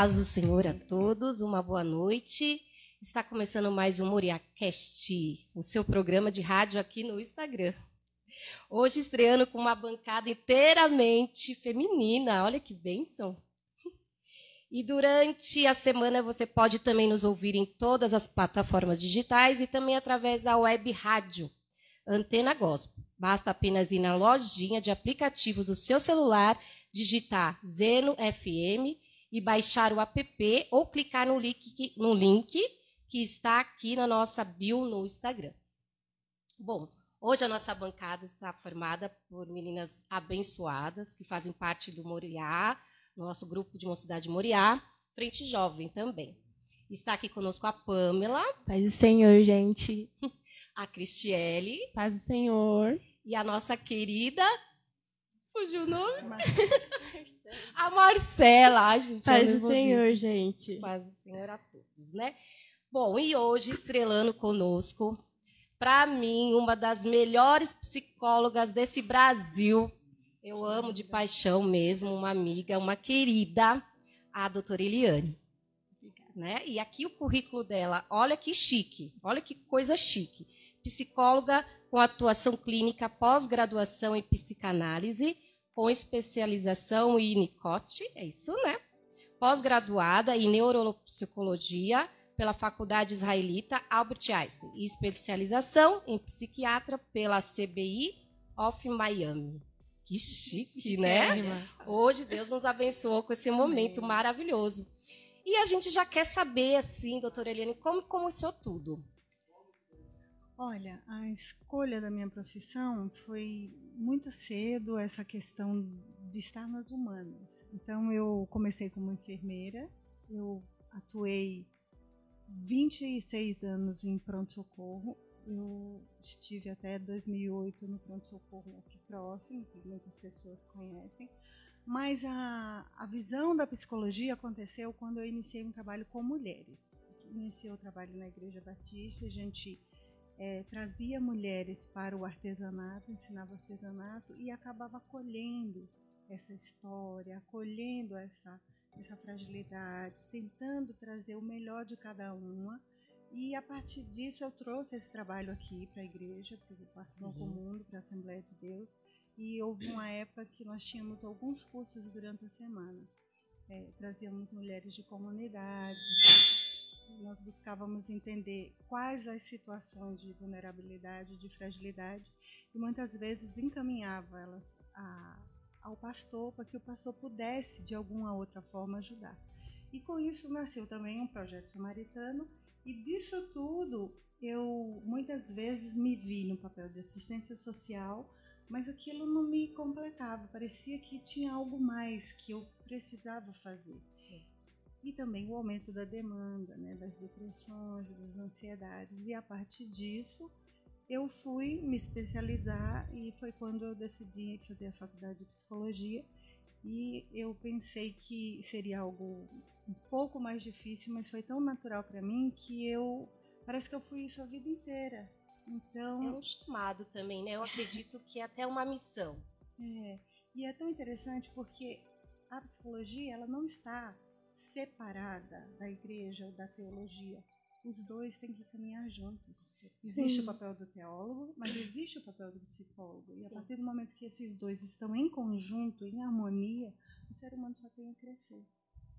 paz do Senhor a todos, uma boa noite. Está começando mais um MoriaCast, o seu programa de rádio aqui no Instagram. Hoje estreando com uma bancada inteiramente feminina, olha que bênção. E durante a semana você pode também nos ouvir em todas as plataformas digitais e também através da web rádio Antena Gospel. Basta apenas ir na lojinha de aplicativos do seu celular, digitar Zeno FM e baixar o app ou clicar no link, no link que está aqui na nossa bio no Instagram. Bom, hoje a nossa bancada está formada por meninas abençoadas que fazem parte do Moriá, nosso grupo de Mocidade Moriá, Frente Jovem também. Está aqui conosco a Pamela. Paz do Senhor, gente. A Cristiele. Paz do Senhor. E a nossa querida. Fugiu o nome? A Marcela, a gente. Paz do Senhor, gente. Paz do Senhor a todos, né? Bom, e hoje estrelando conosco, para mim, uma das melhores psicólogas desse Brasil. Eu amo de paixão mesmo, uma amiga, uma querida, a doutora Eliane. Né? E aqui o currículo dela, olha que chique, olha que coisa chique. Psicóloga com atuação clínica, pós-graduação em psicanálise, com especialização em NICOT, é isso, né? Pós-graduada em neuropsicologia pela Faculdade Israelita Albert Einstein e especialização em psiquiatra pela CBI of Miami. Que chique, né? Hoje Deus nos abençoou com esse momento maravilhoso. E a gente já quer saber, assim, doutora Eliane, como começou tudo? Olha, a escolha da minha profissão foi muito cedo essa questão de estar nas humanas. Então eu comecei como enfermeira, eu atuei 26 anos em pronto-socorro. Eu estive até 2008 no pronto-socorro aqui próximo, que muitas pessoas conhecem. Mas a, a visão da psicologia aconteceu quando eu iniciei um trabalho com mulheres. Iniciei o trabalho na Igreja Batista, a gente é, trazia mulheres para o artesanato, ensinava artesanato e acabava acolhendo essa história, acolhendo essa, essa fragilidade, tentando trazer o melhor de cada uma. E a partir disso eu trouxe esse trabalho aqui para a igreja, para o Comum, para a Assembleia de Deus. E houve uma época que nós tínhamos alguns cursos durante a semana. É, trazíamos mulheres de comunidade, nós buscávamos entender quais as situações de vulnerabilidade, de fragilidade, e muitas vezes encaminhava elas a, ao pastor para que o pastor pudesse, de alguma outra forma, ajudar. E com isso nasceu também um projeto samaritano, e disso tudo eu muitas vezes me vi no papel de assistência social, mas aquilo não me completava, parecia que tinha algo mais que eu precisava fazer. Sim e também o aumento da demanda, né, das depressões, das ansiedades. E a partir disso, eu fui me especializar e foi quando eu decidi fazer a faculdade de psicologia. E eu pensei que seria algo um pouco mais difícil, mas foi tão natural para mim que eu parece que eu fui isso a vida inteira. Então é um chamado também, né? Eu acredito que é até uma missão. É. E é tão interessante porque a psicologia ela não está separada da igreja ou da teologia. Os dois têm que caminhar juntos. Existe Sim. o papel do teólogo, mas existe o papel do psicólogo. E Sim. a partir do momento que esses dois estão em conjunto, em harmonia, o ser humano só tem a crescer.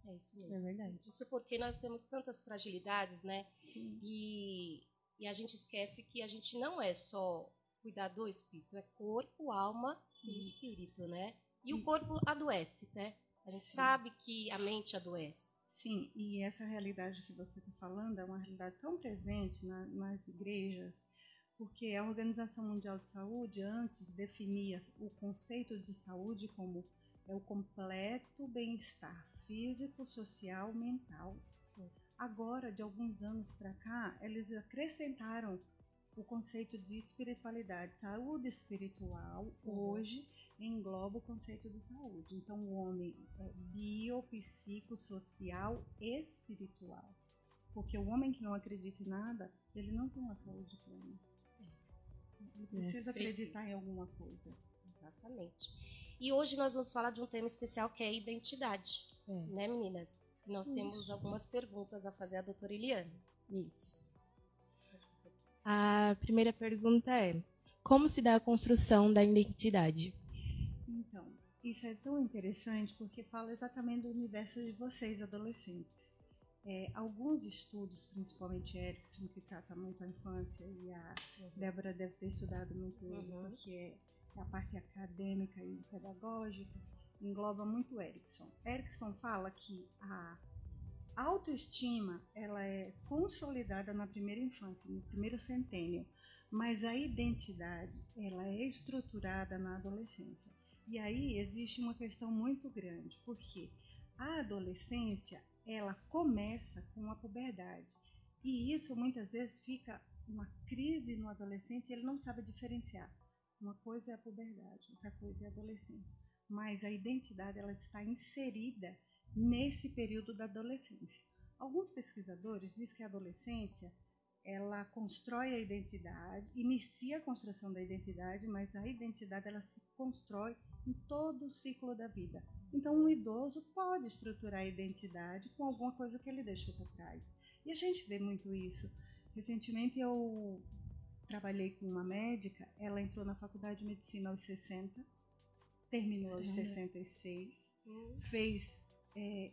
É isso mesmo. É verdade. Isso porque nós temos tantas fragilidades, né? Sim. E, e a gente esquece que a gente não é só cuidar do espírito, é corpo, alma e espírito, né? E o corpo adoece, né? A gente Sim. sabe que a mente adoece. Sim, e essa realidade que você está falando é uma realidade tão presente na, nas igrejas, porque a Organização Mundial de Saúde antes definia o conceito de saúde como é o completo bem-estar físico, social, mental. Sim. Agora, de alguns anos para cá, eles acrescentaram o conceito de espiritualidade, saúde espiritual, uhum. hoje engloba o conceito de saúde. Então, o homem é biopsicossocial espiritual. Porque o homem que não acredita em nada, ele não tem uma saúde plena. Ele precisa acreditar em alguma coisa. Exatamente. E hoje nós vamos falar de um tema especial que é a identidade, é. né, meninas? Nós temos algumas perguntas a fazer à doutora Eliane. Isso. A primeira pergunta é: como se dá a construção da identidade? Isso é tão interessante porque fala exatamente do universo de vocês, adolescentes. É, alguns estudos, principalmente Erickson, que trata muito a infância, e a uhum. Débora deve ter estudado muito ele, uhum. porque é a parte acadêmica e pedagógica, engloba muito Erickson. Erickson fala que a autoestima ela é consolidada na primeira infância, no primeiro centênio, mas a identidade ela é estruturada na adolescência. E aí existe uma questão muito grande, porque a adolescência ela começa com a puberdade. E isso muitas vezes fica uma crise no adolescente ele não sabe diferenciar. Uma coisa é a puberdade, outra coisa é a adolescência. Mas a identidade ela está inserida nesse período da adolescência. Alguns pesquisadores dizem que a adolescência ela constrói a identidade, inicia a construção da identidade, mas a identidade ela se constrói em todo o ciclo da vida. Então, um idoso pode estruturar a identidade com alguma coisa que ele deixou para trás. E a gente vê muito isso. Recentemente eu trabalhei com uma médica, ela entrou na faculdade de medicina aos 60, terminou aos 66, uhum. fez é,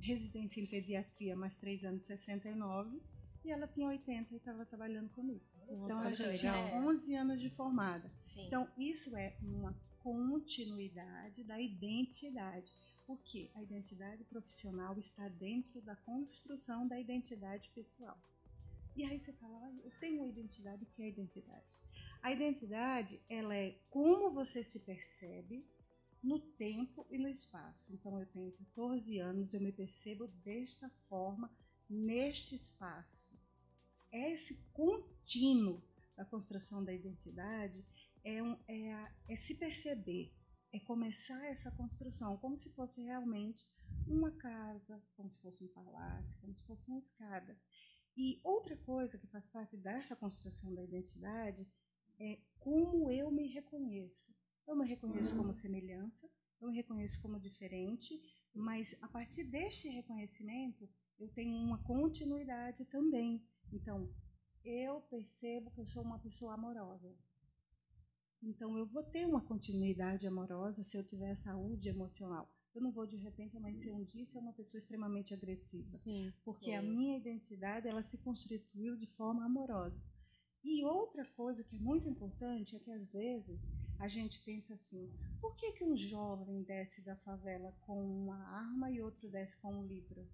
residência em pediatria mais três anos, 69, e ela tinha 80 e estava trabalhando comigo. Então ela já tinha 11 anos de formada. Sim. Então isso é uma continuidade da identidade. Porque a identidade profissional está dentro da construção da identidade pessoal. E aí você fala, eu tenho uma identidade, o que é a identidade? A identidade, ela é como você se percebe no tempo e no espaço. Então eu tenho 14 anos, eu me percebo desta forma, neste espaço. Esse contínuo da construção da identidade é, um, é, é se perceber, é começar essa construção como se fosse realmente uma casa, como se fosse um palácio, como se fosse uma escada. E outra coisa que faz parte dessa construção da identidade é como eu me reconheço. Eu me reconheço como semelhança, eu me reconheço como diferente, mas a partir deste reconhecimento eu tenho uma continuidade também. Então, eu percebo que eu sou uma pessoa amorosa. Então, eu vou ter uma continuidade amorosa se eu tiver saúde emocional. Eu não vou, de repente, amanhecer um dia ser uma pessoa extremamente agressiva. Sim, porque sim. a minha identidade ela se constituiu de forma amorosa. E outra coisa que é muito importante é que, às vezes, a gente pensa assim: por que, que um jovem desce da favela com uma arma e outro desce com um livro?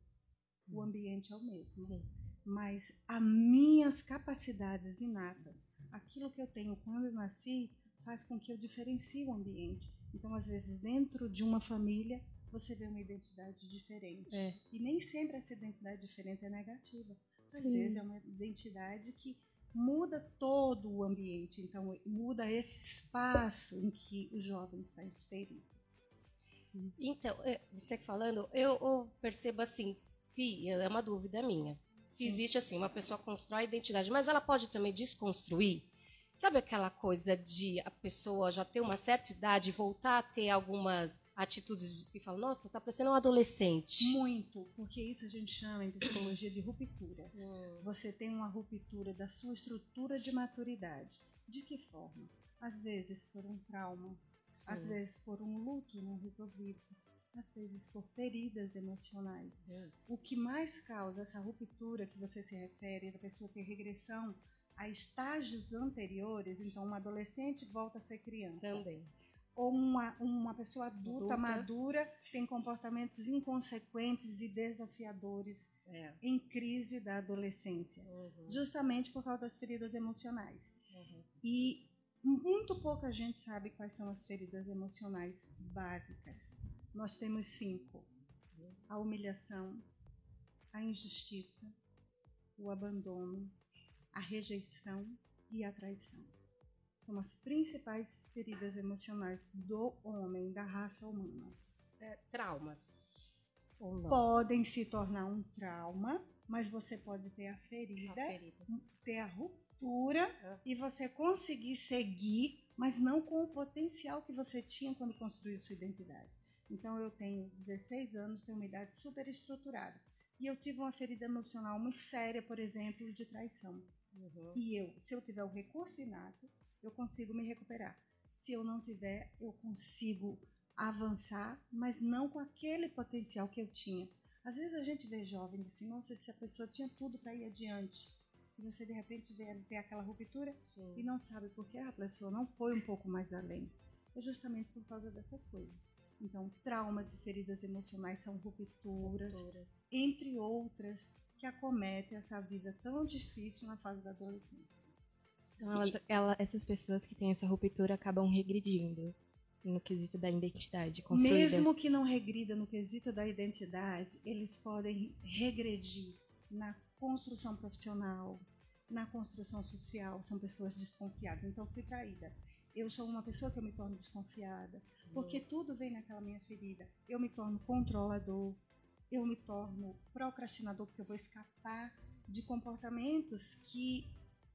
O hum. ambiente é o mesmo. Sim. Mas as minhas capacidades inatas, aquilo que eu tenho quando eu nasci, faz com que eu diferencie o ambiente. Então, às vezes, dentro de uma família, você vê uma identidade diferente. É. E nem sempre essa identidade diferente é negativa. Às Sim. vezes é uma identidade que muda todo o ambiente, então muda esse espaço em que o jovem está inserido. Sim. Então, é, você falando, eu, eu, percebo assim, se é uma dúvida minha, se existe assim, uma pessoa constrói identidade, mas ela pode também desconstruir Sabe aquela coisa de a pessoa já ter uma certa idade e voltar a ter algumas atitudes que falam, nossa, tá parecendo um adolescente? Muito, porque isso a gente chama em psicologia de rupturas. Hum. Você tem uma ruptura da sua estrutura de maturidade. De que forma? Às vezes por um trauma, Sim. às vezes por um luto não resolvido, às vezes por feridas emocionais. Isso. O que mais causa essa ruptura que você se refere, da pessoa ter regressão a estágios anteriores, então uma adolescente volta a ser criança. Também. Ou uma, uma pessoa adulta, adulta. madura tem comportamentos inconsequentes e desafiadores é. em crise da adolescência, uhum. justamente por causa das feridas emocionais. Uhum. E muito pouca gente sabe quais são as feridas emocionais básicas. Nós temos cinco: a humilhação, a injustiça, o abandono, a rejeição e a traição. São as principais feridas emocionais do homem, da raça humana. É, traumas. Podem se tornar um trauma, mas você pode ter a ferida, a ferida. ter a ruptura é. e você conseguir seguir, mas não com o potencial que você tinha quando construiu sua identidade. Então eu tenho 16 anos, tenho uma idade super estruturada. E eu tive uma ferida emocional muito séria, por exemplo, de traição. Uhum. E eu, se eu tiver o recurso inato, eu consigo me recuperar. Se eu não tiver, eu consigo avançar, mas não com aquele potencial que eu tinha. Às vezes a gente vê jovem assim, nossa, se a pessoa tinha tudo para ir adiante, e você de repente vê ter aquela ruptura Sim. e não sabe por que a pessoa não foi um pouco mais além. É justamente por causa dessas coisas. Então, traumas e feridas emocionais são rupturas, rupturas. entre outras, que acometem essa vida tão difícil na fase da adolescência. Então, elas, ela, essas pessoas que têm essa ruptura acabam regredindo no quesito da identidade. Mesmo que não regrida no quesito da identidade, eles podem regredir na construção profissional, na construção social. São pessoas desconfiadas. Então, fui traída. Eu sou uma pessoa que eu me torno desconfiada, porque uhum. tudo vem naquela minha ferida. Eu me torno controlador, eu me torno procrastinador, porque eu vou escapar de comportamentos que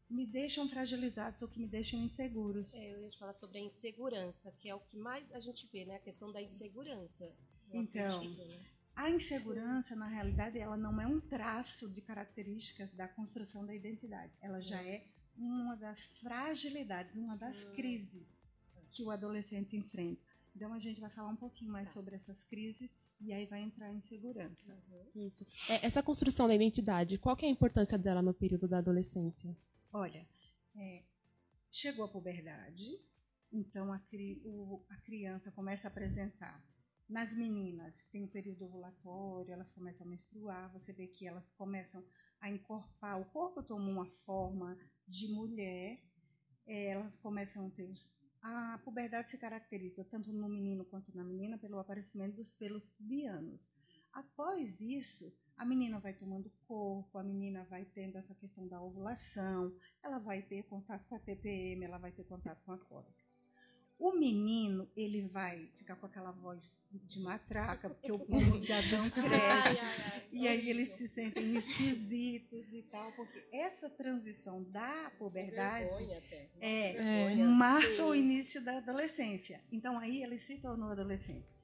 me deixam fragilizados ou que me deixam inseguros. É, eu ia te falar sobre a insegurança, que é o que mais a gente vê, né? A questão da insegurança. Então, acredito, né? a insegurança, na realidade, ela não é um traço de características da construção da identidade. Ela já é, é uma das fragilidades, uma das hum. crises que o adolescente enfrenta. Então, a gente vai falar um pouquinho mais tá. sobre essas crises e aí vai entrar em segurança. Uhum. Isso. É, essa construção da identidade, qual é a importância dela no período da adolescência? Olha, é, chegou a puberdade, então a, cri, o, a criança começa a apresentar. Nas meninas tem o período ovulatório, elas começam a menstruar, você vê que elas começam a encorpar, o corpo toma uma forma de mulher, é, elas começam a ter os, a puberdade se caracteriza tanto no menino quanto na menina pelo aparecimento dos pelos pubianos. Após isso, a menina vai tomando corpo, a menina vai tendo essa questão da ovulação, ela vai ter contato com a TPM, ela vai ter contato com a cólica. O menino, ele vai ficar com aquela voz de matraca, porque o pulmão de Adão cresce. Ai, ai, ai, e aí eles se sentem esquisitos e tal, porque essa transição da puberdade é, é, marca o início da adolescência. Então aí ele se tornou adolescente.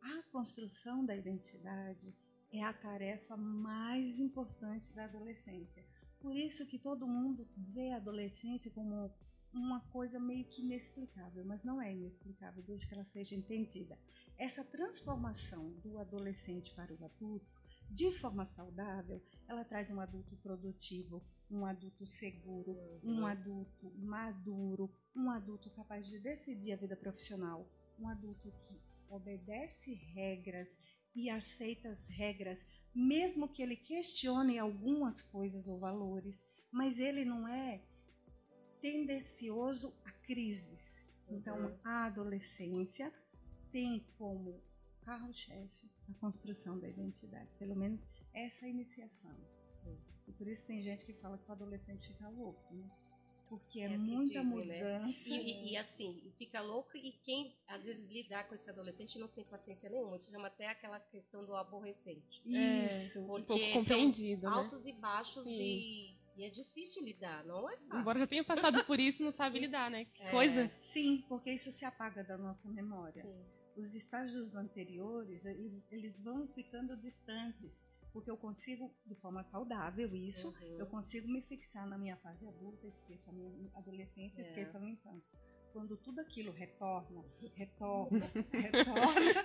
A construção da identidade é a tarefa mais importante da adolescência. Por isso que todo mundo vê a adolescência como uma coisa meio que inexplicável, mas não é inexplicável desde que ela seja entendida. Essa transformação do adolescente para o adulto, de forma saudável, ela traz um adulto produtivo, um adulto seguro, um adulto maduro, um adulto capaz de decidir a vida profissional, um adulto que obedece regras e aceita as regras, mesmo que ele questione algumas coisas ou valores, mas ele não é tendencioso a crises. Então, uhum. a adolescência tem como carro-chefe a construção da identidade, pelo menos essa iniciação. Sim. E por isso tem gente que fala que o adolescente fica louco, né? porque é, é muita dizem, né? mudança. Né? E, e, e, assim, fica louco e quem às vezes lidar com esse adolescente não tem paciência nenhuma. Isso chama até aquela questão do aborrecente. Isso. Porque um pouco compreendido, são né? altos e baixos e, e, é difícil lidar, não é fácil. Embora já tenha passado por isso, não sabe lidar, né? É. Coisa. Sim, porque isso se apaga da nossa memória. Sim. Os estágios anteriores, eles vão ficando distantes porque eu consigo, de forma saudável, isso, uhum. eu consigo me fixar na minha fase adulta, esqueço a minha adolescência, é. esqueço a minha infância. Quando tudo aquilo retorna, retorna, retorna,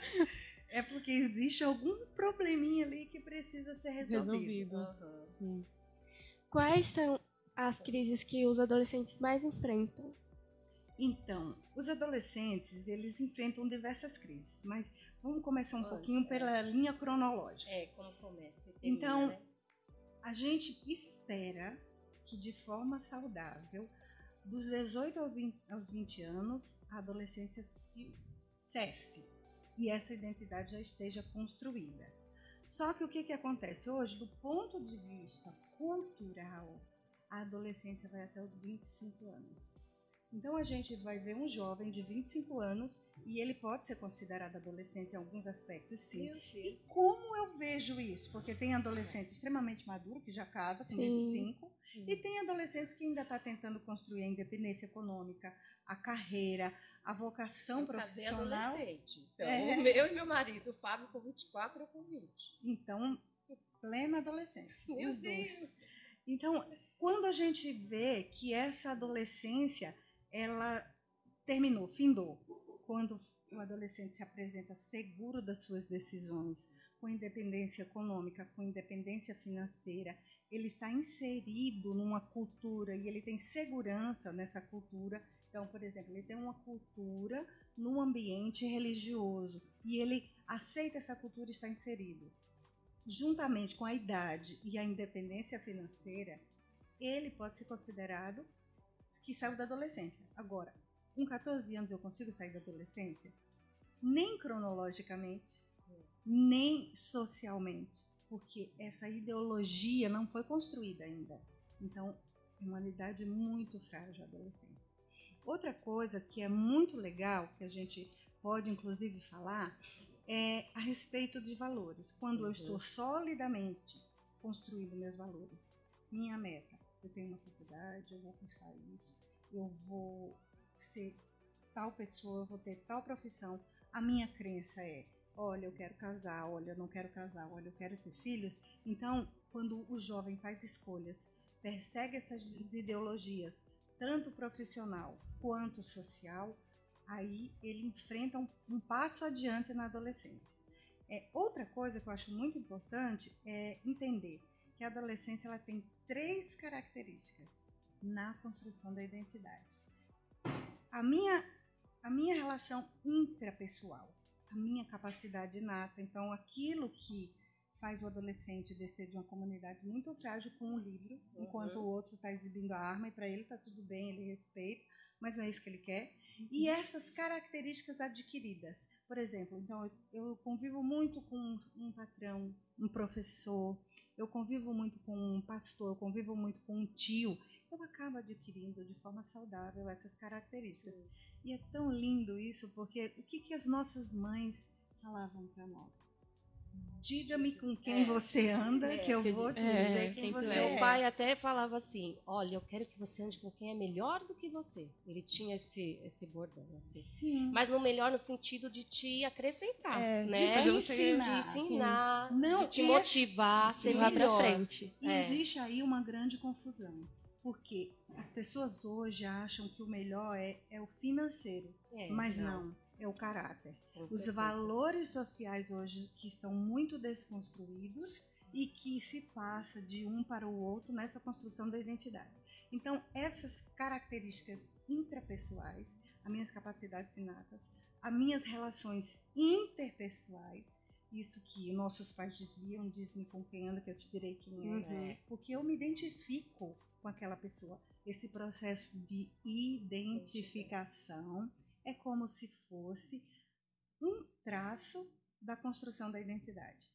é porque existe algum probleminha ali que precisa ser resolvido. resolvido. Uhum. Sim. Quais são as crises que os adolescentes mais enfrentam? Então, os adolescentes, eles enfrentam diversas crises, mas vamos começar um pouquinho é. pela linha cronológica. É, como começa. Termina, então, né? a gente espera que de forma saudável, dos 18 aos 20 anos, a adolescência se cesse e essa identidade já esteja construída. Só que o que, que acontece hoje, do ponto de vista cultural, a adolescência vai até os 25 anos. Então a gente vai ver um jovem de 25 anos e ele pode ser considerado adolescente em alguns aspectos, sim. E como eu vejo isso? Porque tem adolescente extremamente maduro que já casa com Sim. 25 e tem adolescentes que ainda está tentando construir a independência econômica, a carreira, a vocação Eu casei profissional. adolescente. Então, É. o meu e meu marido, o Fábio com 24 eu com 20. Então, plena adolescência. Meu os dois. Deus! Então, quando a gente vê que essa adolescência, ela terminou, findou, quando o adolescente se apresenta seguro das suas decisões, com independência econômica, com independência financeira, ele está inserido numa cultura e ele tem segurança nessa cultura. Então, por exemplo, ele tem uma cultura num ambiente religioso e ele aceita essa cultura e está inserido juntamente com a idade e a independência financeira, ele pode ser considerado que saiu da adolescência. Agora, com 14 anos eu consigo sair da adolescência? Nem cronologicamente, nem socialmente, porque essa ideologia não foi construída ainda. Então, é uma idade muito frágil a adolescência. Outra coisa que é muito legal, que a gente pode inclusive falar, é a respeito de valores. Quando eu Uhum. estou solidamente construindo meus valores, minha meta, eu tenho uma faculdade, eu vou cursar isso, eu vou ser tal pessoa, eu vou ter tal profissão. A minha crença é, olha, eu quero casar, olha, eu não quero casar, olha, eu quero ter filhos. Então, quando o jovem faz escolhas, persegue essas ideologias, tanto profissional quanto social, aí ele enfrenta um, um passo adiante na adolescência. É, outra coisa que eu acho muito importante é entender que a adolescência ela tem três características na construção da identidade. A minha, a minha relação intrapessoal, a minha capacidade inata, então aquilo que faz o adolescente descer de uma comunidade muito frágil com um livro, Uhum. enquanto o outro está exibindo a arma e para ele está tudo bem, ele respeita, mas não é isso que ele quer. E essas características adquiridas. Por exemplo, então eu, eu convivo muito com um, patrão, um professor, eu convivo muito com um pastor, eu convivo muito com um tio. Eu acabo adquirindo de forma saudável essas características. E é tão lindo isso, porque o que, que as nossas mães falavam para nós? Diga-me com quem É. você anda, É, que eu que vou te é, dizer quem, quem tu você é. Meu é. pai até falava assim: Olha, eu quero que você ande com quem é melhor do que você. Ele tinha esse, esse bordão, assim. Sim. Mas no melhor no sentido de te acrescentar, É, de né? De, você ensinar. ensinar, Não, de te motivar a ser Levar pra melhor. frente. E É. existe aí uma grande confusão. Porque as pessoas hoje acham que o melhor é, é o financeiro. É, mas não, é o caráter. com Os certeza. valores sociais hoje que estão muito desconstruídos e que se passa de um para o outro nessa construção da identidade. Então, essas características intrapessoais, as minhas capacidades inatas, as minhas relações interpessoais, isso que nossos pais diziam, diz-me com quem anda que eu te direi quem é, Uhum. porque eu me identifico com aquela pessoa. Esse processo de identificação é como se fosse um traço da construção da identidade.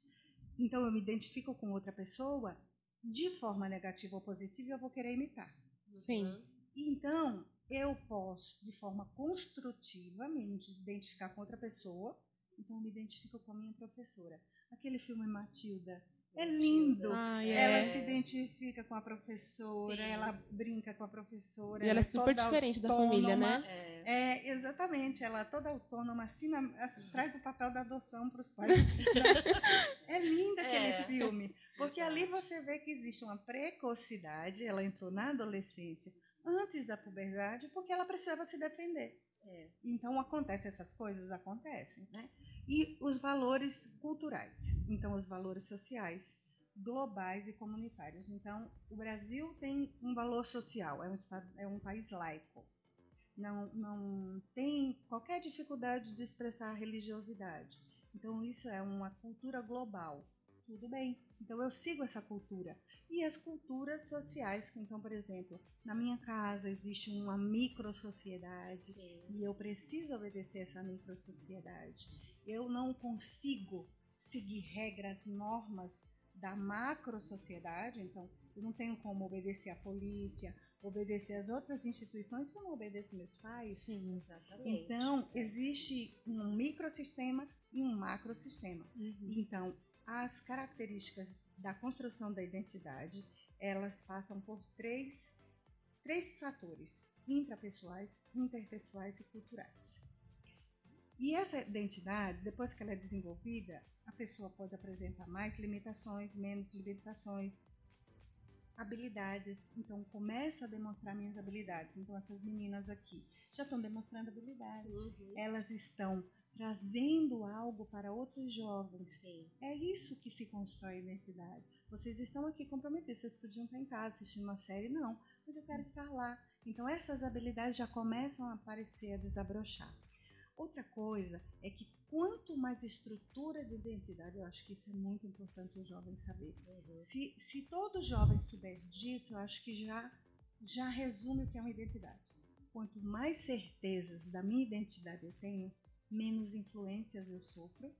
Então eu me identifico com outra pessoa de forma negativa ou positiva e eu vou querer imitar. Sim. Uhum. Então eu posso, de forma construtiva, me identificar com outra pessoa. Então eu me identifico com a minha professora. Aquele filme Matilda é lindo. Ai, Ela é. se identifica com a professora, Sim. ela brinca com a professora. E ela é super toda diferente da família, autônoma. né? É. É, exatamente. Ela é toda autônoma, assina, ass- traz o papel da adoção para os pais. é lindo aquele É. filme. Porque ali você vê que existe uma precocidade, ela entrou na adolescência antes da puberdade, porque ela precisava se defender. É. Então acontecem essas coisas, acontecem, né? E os valores culturais, então os valores sociais, globais e comunitários. Então o Brasil tem um valor social, é um estado, é um país laico. Não, não tem qualquer dificuldade de expressar religiosidade. Então isso é uma cultura global. Tudo bem. Então eu sigo essa cultura. E as culturas sociais, que então, por exemplo, na minha casa existe uma microsociedade e eu preciso obedecer essa microsociedade. Eu não consigo seguir regras, normas da macro sociedade, então Eu não tenho como obedecer à polícia, obedecer às outras instituições eu não obedeço meus pais. Sim. Exatamente. Então, existe um microsistema e um macrosistema. Uhum. Então, as características da construção da identidade, elas passam por três, três fatores: intrapessoais, interpessoais e culturais. E essa identidade, depois que ela é desenvolvida, a pessoa pode apresentar mais limitações, menos limitações, habilidades. Então, começo a demonstrar minhas habilidades. Então, essas meninas aqui já estão demonstrando habilidades. Uhum. Elas estão trazendo algo para outros jovens. Sim. É isso que se constrói a identidade. Vocês estão aqui comprometidos, vocês podiam estar em casa assistindo uma série, não, mas eu quero estar lá. Então essas habilidades já começam a aparecer, a desabrochar. Outra coisa é que quanto mais estrutura de identidade, eu acho que isso é muito importante os jovens saberem. Uhum. Se, se todo jovem souber disso, eu acho que já, já resume o que é uma identidade. Quanto mais certezas da minha identidade eu tenho, menos influências eu sofro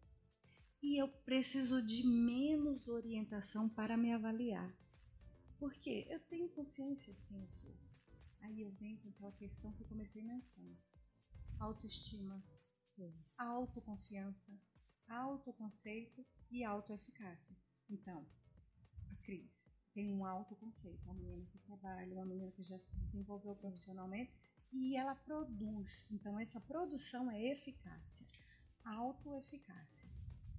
e eu preciso de menos orientação para me avaliar. Porque eu tenho consciência de quem eu sou. Aí eu venho com aquela questão que eu comecei na infância. Autoestima, Sim. autoconfiança, autoconceito e autoeficácia. Então, a Cris tem um autoconceito, uma menina que trabalha, uma menina que já se desenvolveu profissionalmente e ela produz. Então, essa produção é eficácia, autoeficácia.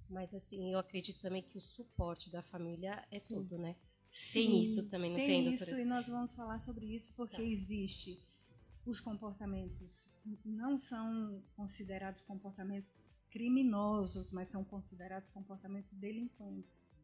Mas assim, eu acredito também que o suporte da família é Sim. tudo, né? Sim, Tem isso também, não tem, tem doutora? isso e nós vamos falar sobre isso porque Tá. existe os comportamentos não são considerados comportamentos criminosos, mas são considerados comportamentos delinquentes.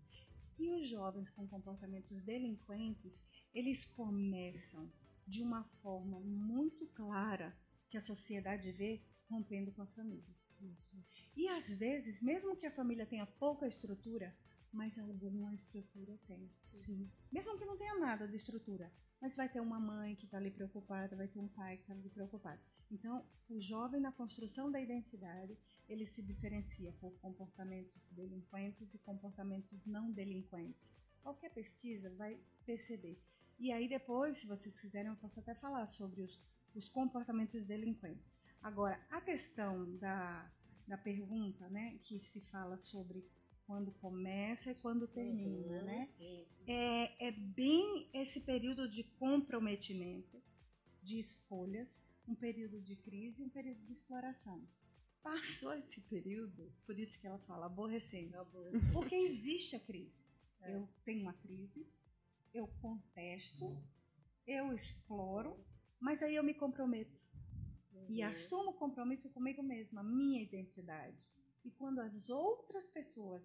E os jovens com comportamentos delinquentes, eles começam de uma forma muito clara que a sociedade vê rompendo com a família. Isso. E às vezes, mesmo que a família tenha pouca estrutura, mas alguma estrutura tem. Sim. Mesmo que não tenha nada de estrutura, mas vai ter uma mãe que está ali preocupada, vai ter um pai que está ali preocupado. Então, o jovem na construção da identidade, ele se diferencia por comportamentos delinquentes e comportamentos não delinquentes. Qualquer pesquisa vai perceber. E aí depois, se vocês quiserem, eu posso até falar sobre os, os comportamentos delinquentes. Agora, a questão da, da pergunta, né, que se fala sobre quando começa e quando termina, Uhum. né? Isso. é, é bem esse período de comprometimento, de escolhas, um período de crise e um período de exploração. Passou esse período, por isso que ela fala aborrecente, porque existe a crise. É. Eu tenho uma crise, eu contesto, eu exploro, mas aí eu me comprometo e Uhum. assumo o compromisso comigo mesma, minha identidade. E quando as outras pessoas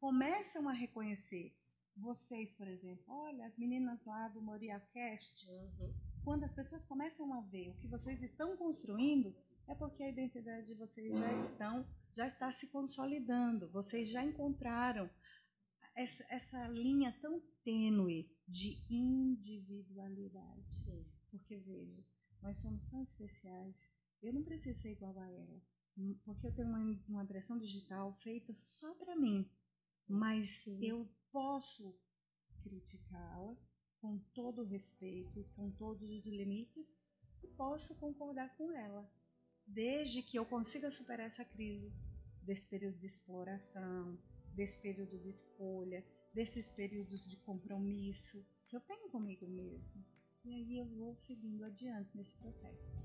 começam a reconhecer, vocês, por exemplo, olha, as meninas lá do MoriaCast, Uhum. Quando as pessoas começam a ver o que vocês estão construindo, é porque a identidade de vocês já estão, já está se consolidando, vocês já encontraram essa, essa linha tão tênue de individualidade. Sim. Porque veja, nós somos tão especiais. Eu não preciso ser igual a ela, hum, porque eu tenho uma, uma impressão digital feita só para mim. Mas Sim. eu posso criticá-la com todo o respeito, com todos os limites, e posso concordar com ela, desde que eu consiga superar essa crise desse período de exploração, desse período de escolha, desses períodos de compromisso que eu tenho comigo mesmo. E aí eu vou seguindo adiante nesse processo.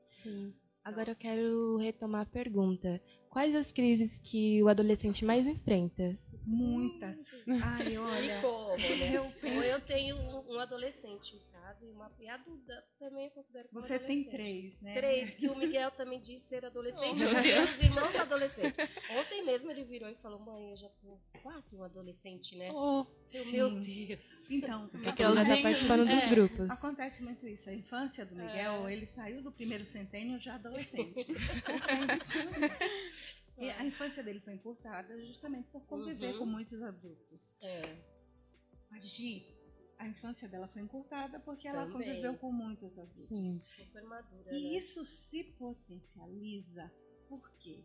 Sim. Agora eu quero retomar a pergunta. Quais as crises que o adolescente mais enfrenta? Muitas. Ai, olha. E como, né? Eu penso. eu tenho um, adolescente em casa e uma e a Duda também eu considero como Você tem três, né? Três, que o Miguel também disse ser adolescente. Oh, eu tenho os irmãos adolescentes. Ontem mesmo ele virou e falou: Mãe, eu já tô quase um adolescente, né? Oh, Eu, meu Deus. Então, Porque ela já tá participando dos É, grupos. Acontece muito isso. A infância do Miguel, É. ele saiu do primeiro centênio já adolescente. E a infância dele foi encurtada justamente por conviver Uhum. com muitos adultos. É. A Gi, a infância dela foi encurtada porque ela Também. conviveu com muitos adultos. Sim. Super madura. E né? isso se potencializa porque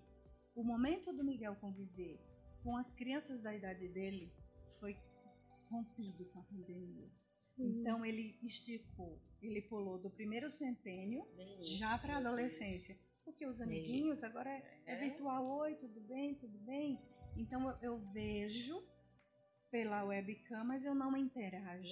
o momento do Miguel conviver com as crianças da idade dele foi rompido com a pandemia. Então ele esticou, ele pulou do primeiro centênio já para a adolescência. Porque os amiguinhos agora é, é virtual, oi, tudo bem, tudo bem. Então eu, eu vejo pela webcam, mas eu não interajo.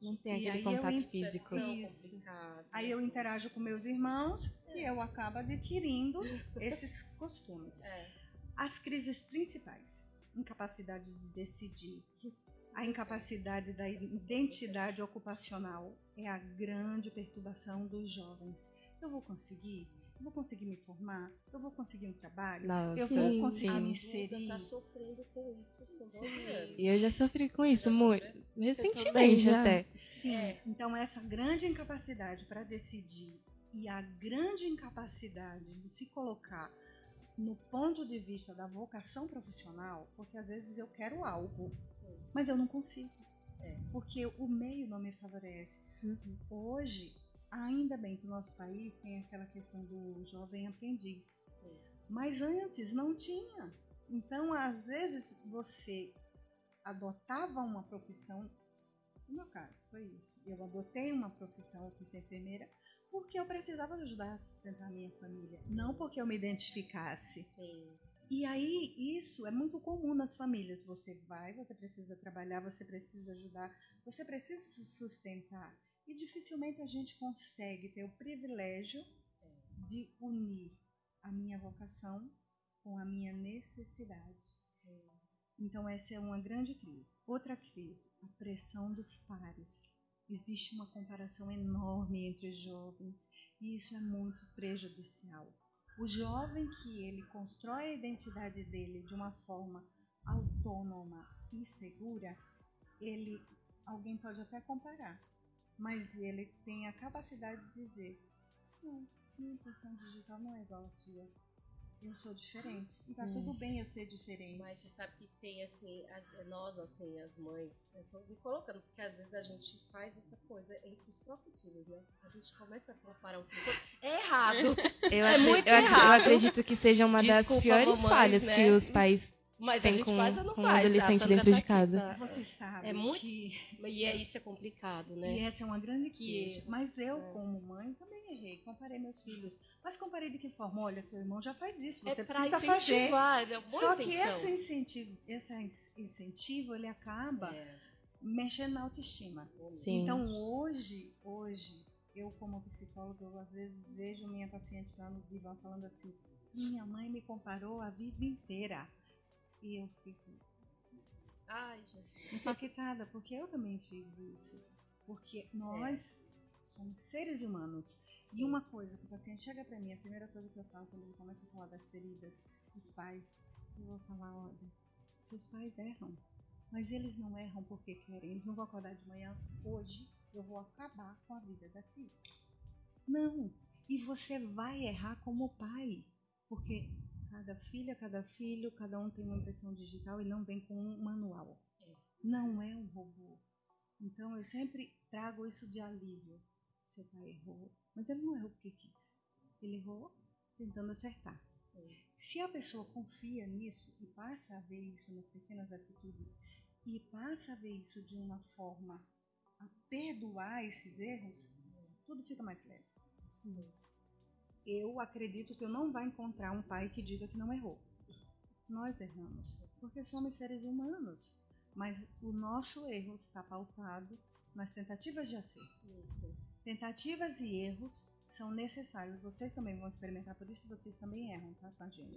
Não tem aquele eu contato físico. Isso. Aí eu interajo com meus irmãos e eu acabo adquirindo esses costumes. É. As crises principais: incapacidade de decidir, a incapacidade da identidade ocupacional é a grande perturbação dos jovens. Eu vou conseguir? Eu vou conseguir me formar? Eu vou conseguir um trabalho? Nossa, eu vou conseguir sim. me inserir? tá sofrendo com isso com 12 anos. E eu já sofri com isso Já muito. Recentemente até. Sim. É. Então, essa grande incapacidade para decidir e a grande incapacidade de se colocar no ponto de vista da vocação profissional, porque às vezes eu quero algo, Sim. mas eu não consigo. É. Porque o meio não me favorece. Uhum. Hoje, ainda bem que o nosso país tem aquela questão do jovem aprendiz. Sim. Mas antes não tinha. Então, às vezes, você adotava uma profissão. No meu caso, foi isso. Eu adotei uma profissão, eu fui ser enfermeira, porque eu precisava ajudar a sustentar a minha família. Não porque eu me identificasse. Sim. E aí, isso é muito comum nas famílias. Você vai, você precisa trabalhar, você precisa ajudar, você precisa se sustentar. E dificilmente a gente consegue ter o privilégio de unir a minha vocação com a minha necessidade. Sim. Então, essa é uma grande crise. Outra crise, a pressão dos pares. Existe uma comparação enorme entre os jovens e isso é muito prejudicial. O jovem que ele constrói a identidade dele de uma forma autônoma e segura, ele alguém pode até comparar, mas ele tem a capacidade de dizer: não, minha impressão digital não é igual à sua. Eu sou diferente. E tá Hum. tudo bem eu ser diferente. Mas você sabe que tem assim, a- nós assim, as mães, eu tô me colocando, porque às vezes a gente faz essa coisa entre os próprios filhos, né? A gente começa a comparar um filho. É errado, Eu, É muito eu ac- eu errado. acredito que seja uma das Desculpa, piores mamães, falhas né? que os pais. Mas Tem a gente com- faz ou não com um faz. A adolescente Sandra dentro tá de aqui, casa. tá? Você sabe É muito- que E é isso é complicado, né? e essa é uma grande Que queixa. erro. Mas eu, É. como mãe, também errei. Comparei meus filhos. Mas comparei de que forma? Olha, seu irmão já faz isso. Você é precisa fazer. incentivar, é boa Só que intenção. esse incentivo, esse in- incentivo, ele acaba É, mexendo na autoestima. Sim. Então hoje, hoje, eu como psicóloga, eu às vezes vejo minha paciente lá no divã falando assim, minha mãe me comparou a vida inteira. E eu fico Ai, Jesus. impactada, porque eu também fiz isso. Porque nós somos seres humanos. E uma coisa que o paciente chega pra mim, a primeira coisa que eu falo quando ele começa a falar das feridas dos pais, eu vou falar, olha, seus pais erram. Mas eles não erram porque querem. Eles não vão acordar de manhã, hoje eu vou acabar com a vida da Cris. Não. E você vai errar como pai. Porque cada filha, cada filho, cada um tem uma impressão digital e não vem com um manual. Não é um robô. Então eu sempre trago isso de alívio. Seu pai errou, mas ele não errou porque quis. Ele errou tentando acertar. Sim. Se a pessoa confia nisso e passa a ver isso nas pequenas atitudes e passa a ver isso de uma forma a perdoar esses erros, tudo fica mais leve. Eu acredito que eu não vai encontrar um pai que diga que não errou. Nós erramos, porque somos seres humanos. Mas o nosso erro está pautado nas tentativas de acerto. Isso. Tentativas e erros são necessários. Vocês também vão experimentar, por isso vocês também erram, tá, com a gente.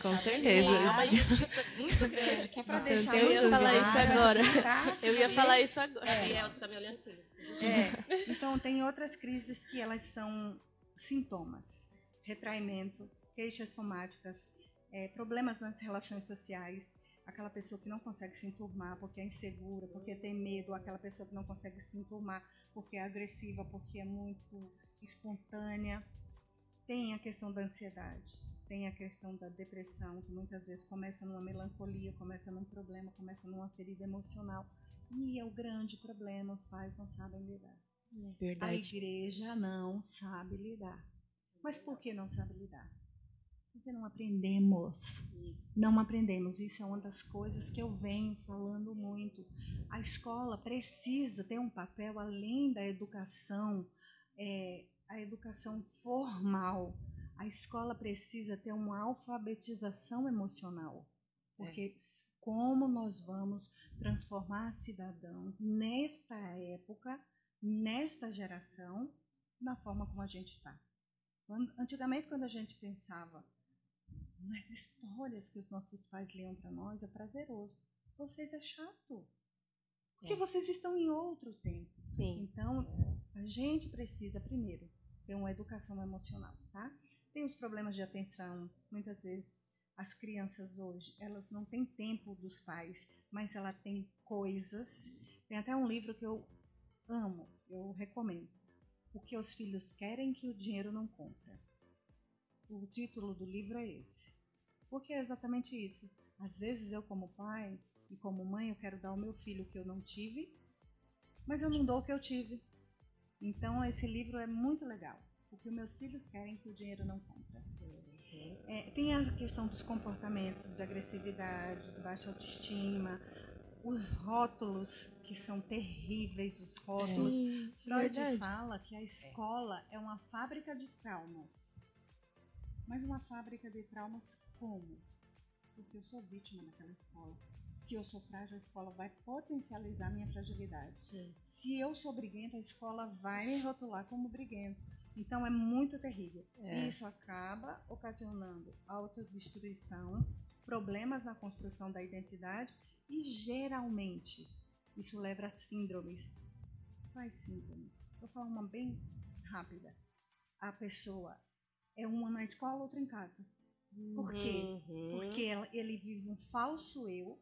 Com Sim, certeza. é uma injustiça muito grande que Pra Você deixar tem muito eu ia falar isso agora. tá? Eu ia falar isso agora. Gabriel, você tá me olhando. É, então tem outras crises que elas são sintomas, retraimento, queixas somáticas, é, problemas nas relações sociais, aquela pessoa que não consegue se enturmar porque é insegura, porque tem medo, aquela pessoa que não consegue se enturmar porque é agressiva, porque é muito espontânea. Tem a questão da ansiedade, tem a questão da depressão, que muitas vezes começa numa melancolia, começa num problema, começa numa ferida emocional. E é o grande problema, os pais não sabem lidar. A Verdade. igreja não sabe lidar. Mas por que não sabe lidar? Porque não aprendemos. Isso. Não aprendemos. Isso é uma das coisas que eu venho falando muito. A escola precisa ter um papel além da educação, é, a educação formal. A escola precisa ter uma alfabetização emocional. Porque como nós vamos transformar cidadão nesta época, nesta geração, na forma como a gente está. Antigamente, quando a gente pensava nas histórias que os nossos pais liam para nós, é prazeroso. Vocês é chato. Porque É. vocês estão em outro tempo. Sim. Então, a gente precisa, primeiro, ter uma educação emocional, tá? Tem os problemas de atenção. Muitas vezes, as crianças hoje, elas não têm tempo dos pais, mas ela tem coisas. Tem até um livro que eu amo, eu recomendo. O que os filhos querem que o dinheiro não compra. O título do livro é esse. Porque é exatamente isso. Às vezes eu, como pai e como mãe, eu quero dar ao meu filho o que eu não tive, mas eu não dou o que eu tive. Então, esse livro é muito legal. O que meus filhos querem que o dinheiro não compra. É, tem a questão dos comportamentos, de agressividade, de baixa autoestima, os rótulos que são terríveis, os rótulos. Sim, Freud verdade. fala que a escola é uma fábrica de traumas. Mas uma fábrica de traumas como? Porque eu sou vítima naquela escola. Se eu sou frágil, a escola vai potencializar minha fragilidade. Sim. Se eu sou briguenta, a escola vai me rotular como briguento. Então é muito terrível. É. Isso acaba ocasionando autodestruição, problemas na construção da identidade e geralmente isso leva a síndromes. Quais síndromes? Vou falar uma bem rápida. A pessoa é uma na escola, outra em casa. Por quê? Uhum. Porque ele vive um falso eu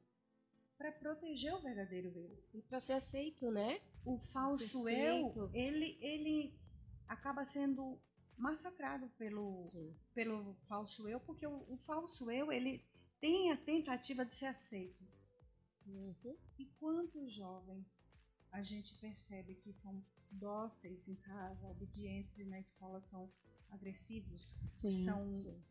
para proteger o verdadeiro eu E para ser aceito, né? o falso eu, ele, ele acaba sendo massacrado pelo, Sim. pelo falso eu, porque o, o falso eu, ele tem a tentativa de ser aceito. E quantos jovens a gente percebe que são dóceis em casa, obedientes e na escola são agressivos, Sim. são Sim.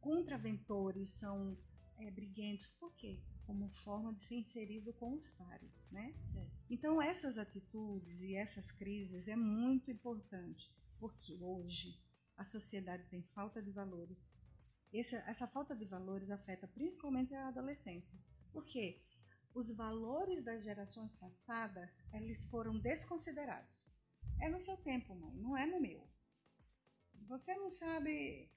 contraventores, são é, briguentos. Por quê? Como forma de ser inserido com os pares, né? É. Então, essas atitudes e essas crises é muito importante, porque hoje a sociedade tem falta de valores. Essa, essa falta de valores afeta principalmente a adolescência. Por quê? Os valores das gerações passadas, eles foram desconsiderados. É no seu tempo, mãe, não é no meu. Você não sabe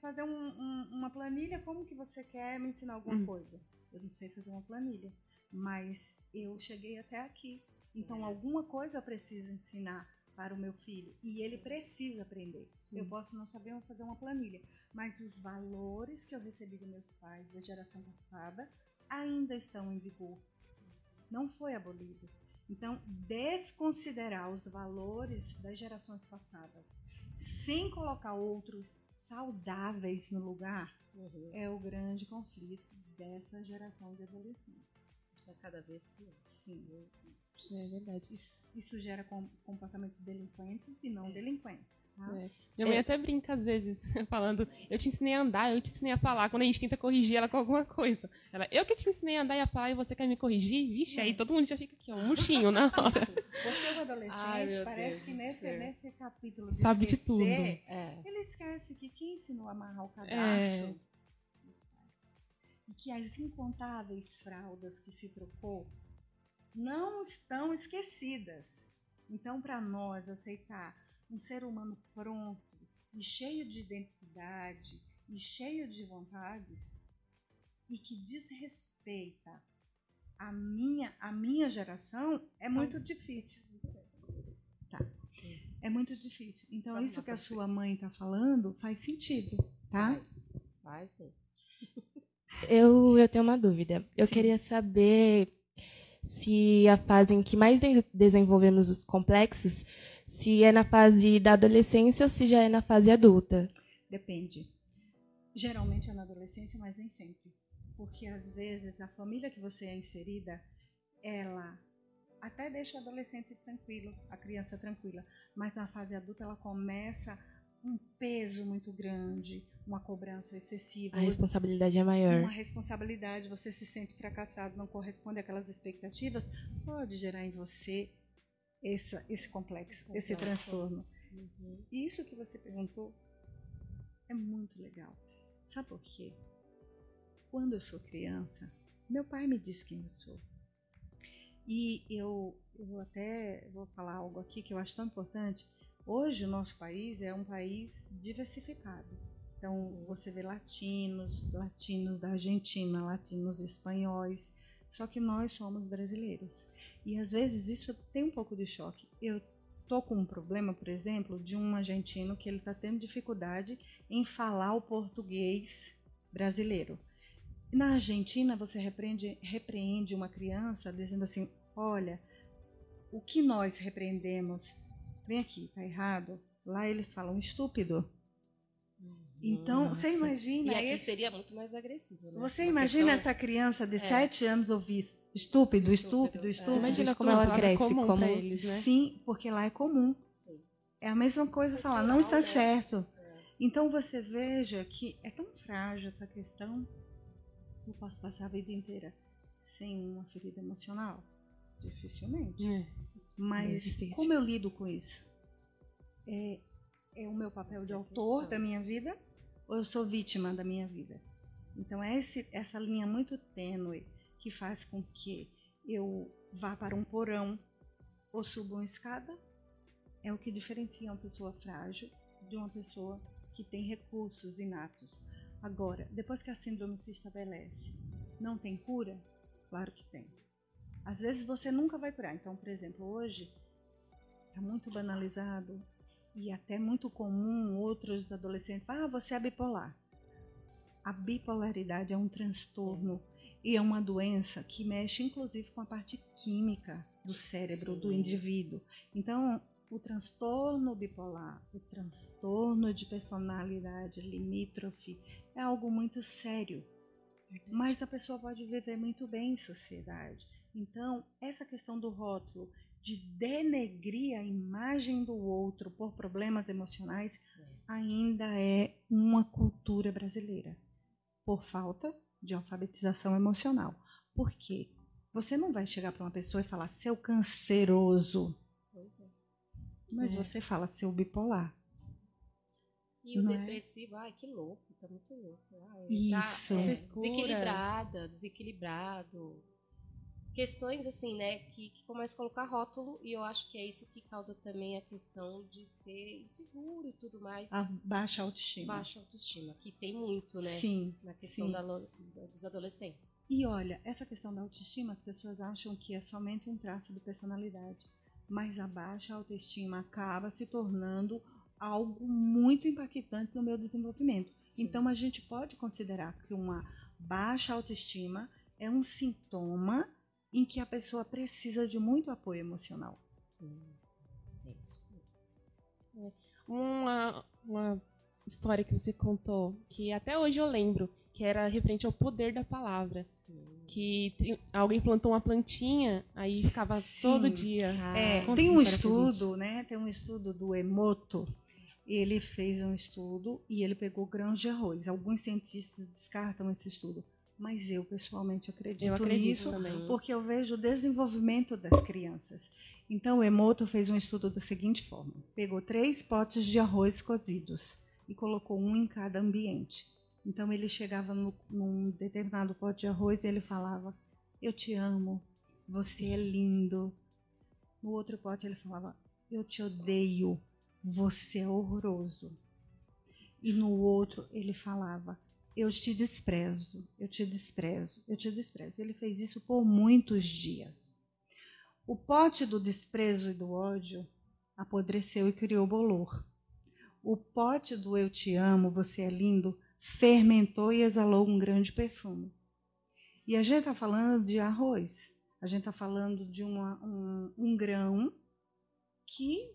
fazer um- um- uma planilha, como que você quer me ensinar alguma Hum. coisa? Eu não sei fazer uma planilha, mas eu cheguei até aqui. Então, É. alguma coisa eu preciso ensinar para o meu filho. E ele Sim. precisa aprender. Sim. Eu posso não saber fazer uma planilha, mas os valores que eu recebi dos meus pais da geração passada ainda estão em vigor. Não foi abolido. Então, desconsiderar os valores das gerações passadas sem colocar outros saudáveis no lugar Uhum. é o grande conflito dessa geração de adolescentes. É cada vez pior. Sim, É verdade. isso, isso gera com- comportamentos delinquentes e não É. delinquentes. Tá? É. Minha mãe até brinca às vezes, falando, eu te ensinei a andar, eu te ensinei a falar, quando a gente tenta corrigir ela com alguma coisa. Ela, eu que te ensinei a andar e a falar e você quer me corrigir? Vixe, aí É. todo mundo já fica aqui, ó, um murchinho na hora. Isso, porque o adolescente Ai, parece Deus que nesse, nesse capítulo de Sabe de esquecer, tudo. É. Ele esquece que quem ensinou a amarrar o É. pais. e que as incontáveis fraldas que se trocou não estão esquecidas. Então, para nós aceitar um ser humano pronto e cheio de identidade e cheio de vontades e que desrespeita a minha, a minha geração é muito difícil. Tá. É muito difícil. Então, Vamos isso que a sua mãe está falando faz sentido, tá? Faz. Faz sim. Eu, eu tenho uma dúvida. Eu Sim. queria saber se a fase em que mais de- desenvolvemos os complexos, se é na fase da adolescência ou se já é na fase adulta. Depende. Geralmente é na adolescência, mas nem sempre. Porque às vezes a família que você é inserida, ela até deixa o adolescente tranquilo, a criança tranquila, mas na fase adulta ela começa um peso muito grande, uma cobrança excessiva. A responsabilidade é maior. Uma responsabilidade, você se sente fracassado, não corresponde àquelas expectativas, pode gerar em você essa, esse complexo, complexo. esse transtorno. Uhum. Isso que você perguntou é muito legal. Sabe por quê? Quando eu sou criança, meu pai me disse quem eu sou. E eu, eu até vou falar algo aqui que eu acho tão importante. Hoje o nosso país é um país diversificado. Então você vê latinos, latinos da Argentina, latinos espanhóis, só que nós somos brasileiros. E às vezes isso tem um pouco de choque. Eu tô com um problema, por exemplo, de um argentino que ele está tendo dificuldade em falar o português brasileiro. Na Argentina, você repreende, repreende uma criança dizendo assim: olha, o que nós repreendemos, vem aqui, tá errado. Lá eles falam estúpido. Uhum. Então, Nossa. você imagina. E aqui esse... seria muito mais agressivo. Né? Você imagina questão... essa criança de é. sete anos ouvir estúpido, estúpido, estúpido. É. Imagina como ela cresce. Comum como eles, né? Sim, porque lá é comum. Sim. É a mesma coisa falar, não está né? certo. É. Então você veja que é tão frágil essa questão eu posso passar a vida inteira sem uma ferida emocional? Dificilmente. É. Mas é como eu lido com isso? É, é o meu papel essa de autor da minha vida ou eu sou vítima da minha vida? Então é esse, essa linha muito tênue que faz com que eu vá para um porão ou suba uma escada é o que diferencia uma pessoa frágil de uma pessoa que tem recursos inatos. Agora, depois que a síndrome se estabelece, não tem cura? Claro que tem. Às vezes você nunca vai curar. Então, por exemplo, hoje está muito banalizado e até muito comum outros adolescentes falar, ah, você é bipolar. A bipolaridade é um transtorno e é uma doença que mexe inclusive com a parte química do cérebro Sim. do indivíduo. Então, o transtorno bipolar, o transtorno de personalidade limítrofe é algo muito sério. Mas a pessoa pode viver muito bem em sociedade. Então, essa questão do rótulo de denegrir a imagem do outro por problemas emocionais ainda é uma cultura brasileira, por falta de alfabetização emocional. Por quê? Você não vai chegar para uma pessoa e falar seu canceroso. Pois é. Mas é. você fala seu bipolar. E o não é? depressivo, é? ai, que louco, tá muito louco. Ai, Isso. Tá, é, desequilibrada, desequilibrado. Questões assim, né, que, que começam a colocar rótulo, e eu acho que é isso que causa também a questão de ser inseguro e tudo mais. A baixa autoestima. Baixa autoestima, que tem muito, né? Sim. Na questão sim. Da, dos adolescentes. E olha, essa questão da autoestima, as pessoas acham que é somente um traço de personalidade mas a baixa autoestima acaba se tornando algo muito impactante no meu desenvolvimento. Sim. Então a gente pode considerar que uma baixa autoestima é um sintoma em que a pessoa precisa de muito apoio emocional. Hum, é isso. É. Uma, uma história que você contou, que até hoje eu lembro, que era referente ao poder da palavra que alguém plantou uma plantinha, aí ficava Sim. todo dia. Ah, é, tem um estudo, né? Tem um estudo do Emoto. Ele fez um estudo e ele pegou grãos de arroz. Alguns cientistas descartam esse estudo, mas eu pessoalmente acredito, eu acredito nisso, também. porque eu vejo o desenvolvimento das crianças. Então, o Emoto fez um estudo da seguinte forma: pegou três potes de arroz cozidos e colocou um em cada ambiente. Então ele chegava no, num determinado pote de arroz e ele falava: Eu te amo, você é lindo. No outro pote ele falava: Eu te odeio, você é horroroso. E no outro ele falava: Eu te desprezo, eu te desprezo, eu te desprezo. Ele fez isso por muitos dias. O pote do desprezo e do ódio apodreceu e criou bolor. O pote do eu te amo, você é lindo, fermentou e exalou um grande perfume. E a gente está falando de arroz. A gente está falando de uma, um, um grão que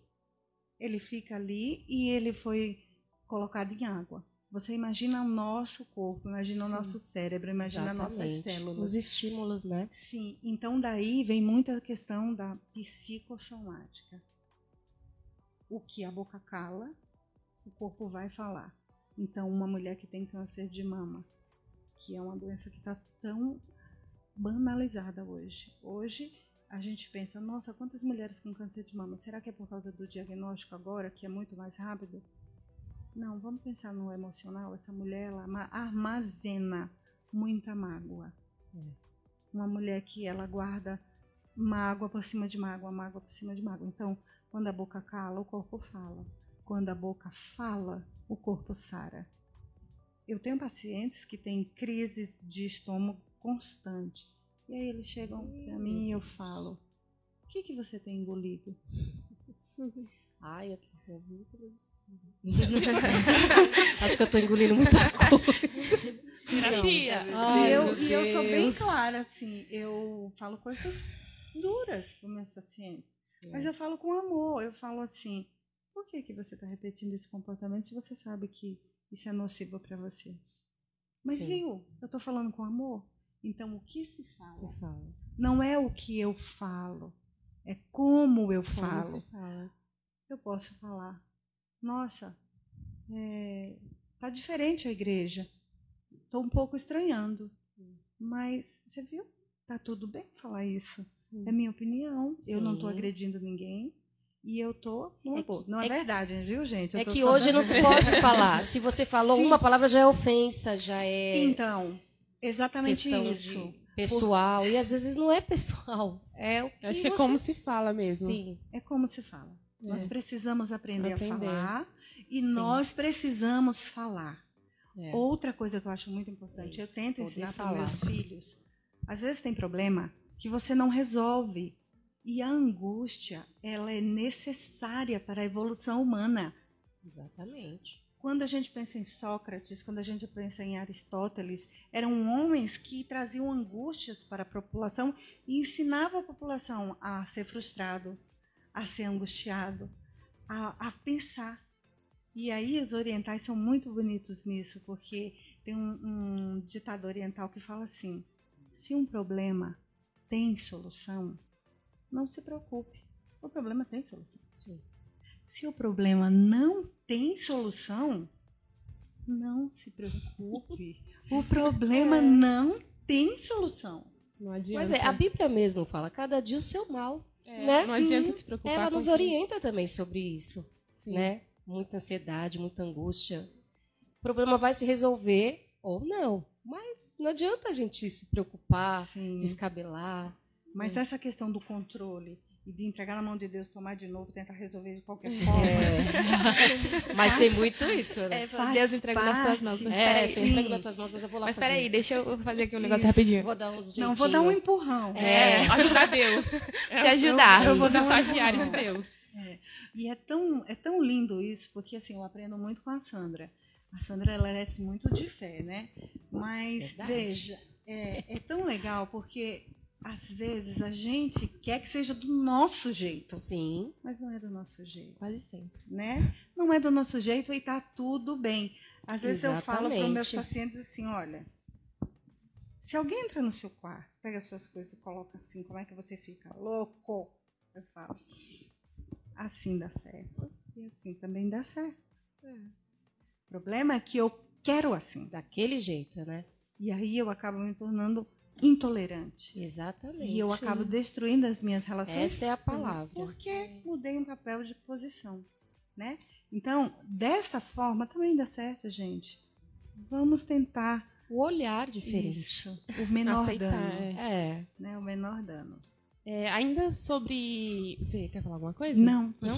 ele fica ali e ele foi colocado em água. Você imagina o nosso corpo, imagina Sim, o nosso cérebro, imagina exatamente. nossas células. Os estímulos, né? Sim, então daí vem muita questão da psicossomática. O que a boca cala, o corpo vai falar. Então, uma mulher que tem câncer de mama, que é uma doença que está tão banalizada hoje. Hoje, a gente pensa, nossa, quantas mulheres com câncer de mama? Será que é por causa do diagnóstico agora, que é muito mais rápido? Não, vamos pensar no emocional. Essa mulher, ela armazena muita mágoa. É. Uma mulher que ela guarda mágoa por cima de mágoa, mágoa por cima de mágoa. Então, quando a boca cala, o corpo fala. Quando a boca fala, o corpo sara. Eu tenho pacientes que têm crises de estômago constante. E aí eles chegam para mim e eu falo: O que, que você tem engolido? Ai, eu muito Acho que eu estou engolindo muita coisa. Terapia. E eu, e eu sou bem clara, assim. Eu falo coisas duras para meus pacientes. É. Mas eu falo com amor. Eu falo assim: por que, que você está repetindo esse comportamento se você sabe que isso é nocivo para você? Mas Sim. viu, eu estou falando com amor. Então o que se fala, se fala, não é o que eu falo, é como eu como falo. Eu posso falar, nossa, é, tá diferente a igreja. Estou um pouco estranhando. Mas você viu? Tá tudo bem falar isso. Sim. É minha opinião. Sim. Eu não estou agredindo ninguém. E eu tô numa é boa. Não é, é verdade, que, viu, gente? Eu é que hoje não se pode falar. Se você falou Sim. uma palavra, já é ofensa, já é. Então, exatamente isso. pessoal. Por... E às vezes não é pessoal. É o que Acho que é como se fala mesmo. Sim. É como se fala. É. Nós precisamos aprender, aprender, a falar. E Sim. nós precisamos falar. É. Outra coisa que eu acho muito importante, isso, eu tento ensinar para meus filhos. Às vezes tem problema que você não resolve. E a angústia, ela é necessária para a evolução humana. Exatamente. Quando a gente pensa em Sócrates, quando a gente pensa em Aristóteles, eram homens que traziam angústias para a população e ensinavam a população a ser frustrado, a ser angustiado, a, a pensar. E aí os orientais são muito bonitos nisso, porque tem um, um ditado oriental que fala assim: se um problema tem solução, não se preocupe. O problema tem solução. Sim. Se o problema não tem solução, não se preocupe. O problema é. não tem solução. Não adianta. Mas é, a Bíblia mesmo fala, cada dia o seu mal. É, né? Não adianta se preocupar. Ela nos orienta também sobre isso. Sim. Né? Muita ansiedade, muita angústia. O problema vai se resolver ou não. Mas não adianta a gente se preocupar, Sim. descabelar. Mas hum. essa questão do controle e de entregar na mão de Deus, tomar de novo, tentar resolver de qualquer é. forma. É. mas tem muito isso, né? É, Deus entrega nas tuas mãos. Mas é, você entrega nas tuas mãos, mas eu vou lá mas fazer. Peraí, deixa eu fazer aqui um negócio isso. rapidinho. Vou dar uns Não, vou dar um empurrão. É, é. ajudar Deus. Te ajudar. Eu, eu vou dar um estagiário de Deus. É. E é tão, é tão lindo isso, porque assim, eu aprendo muito com a Sandra. A Sandra, ela é muito de fé, né? Mas, Verdade. veja, é, é tão legal, porque às vezes a gente quer que seja do nosso jeito. Sim. Mas não é do nosso jeito. Quase sempre. Né? Não é do nosso jeito e está tudo bem. Às vezes Exatamente. eu falo para os meus pacientes assim, olha, se alguém entra no seu quarto, pega suas coisas e coloca assim, como é que você fica? Louco! Eu falo. Assim dá certo. E assim também dá certo. É. O problema é que eu quero assim. Daquele jeito, né? E aí eu acabo me tornando intolerante. Exatamente. E eu acabo destruindo as minhas relações. Essa é a palavra. Porque mudei um papel de posição, né? Então, desta forma também dá certo, gente. Vamos tentar o olhar diferente, Isso. o menor Aceitar, dano, é. né? O menor dano. É, ainda sobre, você quer falar alguma coisa? Não. Não.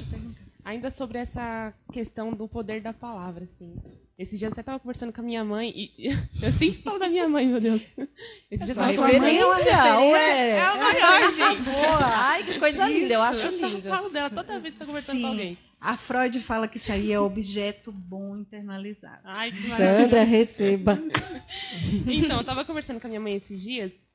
Ainda sobre essa questão do poder da palavra, assim. Esses dias eu até estava conversando com a minha mãe e eu sempre falo da minha mãe, meu Deus. Esses dias eu sua mãe é uma referência. É a maior, gente. Boa. Ai, que coisa isso. linda, eu acho lindo. Eu falo dela toda vez que estou conversando Sim. com alguém. A Freud fala que isso aí é objeto bom internalizado. Ai, que Sandra, receba. então, eu estava conversando com a minha mãe esses dias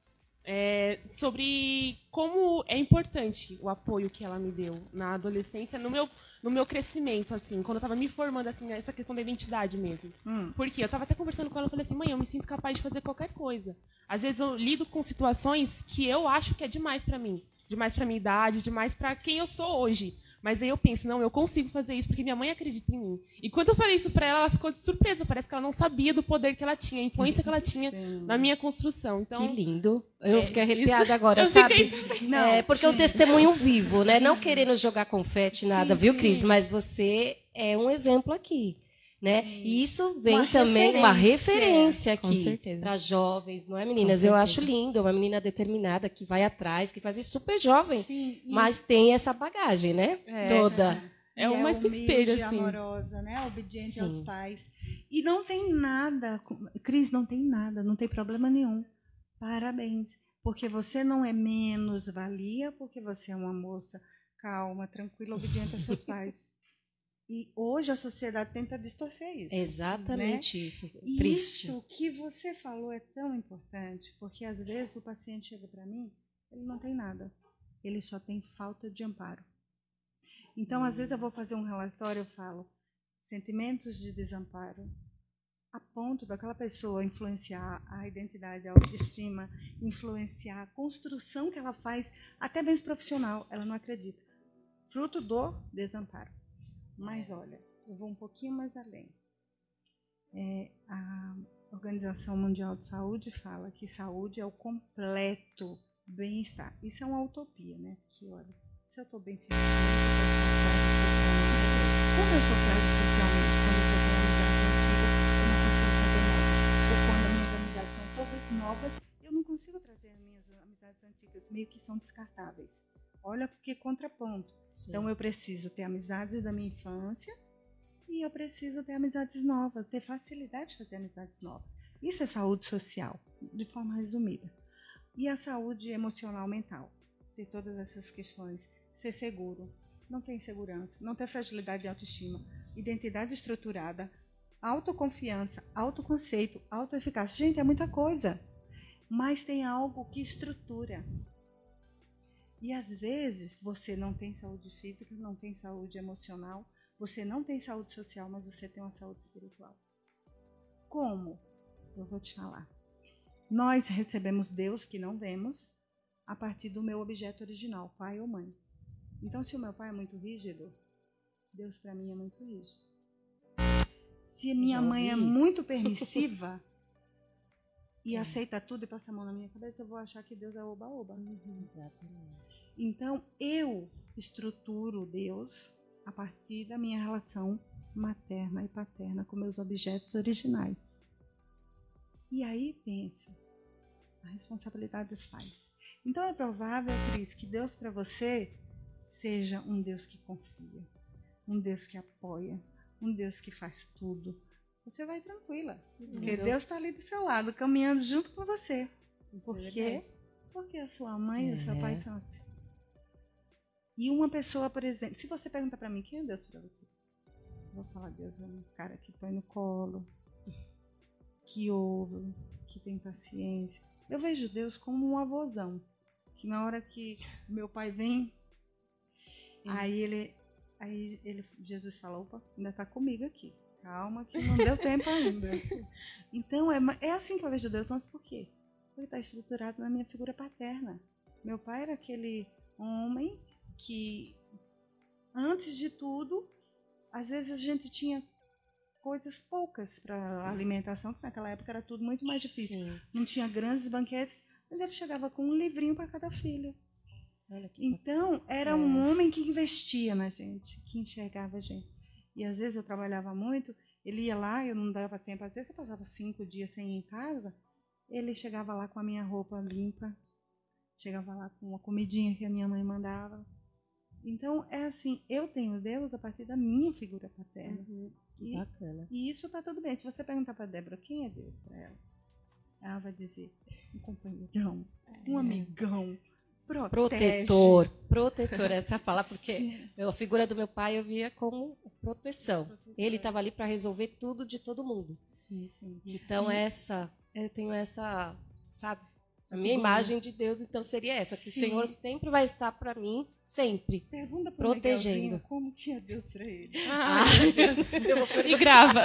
é, sobre como é importante o apoio que ela me deu na adolescência, no meu, no meu crescimento, assim, quando eu estava me formando, assim, essa questão da identidade mesmo. Hum. Porque eu estava até conversando com ela, eu falei assim, mãe, eu me sinto capaz de fazer qualquer coisa. Às vezes eu lido com situações que eu acho que é demais para mim, demais para minha idade, demais para quem eu sou hoje. Mas aí eu penso, não, eu consigo fazer isso porque minha mãe acredita em mim. E quando eu falei isso para ela, ela ficou de surpresa. Parece que ela não sabia do poder que ela tinha, a influência que ela tinha Sim. na minha construção. Então, Que lindo. Eu É, fiquei arrepiada isso- agora, eu sabe? fiquei- Não, é, porque é um testemunho vivo, né? Não querendo jogar confete, nada, Sim, viu, sim. Cris? Mas você é um exemplo aqui. Né? E isso vem Uma também uma referência. referência Com aqui para jovens, não é, meninas? Eu acho lindo, uma menina determinada que vai atrás, que faz isso super jovem, Sim, e- mas tem essa bagagem, né? É. Toda. É o mais que humilde, espelho, assim. amorosa, né? Obediente Sim. aos pais. E não tem nada, Cris, não tem nada, não tem problema nenhum. Parabéns. Porque você não é menos valia, porque você é uma moça calma, tranquila, obediente aos seus pais. E hoje a sociedade tenta distorcer isso. Exatamente isso. E Triste. isso que você falou é tão importante, porque às vezes o paciente chega para mim, ele não tem nada, ele só tem falta de amparo. Então, às vezes eu vou fazer um relatório, eu falo sentimentos de desamparo, a ponto daquela pessoa influenciar a identidade, a autoestima, influenciar a construção que ela faz, até mesmo profissional, ela não acredita. Fruto do desamparo. Mas olha, eu vou um pouquinho mais além. É, a Organização Mundial de Saúde fala que saúde é o completo bem-estar. Isso é uma utopia, né? Porque, olha, se eu estou bem fisicamente, quando eu frágil socialmente, quando eu estou com amizade antiga, eu não consigo fazer nada. Ou quando as minhas amizades são todas novas, eu não consigo trazer as minhas amizades antigas, meio que são descartáveis. Olha que contraponto. Então eu preciso ter amizades da minha infância e eu preciso ter amizades novas, ter facilidade de fazer amizades novas. Isso é saúde social, de forma resumida. E a saúde emocional mental, ter todas essas questões, ser seguro, não ter insegurança, não ter fragilidade de autoestima, identidade estruturada, autoconfiança, autoconceito, autoeficácia. Gente, é muita coisa. Mas tem algo que estrutura. E às vezes você não tem saúde física, não tem saúde emocional, você não tem saúde social, mas você tem uma saúde espiritual. Como? Eu vou te falar. Nós recebemos Deus que não vemos a partir do meu objeto original, pai ou mãe. Então, se o meu pai é muito rígido, Deus para mim é muito rígido. Se minha mãe é muito permissiva e aceita tudo e passa a mão na minha cabeça, eu vou achar que Deus é oba-oba. Exatamente. Então, eu estruturo Deus a partir da minha relação materna e paterna com meus objetos originais. E aí, pensa, a responsabilidade dos pais. Então, é provável, Cris, que Deus para você seja um Deus que confia, um Deus que apoia, um Deus que faz tudo. Você vai tranquila, porque Entendeu? Deus está ali do seu lado, caminhando junto com você. Por é quê? verdade. Porque a sua mãe e o seu É. pai são assim. E uma pessoa, por exemplo, se você pergunta para mim, quem é Deus para você? Eu vou falar, Deus é um cara que põe no colo, que ouve, que tem paciência. Eu vejo Deus como um avôzão, que na hora que meu pai vem, aí ele, aí ele, Jesus fala, opa, ainda está comigo aqui. Calma, que não deu tempo ainda. Então, é, é assim que eu vejo Deus, mas por quê? Porque está estruturado na minha figura paterna. Meu pai era aquele homem que, antes de tudo, às vezes a gente tinha coisas poucas para alimentação, que naquela época era tudo muito mais difícil. Sim. Não tinha grandes banquetes, mas ele chegava com um livrinho para cada filho. Então, era É. um homem que investia na gente, que enxergava a gente. E às vezes eu trabalhava muito, ele ia lá, eu não dava tempo, às vezes eu passava cinco dias sem ir em casa, ele chegava lá com a minha roupa limpa, chegava lá com uma comidinha que a minha mãe mandava. Então, é assim, eu tenho Deus a partir da minha figura paterna. que E, bacana. e isso tá tudo bem. Se você perguntar para Débora quem é Deus para ela, ela vai dizer um companheirão, um amigão, protege. Protetor. Protetor, essa fala, porque Sim. a figura do meu pai eu via como proteção. Ele estava ali para resolver tudo de todo mundo. Sim, sim. Então, E- essa, eu tenho essa, sabe, A minha imagem de Deus, então, seria essa, que Sim. o Senhor sempre vai estar para mim, sempre. Pergunta pro Protegendo. Miguelzinho como que é Deus para ele. Ah, e grava.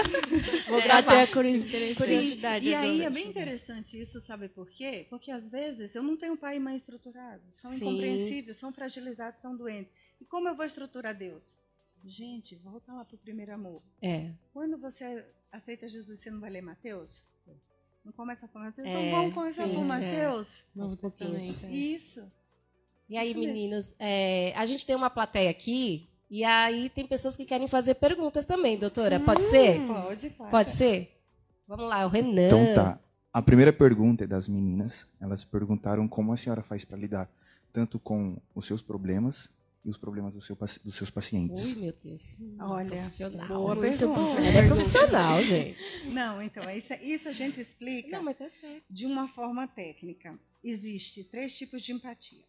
Vou É, gravar. até a curi- curiosidade. E aí é bem interessante isso, sabe por quê? Porque às vezes eu não tenho pai e mãe estruturados, são Sim. incompreensíveis, são fragilizados, são doentes. E como eu vou estruturar Deus? Gente, volta lá pro primeiro amor. É. Quando você aceita Jesus, você não vai ler Mateus? Não começa por Mateus? É, então vamos começar sim, é. Mateus? Aos pouquinhos. Isso. E aí, Isso meninos, é, a gente tem uma plateia aqui, e aí tem pessoas que querem fazer perguntas também, doutora. Pode ser? Pode, claro. Pode ser? Vamos lá, o Renan. Então tá. A primeira pergunta é das meninas. Elas perguntaram como a senhora faz para lidar tanto com os seus problemas e os problemas do seu dos seus pacientes. Ui, meu Deus. Olha, profissional. boa Muito pergunta. bom. Ela é profissional, gente. Não, então, isso, isso a gente explica Não, mas tá certo. de uma forma técnica. Existe três tipos de empatia: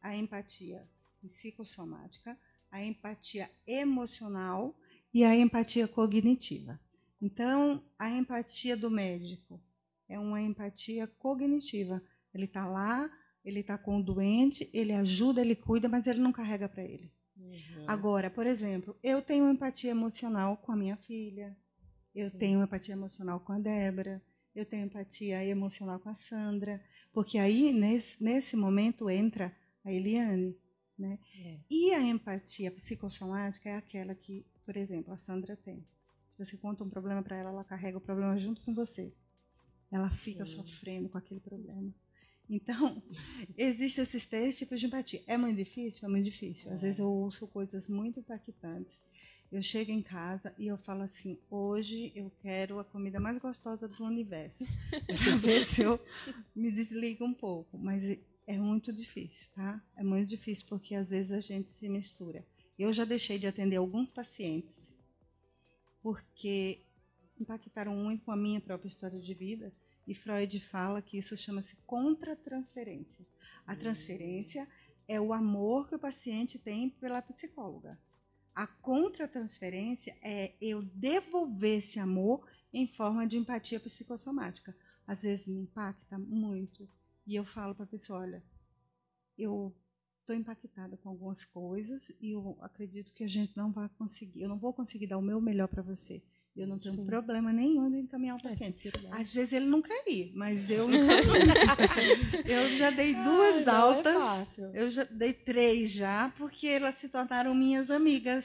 a empatia psicossomática, a empatia emocional e a empatia cognitiva. Então, a empatia do médico é uma empatia cognitiva. Ele está lá, ele está com o doente, ele ajuda, ele cuida, mas ele não carrega para ele. Uhum. Agora, por exemplo, eu tenho empatia emocional com a minha filha, eu Sim. tenho empatia emocional com a Débora, eu tenho empatia emocional com a Sandra, porque aí, nesse, nesse momento, entra a Eliane. Né? É. E a empatia psicossomática é aquela que, por exemplo, a Sandra tem. Se você conta um problema para ela, ela carrega o problema junto com você. Ela fica Sim. sofrendo com aquele problema. Então, existem esses três tipos de empatia. É muito difícil? É muito difícil. Às vezes eu ouço coisas muito impactantes. Eu chego em casa e eu falo assim: hoje eu quero a comida mais gostosa do universo. Para ver se eu me desligo um pouco. Mas é muito difícil, tá? É muito difícil porque às vezes a gente se mistura. Eu já deixei de atender alguns pacientes porque impactaram muito com a minha própria história de vida. E Freud fala que isso chama-se contratransferência. A transferência é o amor que o paciente tem pela psicóloga. A contratransferência é eu devolver esse amor em forma de empatia psicossomática. Às vezes me impacta muito. E eu falo para a pessoa: olha, eu estou impactada com algumas coisas e eu acredito que a gente não vai conseguir, eu não vou conseguir dar o meu melhor para você. Eu não tenho Sim. problema nenhum de encaminhar o É, paciente. sinceridade. Às vezes ele não quer ir, mas eu eu já dei duas Ai, não altas, É fácil. eu já dei três já, porque elas se tornaram minhas amigas.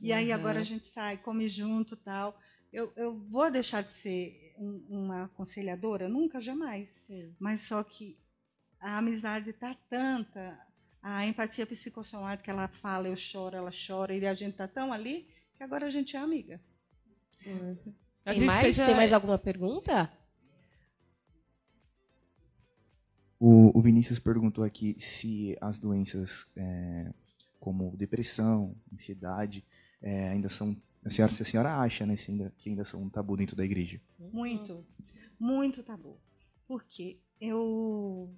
E aí Uhum. agora a gente sai, come junto tal. Eu, eu vou deixar de ser um- uma aconselhadora? Nunca, jamais. Sim. Mas só que a amizade tá tanta, a empatia psicossomática, ela fala, eu choro, ela chora, e a gente tá tão ali que agora a gente é amiga. Tem mais? seja- Tem mais alguma pergunta? O, o Vinícius perguntou aqui se as doenças é, como depressão, ansiedade, é, ainda são. A senhora, se a senhora acha né, se ainda, que ainda são um tabu dentro da igreja. Muito, muito tabu. Porque eu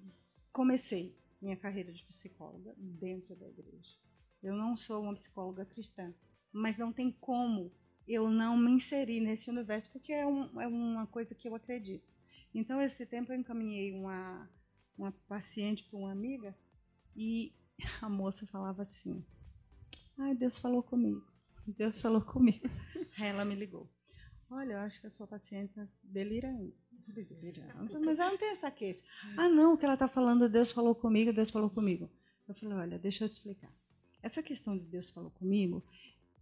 comecei minha carreira de psicóloga dentro da igreja. Eu não sou uma psicóloga cristã, mas não tem como eu não me inserir nesse universo, porque é, um- é uma coisa que eu acredito. Então, esse tempo eu encaminhei uma, uma paciente para uma amiga e a moça falava assim: Ai, Deus falou comigo. Deus falou comigo. Aí ela me ligou. Olha, eu acho que a sua paciente está delirando. Delirando? Mas ela não tem essa queixa. Ah, não, o que ela está falando, Deus falou comigo, Deus falou comigo. Eu falei, olha, deixa eu te explicar. Essa questão de Deus falou comigo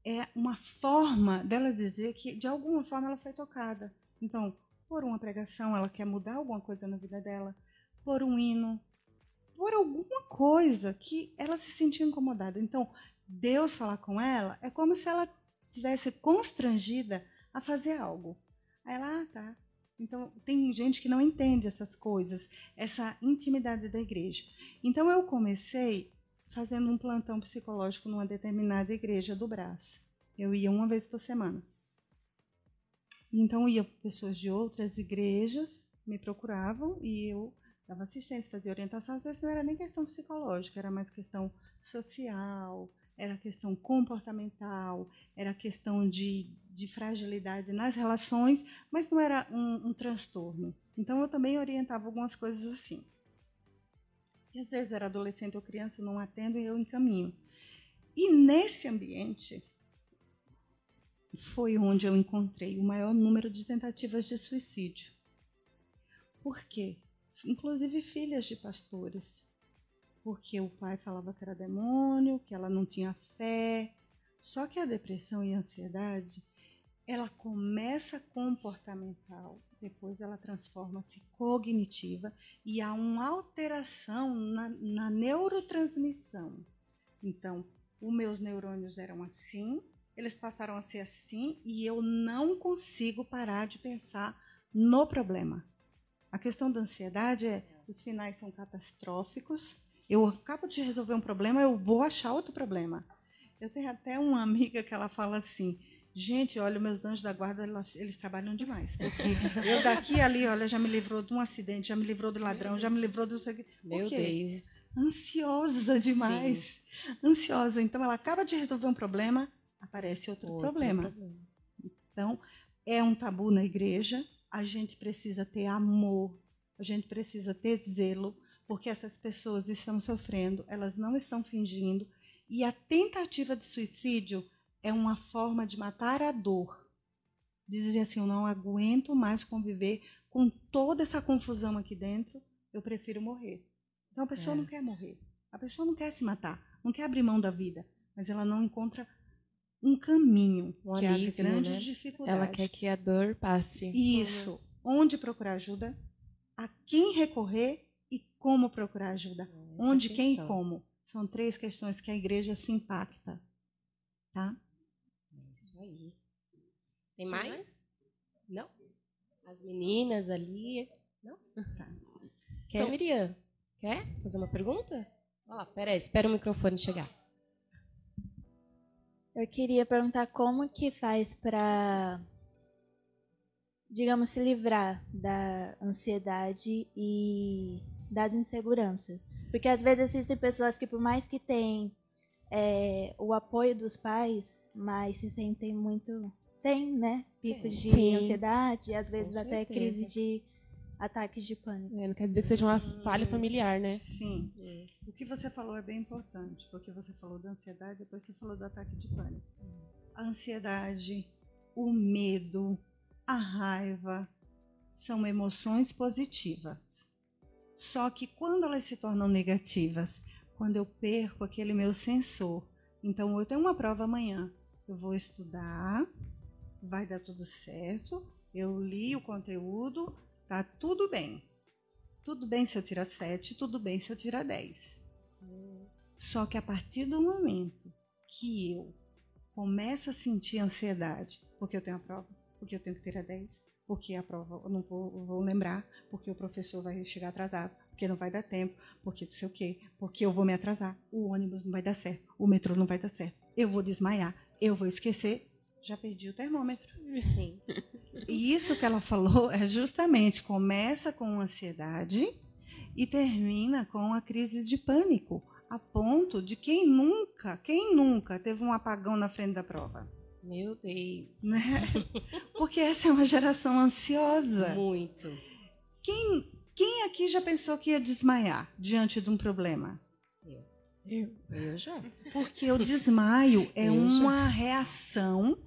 é uma forma dela dizer que, de alguma forma, ela foi tocada. Então, por uma pregação, ela quer mudar alguma coisa na vida dela, por um hino, por alguma coisa que ela se sentiu incomodada. Então, Deus falar com ela é como se ela tivesse constrangida a fazer algo. Aí ela, ah, tá. Então, tem gente que não entende essas coisas, essa intimidade da igreja. Então, eu comecei fazendo um plantão psicológico numa determinada igreja do Brás. Eu ia uma vez por semana. Então, ia pessoas de outras igrejas, me procuravam e eu dava assistência, fazia orientação. Às vezes não era nem questão psicológica, era mais questão social, era questão comportamental, era questão de, de fragilidade nas relações, mas não era um, um transtorno. Então, eu também orientava algumas coisas assim. E às vezes era adolescente ou criança, eu não atendo e eu encaminho. E nesse ambiente foi onde eu encontrei o maior número de tentativas de suicídio. Por quê? Inclusive filhas de pastores. Porque o pai falava que era demônio, que ela não tinha fé. Só que a depressão e a ansiedade, ela começa comportamental, depois ela transforma-se cognitiva e há uma alteração na, na neurotransmissão. Então, os meus neurônios eram assim, eles passaram a ser assim e eu não consigo parar de pensar no problema. A questão da ansiedade é os finais são catastróficos. Eu acabo de resolver um problema, eu vou achar outro problema. Eu tenho até uma amiga que ela fala assim: Gente, olha, meus anjos da guarda, eles, trabalham demais. Porque eu daqui ali, olha, já me livrou de um acidente, já me livrou do ladrão, já me livrou do. Meu Deus. Ansiosa demais. Sim. Ansiosa. Então, ela acaba de resolver um problema, aparece outro, outro problema. problema. Então, é um tabu na igreja. A gente precisa ter amor, a gente precisa ter zelo, porque essas pessoas estão sofrendo, elas não estão fingindo. E a tentativa de suicídio é uma forma de matar a dor. Dizer assim, eu não aguento mais conviver com toda essa confusão aqui dentro, eu prefiro morrer. Então a pessoa é. não quer morrer. A pessoa não quer se matar, não quer abrir mão da vida, mas ela não encontra um caminho, um que alívio, é grande né? dificuldade. Ela quer que a dor passe. Isso. Onde procurar ajuda, a quem recorrer e como procurar ajuda. Essa Onde, questão. quem e como. São três questões que a igreja se impacta. Tá? Isso aí. Tem mais? Não? As meninas ali. Não? Tá. Quer, então, Miriam? Quer fazer uma pergunta? Olha lá, peraí, espera o microfone chegar. Eu queria perguntar como que faz para, digamos, se livrar da ansiedade e das inseguranças. Porque às vezes existem pessoas que, por mais que tenham é, o apoio dos pais, mas se sentem muito. Tem, né? Picos de Sim. ansiedade, às vezes Com até certeza. crise de ataques de pânico. É, não quer dizer que seja uma falha hum, familiar, né? Sim. É. O que você falou é bem importante, porque você falou da ansiedade, depois você falou do ataque de pânico. A ansiedade, o medo, a raiva são emoções positivas. Só que quando elas se tornam negativas, quando eu perco aquele meu sensor. Então, eu tenho uma prova amanhã. Eu vou estudar, vai dar tudo certo. Eu li o conteúdo, tá tudo bem. Tudo bem se eu tirar 7, tudo bem se eu tirar 10. Só que a partir do momento que eu começo a sentir ansiedade, porque eu tenho a prova, porque eu tenho que tirar 10, porque a prova eu não vou, vou lembrar, porque o professor vai chegar atrasado, porque não vai dar tempo, porque não sei o quê, porque eu vou me atrasar, o ônibus não vai dar certo, o metrô não vai dar certo, eu vou desmaiar, eu vou esquecer, já perdi o termômetro. Sim. E isso que ela falou é justamente começa com ansiedade e termina com a crise de pânico, a ponto de quem nunca, quem nunca teve um apagão na frente da prova. Meu Deus. Né? Porque essa é uma geração ansiosa. Muito. Quem quem aqui já pensou que ia desmaiar diante de um problema? Eu. Eu, eu já. Porque o desmaio é uma já. reação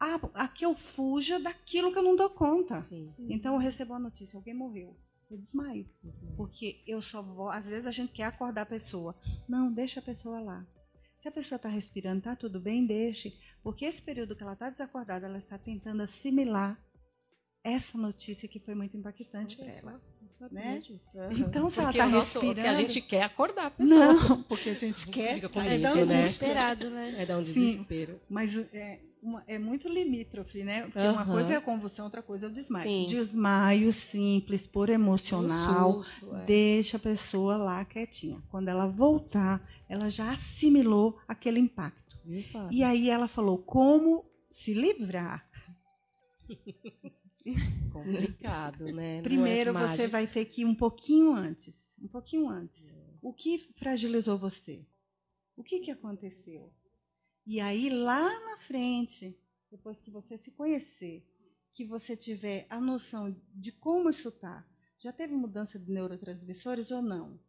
a, a, que eu fuja daquilo que eu não dou conta. Sim. Então eu recebo a notícia, alguém morreu. Eu desmaio. desmaio. Porque eu só vou. Às vezes a gente quer acordar a pessoa. Não, deixa a pessoa lá. Se a pessoa está respirando, está tudo bem, deixe. Porque esse período que ela está desacordada, ela está tentando assimilar essa notícia que foi muito impactante para ela né? disso. Uhum. Então, se porque ela está respirando... Porque a gente quer acordar a pessoa. Não, porque a gente quer... Fica com é dar um né? desesperado, né? É dar um desespero. Sim, mas é, uma, é muito limítrofe, né? Porque uhum. uma coisa é a convulsão, outra coisa é o desmaio. Sim. Desmaio simples, por emocional, um susto, é. deixa a pessoa lá quietinha. Quando ela voltar, ela já assimilou aquele impacto. E aí ela falou, como se livrar? Complicado, né? É Primeiro é você vai ter que ir um pouquinho antes. Um pouquinho antes. É. O que fragilizou você? O que, que aconteceu? E aí, lá na frente, depois que você se conhecer, que você tiver a noção de como isso está, já teve mudança de neurotransmissores ou não?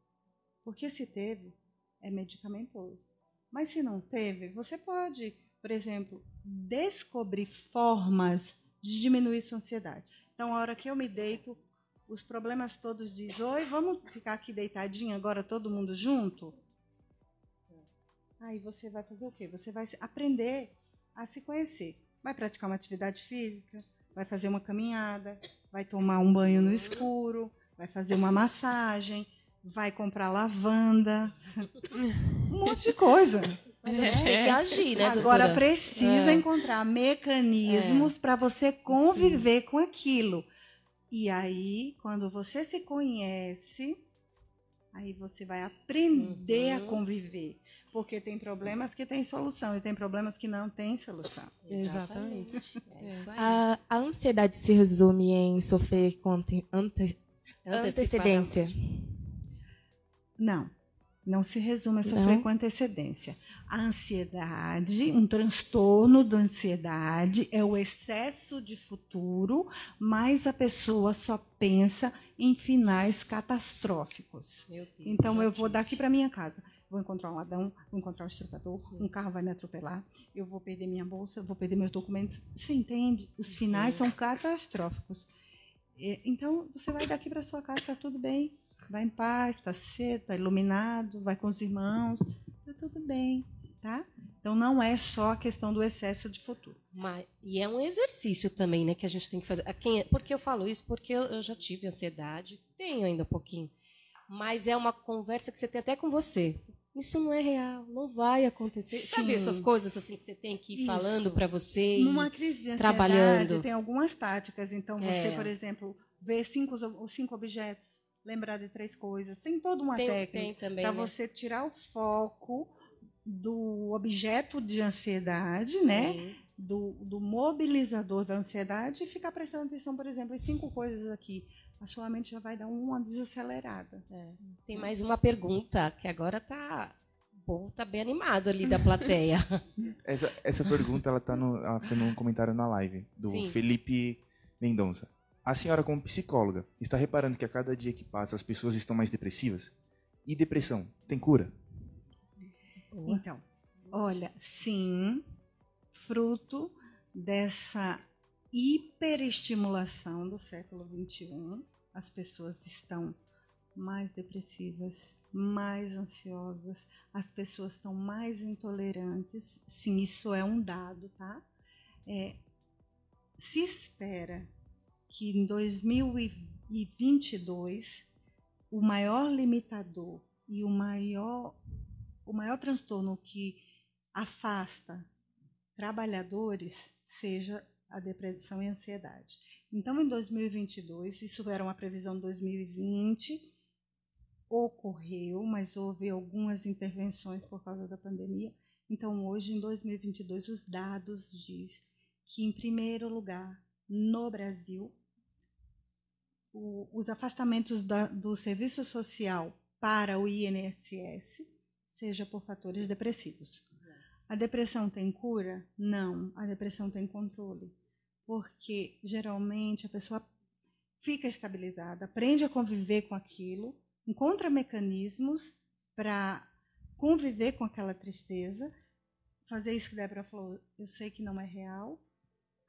Porque se teve, é medicamentoso. Mas se não teve, você pode, por exemplo, descobrir formas diminuir sua ansiedade. Então, a hora que eu me deito, os problemas todos dizem: Oi, vamos ficar aqui deitadinho agora, todo mundo junto? Aí você vai fazer o quê? Você vai aprender a se conhecer. Vai praticar uma atividade física, vai fazer uma caminhada, vai tomar um banho no escuro, vai fazer uma massagem, vai comprar lavanda, um monte de coisa. Mas a gente tem que agir, né, Agora doutora? precisa É. encontrar mecanismos para você conviver com aquilo. E aí, quando você se conhece, aí você vai aprender Uhum. a conviver. Porque tem problemas que têm solução e tem problemas que não têm solução. Exatamente. É isso aí. A, a ansiedade se resume em sofrer com ante, ante- antecedência. Não, não se resume a sofrer Não? com antecedência. A ansiedade, um transtorno da ansiedade é o excesso de futuro, mas a pessoa só pensa em finais catastróficos. Meu Deus, Então eu vou daqui para minha casa, vou encontrar um ladrão, vou encontrar um estuprador, Sim. um carro vai me atropelar, eu vou perder minha bolsa, vou perder meus documentos. Você entende? Os finais são catastróficos. E- Então você vai daqui para sua casa, está tudo bem, vai em paz, está cedo, está iluminado, vai com os irmãos, está tudo bem, tá? Então não é só a questão do excesso de futuro. Mas- e é um exercício também, né, que a gente tem que fazer. Quem, por que eu falo isso? Porque eu, eu já tive ansiedade, tenho ainda um pouquinho. Mas é uma conversa que você tem até com você. Isso não é real, não vai acontecer. Sabe Sim. essas coisas assim que você tem que ir Isso. falando para você? Numa crise de ansiedade, trabalhando. tem algumas táticas. Então, você, É. por exemplo, vê cinco, os cinco objetos, lembrar de três coisas. Tem toda uma tem, técnica tem também. para né? você tirar o foco do objeto de ansiedade, né? Sim. Do, do mobilizador da ansiedade e ficar prestando atenção, por exemplo, em cinco coisas aqui. A sua mente já vai dar uma desacelerada. Tem mais uma pergunta, que agora tá. O povo tá bem animado ali da plateia. Essa, essa pergunta ela tá no, ela foi num comentário na live do Sim. Felipe Mendonça. A senhora, como psicóloga, está reparando que a cada dia que passa as pessoas estão mais depressivas? E depressão, tem cura? Então, olha, sim, fruto dessa hiperestimulação do século XXI, as pessoas estão mais depressivas, mais ansiosas, as pessoas estão mais intolerantes. Sim, isso é um dado, tá? É, se espera que em 2022 o maior limitador e o maior o maior transtorno que afasta trabalhadores seja a depressão e a ansiedade. Então, em 2022, isso era uma previsão de 2020, ocorreu, mas houve algumas intervenções por causa da pandemia. Então, hoje, em 2022, os dados diz que, em primeiro lugar, no Brasil, o- os afastamentos da- do serviço social para o INSS seja por fatores depressivos. A depressão tem cura? Não. A depressão tem controle. Porque geralmente a pessoa fica estabilizada, aprende a conviver com aquilo, encontra mecanismos para conviver com aquela tristeza, fazer isso que Débora falou, eu sei que não é real,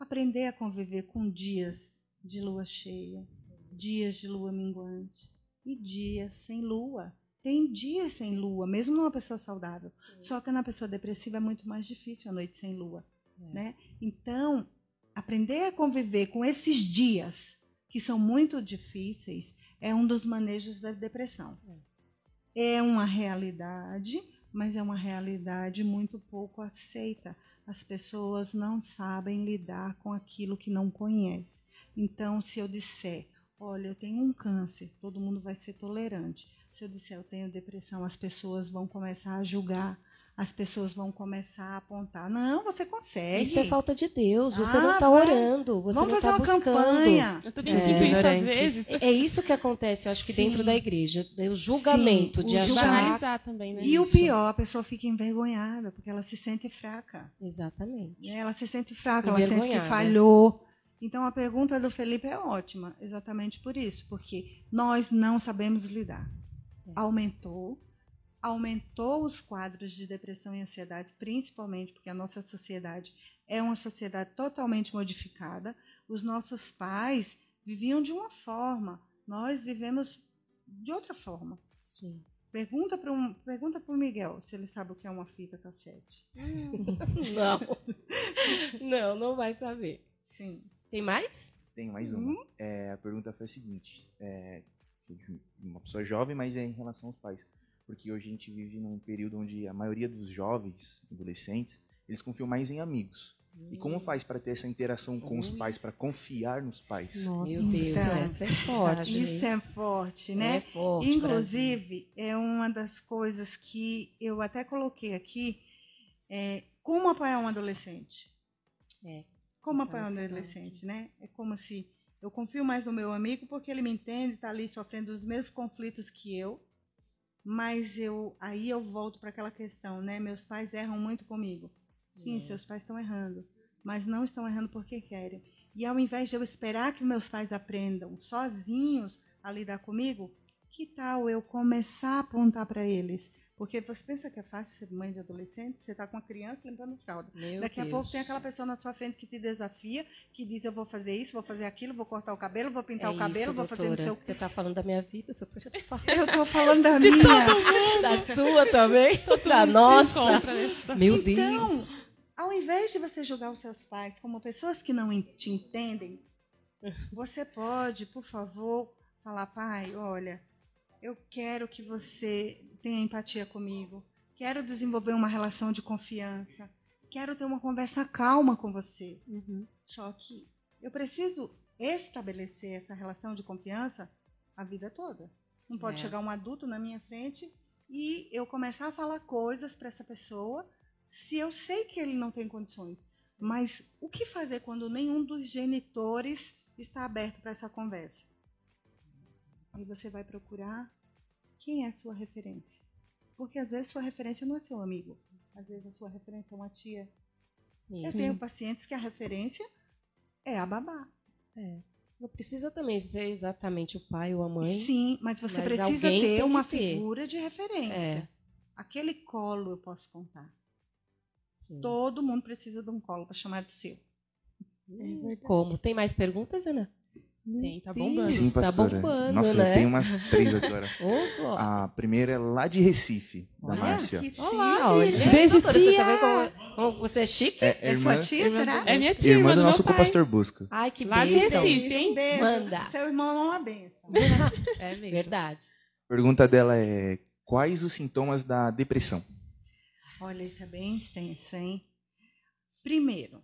aprender a conviver com dias de lua cheia, dias de lua minguante e dias sem lua. Tem dias sem lua, mesmo numa pessoa saudável. Só que na pessoa depressiva é muito mais difícil a noite sem lua. Né? Então, aprender a conviver com esses dias que são muito difíceis é um dos manejos da depressão. É uma realidade, mas é uma realidade muito pouco aceita. As pessoas não sabem lidar com aquilo que não conhece. Então, se eu disser, olha, eu tenho um câncer, todo mundo vai ser tolerante. Se eu disser eu tenho depressão, as pessoas vão começar a julgar, as pessoas vão começar a apontar. Não, você consegue. Isso é falta de Deus. Você Ah, não está orando. Você Vamos não fazer está uma buscando. campanha. Eu também É, sinto isso às vezes. É é isso que acontece, eu acho que Sim. dentro da igreja. O julgamento Sim, de o achar. Banalizar também, né? E o Isso. pior, a pessoa fica envergonhada, porque ela se sente fraca. Exatamente. né? Ela se sente fraca, ela sente que falhou. Então a pergunta do Felipe é ótima, exatamente por isso, porque nós não sabemos lidar. aumentou, aumentou os quadros de depressão e ansiedade, principalmente porque a nossa sociedade é uma sociedade totalmente modificada. Os nossos pais viviam de uma forma, nós vivemos de outra forma. Sim. Pergunta para um, pergunta o Miguel se ele sabe o que é uma fita cassete. Não. não, não vai saber. Sim. Tem mais? Tem mais uma. É, a pergunta foi a seguinte: é, foi de uma pessoa jovem, mas é em relação aos pais. Porque hoje a gente vive num período onde a maioria dos jovens, adolescentes, eles confiam mais em amigos. E como faz para ter essa interação com os pais, para confiar nos pais? Nossa. Meu Deus, Então, essa é forte. Isso é forte, né? É forte. Brasil. Inclusive, é uma das coisas que eu até coloquei aqui, é, como apoiar um adolescente. É. Como Eu tava apoiar um adolescente, né? É como se eu confio mais no meu amigo porque ele me entende, está ali sofrendo os mesmos conflitos que eu, mas eu aí eu volto para aquela questão, né? Meus pais erram muito comigo. Sim, É. seus pais estão errando, mas não estão errando porque querem. E ao invés de eu esperar que meus pais aprendam sozinhos a lidar comigo, que tal eu começar a apontar para eles? Porque você pensa que é fácil ser mãe de adolescente? Você está com uma criança limpando fralda. Meu Daqui a Deus. pouco tem aquela pessoa na sua frente que te desafia, que diz eu vou fazer isso, vou fazer aquilo, vou cortar o cabelo, vou pintar é o cabelo, isso, vou fazer não sei o doutora. Você está falando da minha vida, doutora. Eu estou falando da minha. Da sua também? Da nossa? Meu Então, Deus. Ao invés de você julgar os seus pais como pessoas que não te entendem, você pode, por favor, falar, pai, olha, eu quero que você tenha empatia comigo, quero desenvolver uma relação de confiança, quero ter uma conversa calma com você. Uhum. Só que eu preciso estabelecer essa relação de confiança a vida toda. Não pode É. chegar um adulto na minha frente e eu começar a falar coisas para essa pessoa se eu sei que ele não tem condições. Mas o que fazer quando nenhum dos genitores está aberto para essa conversa? Aí você vai procurar quem é sua referência. Porque às vezes sua referência não é seu amigo. Às vezes a sua referência é uma tia. Eu tenho pacientes que a referência é a babá. Não precisa também ser exatamente o pai ou a mãe. Sim, mas você Mas precisa ter uma ter. figura de referência. É. Aquele colo eu posso contar. Sim. Todo mundo precisa de um colo para chamar de seu. Como? Tem mais perguntas, Ana? Tem, tá bombando. Sim, Tá pastora. bombando, Nossa, né? eu tenho umas três agora. A primeira é lá de Recife, da Olha, Márcia. que Olá. Lívia. Beijo, Doutora, Você tia. tá vendo como, como você é chique? É, É irmã, sua tia, será? É minha tia, irmã do nosso co-pastor Busca. Ai, que Lá de bênção. Recife, hein? Beijo. Manda. Seu irmão é uma benção. É mesmo. Verdade. Pergunta dela é: quais os sintomas da depressão? Olha, isso é bem extenso, hein? Primeiro,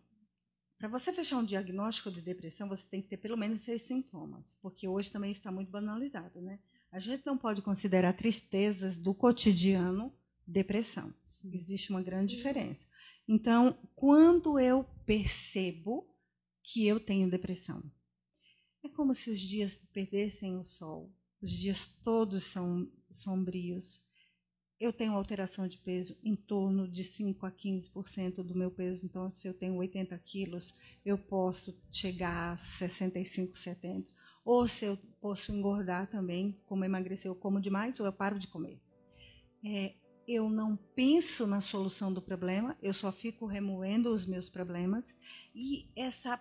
para você fechar um diagnóstico de depressão, você tem que ter pelo menos seis sintomas, porque hoje também está muito banalizado, né? A gente não pode considerar tristezas do cotidiano depressão. Existe uma grande diferença. Então, quando eu percebo que eu tenho depressão, é como se os dias perdessem o sol, os dias todos são sombrios. Eu tenho alteração de peso em torno de 5 a 15% do meu peso. Então, se eu tenho 80 quilos, eu posso chegar a 65, 70. Ou se eu posso engordar também, como emagrecer, eu como demais ou eu paro de comer. É, eu não penso na solução do problema, eu só fico remoendo os meus problemas. E essa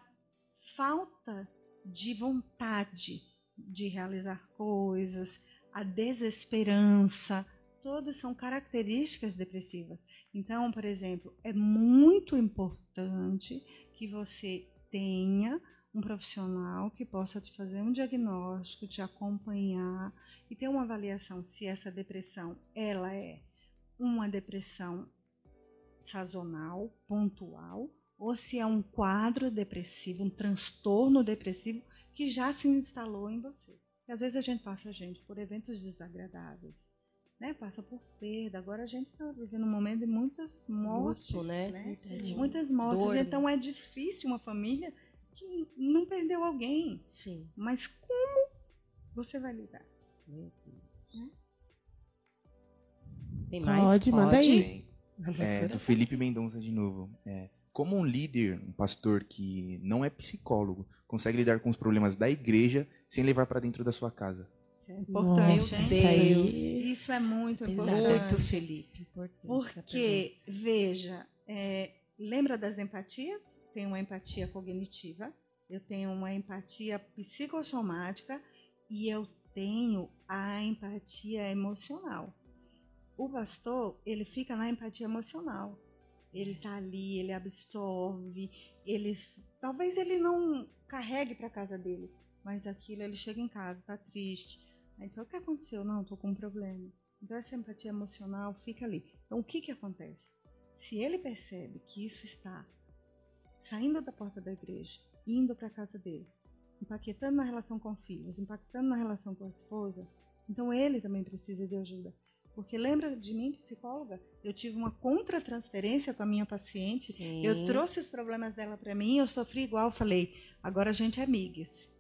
falta de vontade de realizar coisas, a desesperança, todas são características depressivas. Então, por exemplo, é muito importante que você tenha um profissional que possa te fazer um diagnóstico, te acompanhar e ter uma avaliação se essa depressão ela é uma depressão sazonal, pontual, ou se é um quadro depressivo, um transtorno depressivo que já se instalou em você. Porque às vezes a gente passa, gente, por eventos desagradáveis, né? Passa por perda. Agora a gente está vivendo um momento de muitas mortes, Luto, né? né? Verdade. Muitas mortes. Dor, né? então é difícil uma família que não perdeu alguém. Sim. Mas como você vai lidar? Meu Deus. Tem mais? Pode, manda aí. É, do Felipe Mendonça de novo. É, como um líder, um pastor que não é psicólogo, consegue lidar com os problemas da igreja sem levar para dentro da sua casa? É importante, Nossa? Deus. Isso é muito importante. Muito, Felipe. Importante Porque, veja, é, lembra das empatias? Tem uma empatia cognitiva, eu tenho uma empatia psicossomática e eu tenho a empatia emocional. O pastor, ele fica na empatia emocional. Ele está ali, ele absorve, ele talvez ele não carregue para casa dele, mas aquilo ele chega em casa, está triste. Então, o que aconteceu? Não, estou com um problema. Então, essa empatia emocional fica ali. Então, o que, que acontece? Se ele percebe que isso está saindo da porta da igreja, indo para a casa dele, impactando na relação com filhos, impactando na relação com a esposa, então ele também precisa de ajuda. Porque lembra de mim, psicóloga? Eu tive uma contratransferência com a minha paciente. Sim. Eu trouxe os problemas dela para mim, eu sofri igual, falei, agora a gente é amigas.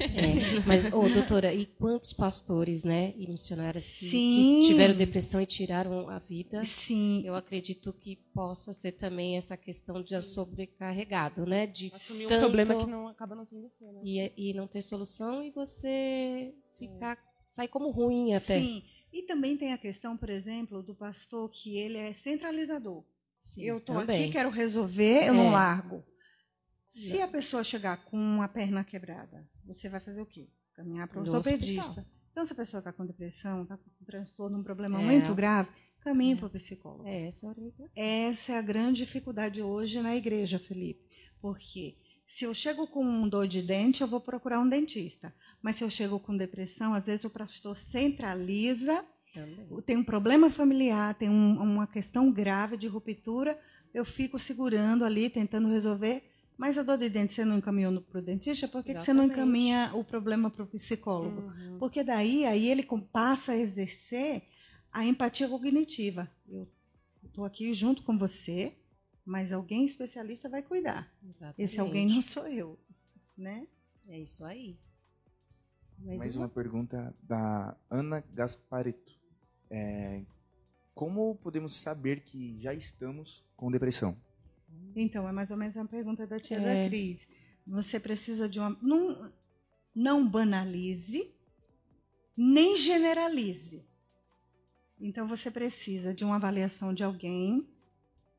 É, mas, ô, doutora, e quantos pastores, né, e missionárias que, Sim. que tiveram depressão e tiraram a vida? Sim, Eu acredito que possa ser também essa questão de sobrecarregado, né? De Assumir um tanto problema que não acaba não sendo seu, né? e, e não ter solução e você ficar sair como ruim até. sim. E também tem a questão, por exemplo, do pastor que ele é centralizador. Sim, eu estou aqui, quero resolver, eu não É. largo. Se a pessoa chegar com a perna quebrada, você vai fazer o quê? Caminhar para o No ortopedista. Então, se a pessoa está com depressão, está com um transtorno, um problema É. muito grave, caminhe É. para o psicólogo. É essa a orientação. Essa é a grande dificuldade hoje na igreja, Felipe. Porque se eu chego com um dor de dente, eu vou procurar um dentista. Mas se eu chego com depressão, às vezes o pastor centraliza, Também. tem um problema familiar, tem um- uma questão grave de ruptura, eu fico segurando ali, tentando resolver. Mas a dor de dente você não encaminhou para o dentista, por que, que você não encaminha o problema para o psicólogo? Uhum. Porque daí aí ele passa a exercer a empatia cognitiva. Eu estou aqui junto com você, mas alguém especialista vai cuidar. Exatamente. Esse alguém não sou eu, né? É isso aí. Mais, Mais uma? uma pergunta da Ana Gaspareto. É, como podemos saber que já estamos com depressão? Então, é mais ou menos a pergunta da tia É. da Cris. Você precisa de uma. Não, não banalize, nem generalize. Então, você precisa de uma avaliação de alguém,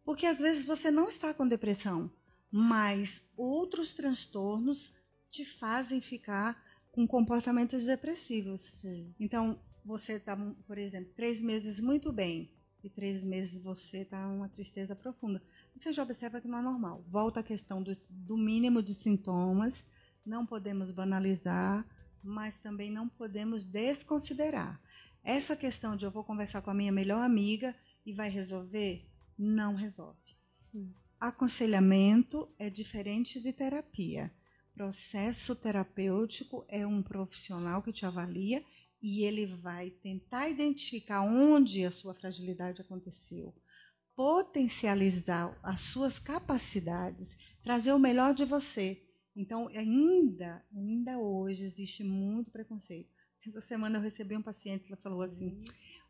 porque às vezes você não está com depressão, mas outros transtornos te fazem ficar com comportamentos depressivos. Sim. Então, você está, por exemplo, três meses muito bem e três meses você está uma tristeza profunda. Você já observa que não é normal. Volta à questão do, do mínimo de sintomas. Não podemos banalizar, mas também não podemos desconsiderar. Essa questão de eu vou conversar com a minha melhor amiga e vai resolver, não resolve. Aconselhamento é diferente de terapia. Processo terapêutico é um profissional que te avalia e ele vai tentar identificar onde a sua fragilidade aconteceu, potencializar as suas capacidades, trazer o melhor de você. Então, ainda, ainda hoje existe muito preconceito. Essa semana eu recebi um paciente que falou assim: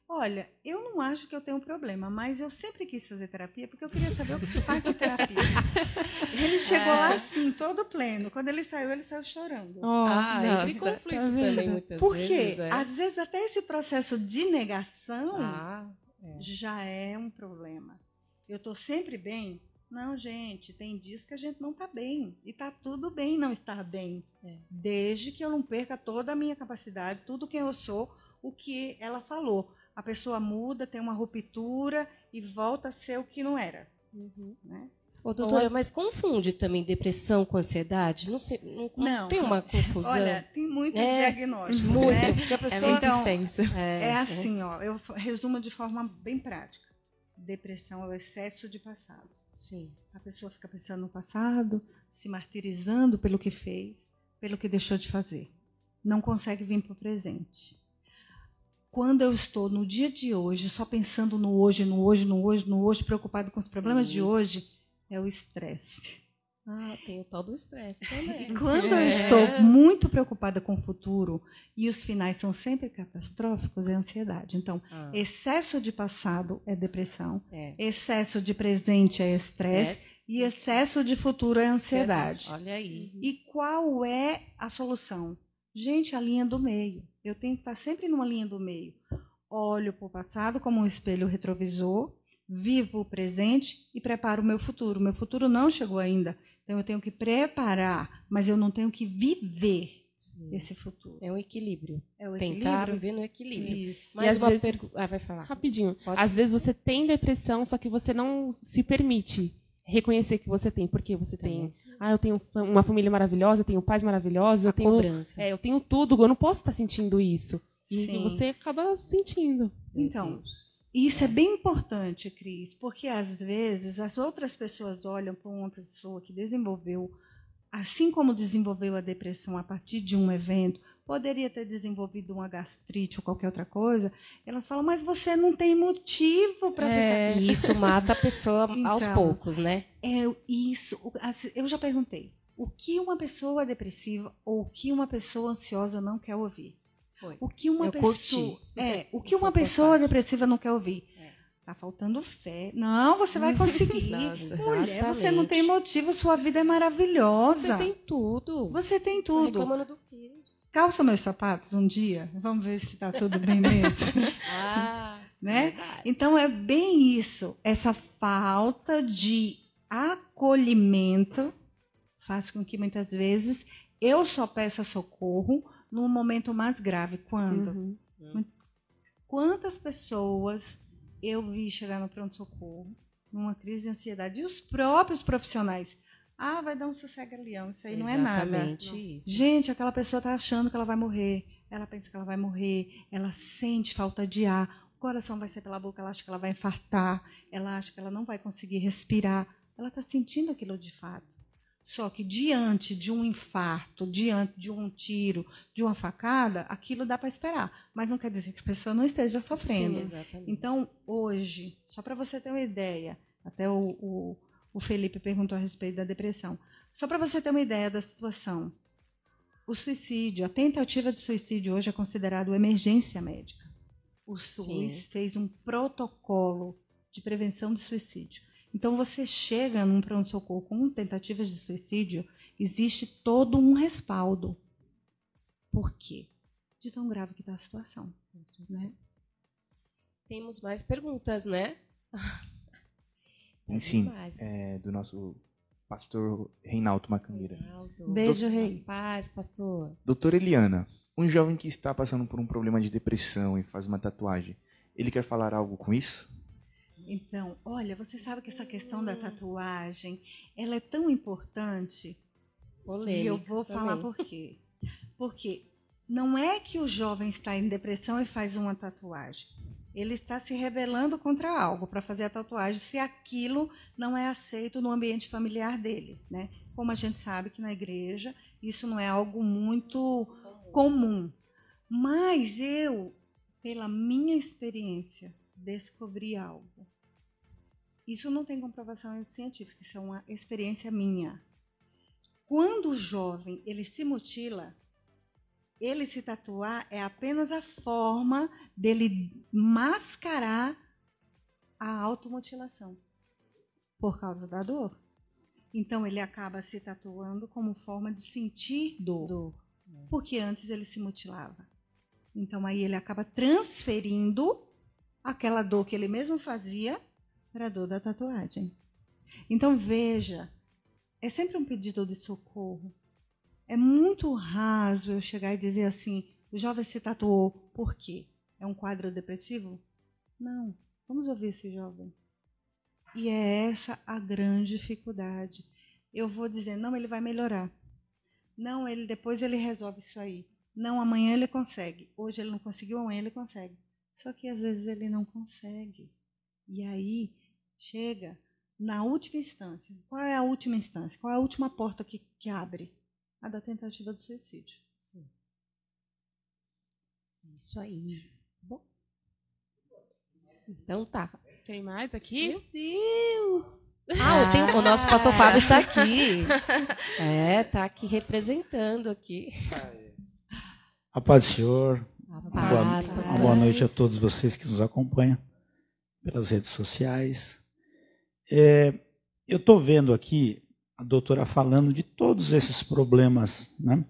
Olha, eu não acho que eu tenho problema, mas eu sempre quis fazer terapia porque eu queria saber o que se faz na terapia. ele chegou lá assim, todo pleno. Quando ele saiu, ele saiu chorando. Ah, nossa, entre em conflito tá também, muitas Por quê? vezes. é. Às vezes até esse processo de negação Ah, já é um problema. Eu estou sempre bem? Não, gente, tem dias que a gente não está bem. E está tudo bem não estar bem. É. Desde que eu não perca toda a minha capacidade, tudo quem eu sou, o que ela falou. A pessoa muda, tem uma ruptura e volta a ser o que não era. Uhum. Né? Ô, doutora, mas confunde também depressão com ansiedade? Não, não, Não. tem uma confusão? Olha, tem muitos É, diagnósticos. muito. Né? Porque a É pessoa muito Então, extenso. é, É assim, ó, eu resumo de forma bem prática. Depressão é o excesso de passado. Sim. A pessoa fica pensando no passado, se martirizando pelo que fez, pelo que deixou de fazer. Não consegue vir para o presente. Quando eu estou no dia de hoje, só pensando no hoje, no hoje, no hoje, no hoje, preocupado com os problemas Sim. de hoje, é o estresse. Ah, tem o tal do estresse também. E quando eu É. estou muito preocupada com o futuro e os finais são sempre catastróficos, é ansiedade. Então, Ah, excesso de passado é depressão, é. excesso de presente é estresse e excesso de futuro é ansiedade. Olha aí. E qual é a solução? Gente, a linha do meio. Eu tenho que estar sempre numa linha do meio. Olho para o passado como um espelho retrovisor, vivo o presente e preparo o meu futuro. O meu futuro não chegou ainda. Então eu tenho que preparar, mas eu não tenho que viver Sim. esse futuro. É um equilíbrio. É o Tentar equilíbrio. viver no equilíbrio. Isso. Mas uma vezes... pergunta. Ah, vai falar. Rapidinho. Pode às vezes você tem depressão, só que você não se permite reconhecer que você tem, porque você tem. Ah, eu tenho uma família maravilhosa, eu tenho pais maravilhosos, eu tenho. Cobrança. É, eu tenho tudo, eu não posso estar sentindo isso. E Sim. você acaba sentindo. Então, isso é bem importante, Cris, porque às vezes as outras pessoas olham para uma pessoa que desenvolveu, assim como desenvolveu a depressão a partir de um evento, poderia ter desenvolvido uma gastrite ou qualquer outra coisa, elas falam, mas você não tem motivo para é, ficar. E isso mata a pessoa então, aos poucos, né? É isso. Eu já perguntei. O que uma pessoa depressiva ou o que uma pessoa ansiosa não quer ouvir? Foi. O que uma eu pessoa, curti. é, o que uma pessoa depressiva não quer ouvir? É. Tá faltando fé. Não, você vai conseguir. Mulher, você não tem motivo, sua vida é maravilhosa. Você tem tudo. Você tem tudo. Tá reclamando do quê? Calça meus sapatos um dia. Vamos ver se está tudo bem mesmo. ah, né? Então é bem isso. Essa falta de acolhimento faz com que muitas vezes eu só peça socorro no momento mais grave. Quando? Uhum. Quantas pessoas eu vi chegar no pronto-socorro numa crise de ansiedade? E os próprios profissionais. Ah, vai dar um sossega-leão. Isso aí Exatamente não é nada. Isso. Gente, aquela pessoa está achando que ela vai morrer. Ela pensa que ela vai morrer. Ela sente falta de ar. O coração vai ser pela boca. Ela acha que ela vai infartar. Ela acha que ela não vai conseguir respirar. Ela está sentindo aquilo de fato. Só que diante de um infarto, diante de um tiro, de uma facada, aquilo dá para esperar. Mas não quer dizer que a pessoa não esteja sofrendo. Sim, então, hoje, só para você ter uma ideia, até o, o, o Felipe perguntou a respeito da depressão. Só para você ter uma ideia da situação. O suicídio, a tentativa de suicídio hoje é considerado emergência médica. O SUS Sim. fez um protocolo de prevenção de suicídio. Então, você chega num pronto-socorro com tentativas de suicídio, existe todo um respaldo. Por quê? De tão grave que está a situação. Né? Temos mais perguntas, né? Sim, é, do nosso pastor Reinaldo Macambeira. Reinaldo. Beijo, rei. Paz, pastor. Doutora Eliana, um jovem que está passando por um problema de depressão e faz uma tatuagem, ele quer falar algo com isso? Então, olha, você sabe que essa questão da tatuagem, ela é tão importante. Polêmica e eu vou também. falar por quê. Porque não é que o jovem está em depressão e faz uma tatuagem. Ele está se rebelando contra algo para fazer a tatuagem se aquilo não é aceito no ambiente familiar dele, né? Como a gente sabe que na igreja isso não é algo muito comum. Mas eu, pela minha experiência, descobri algo. Isso não tem comprovação científica, isso é uma experiência minha. Quando o jovem ele se mutila, ele se tatuar é apenas a forma dele mascarar a automutilação por causa da dor. Então ele acaba se tatuando como forma de sentir dor, dor. porque antes ele se mutilava. Então aí ele acaba transferindo aquela dor que ele mesmo fazia para a dor da tatuagem. Então veja, é sempre um pedido de socorro. É muito raso eu chegar e dizer assim: o jovem se tatuou por quê? É um quadro depressivo? Não. Vamos ouvir esse jovem. E é essa a grande dificuldade. Eu vou dizer: não, ele vai melhorar. Não, ele depois ele resolve isso aí. Não, amanhã ele consegue. Hoje ele não conseguiu, amanhã ele consegue. Só que às vezes ele não consegue. E aí chega na última instância. Qual é a última instância? Qual é a última porta que, que abre? A da tentativa do suicídio. Sim. Isso aí. Bom. Então tá. Tem mais aqui? Meu Deus! Ah, tem, o nosso pastor Fábio está aqui. É, está aqui representando aqui. A paz do Senhor. A paz, boa, uma boa noite a todos vocês que nos acompanham pelas redes sociais. É, eu estou vendo aqui a doutora falando de todos esses problemas, né?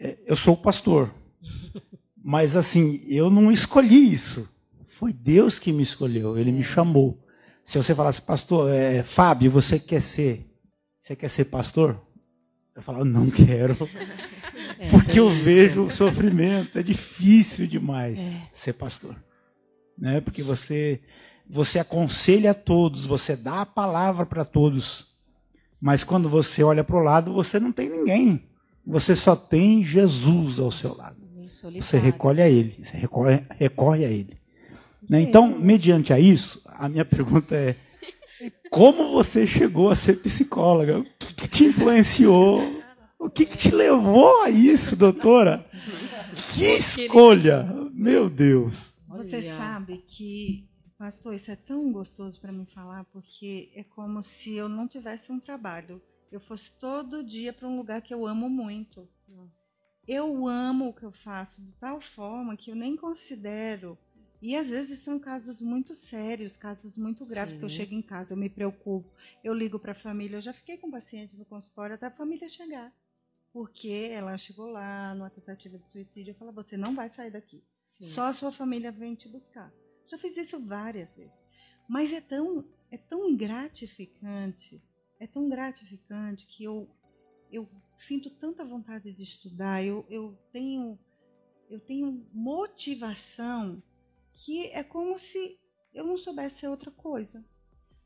É, eu sou pastor. Mas assim, eu não escolhi isso. Foi Deus que me escolheu, ele me chamou. Se você falasse, pastor, é, Fábio, você quer ser, você quer ser pastor? Eu falava, não quero. É, Porque eu isso. vejo o sofrimento, é difícil demais É. ser pastor. Né? Porque você você aconselha a todos, você dá a palavra para todos. Mas quando você olha para o lado, você não tem ninguém. Você só tem Jesus ao seu lado. Você recolhe a Ele, você recorre, recorre a Ele. Né? Então, mediante a isso, a minha pergunta é: como você chegou a ser psicóloga? O que, que te influenciou? O que, que te levou a isso, doutora? Que escolha! Meu Deus! Você sabe que, pastor, isso é tão gostoso para mim falar, porque é como se eu não tivesse um trabalho. Eu fosse todo dia para um lugar que eu amo muito. Eu amo o que eu faço de tal forma que eu nem considero. E às vezes são casos muito sérios, casos muito graves, que eu Sim. chego em casa, eu me preocupo, eu ligo para a família. Eu já fiquei com paciente no consultório até a família chegar. Porque ela chegou lá numa tentativa de suicídio. Eu falo, você não vai sair daqui. Sim. Só a sua família vem te buscar. Já fiz isso várias vezes. Mas é tão, é tão gratificante, é tão gratificante que eu, eu sinto tanta vontade de estudar, eu, eu, tenho, eu tenho motivação que é como se eu não soubesse ser outra coisa.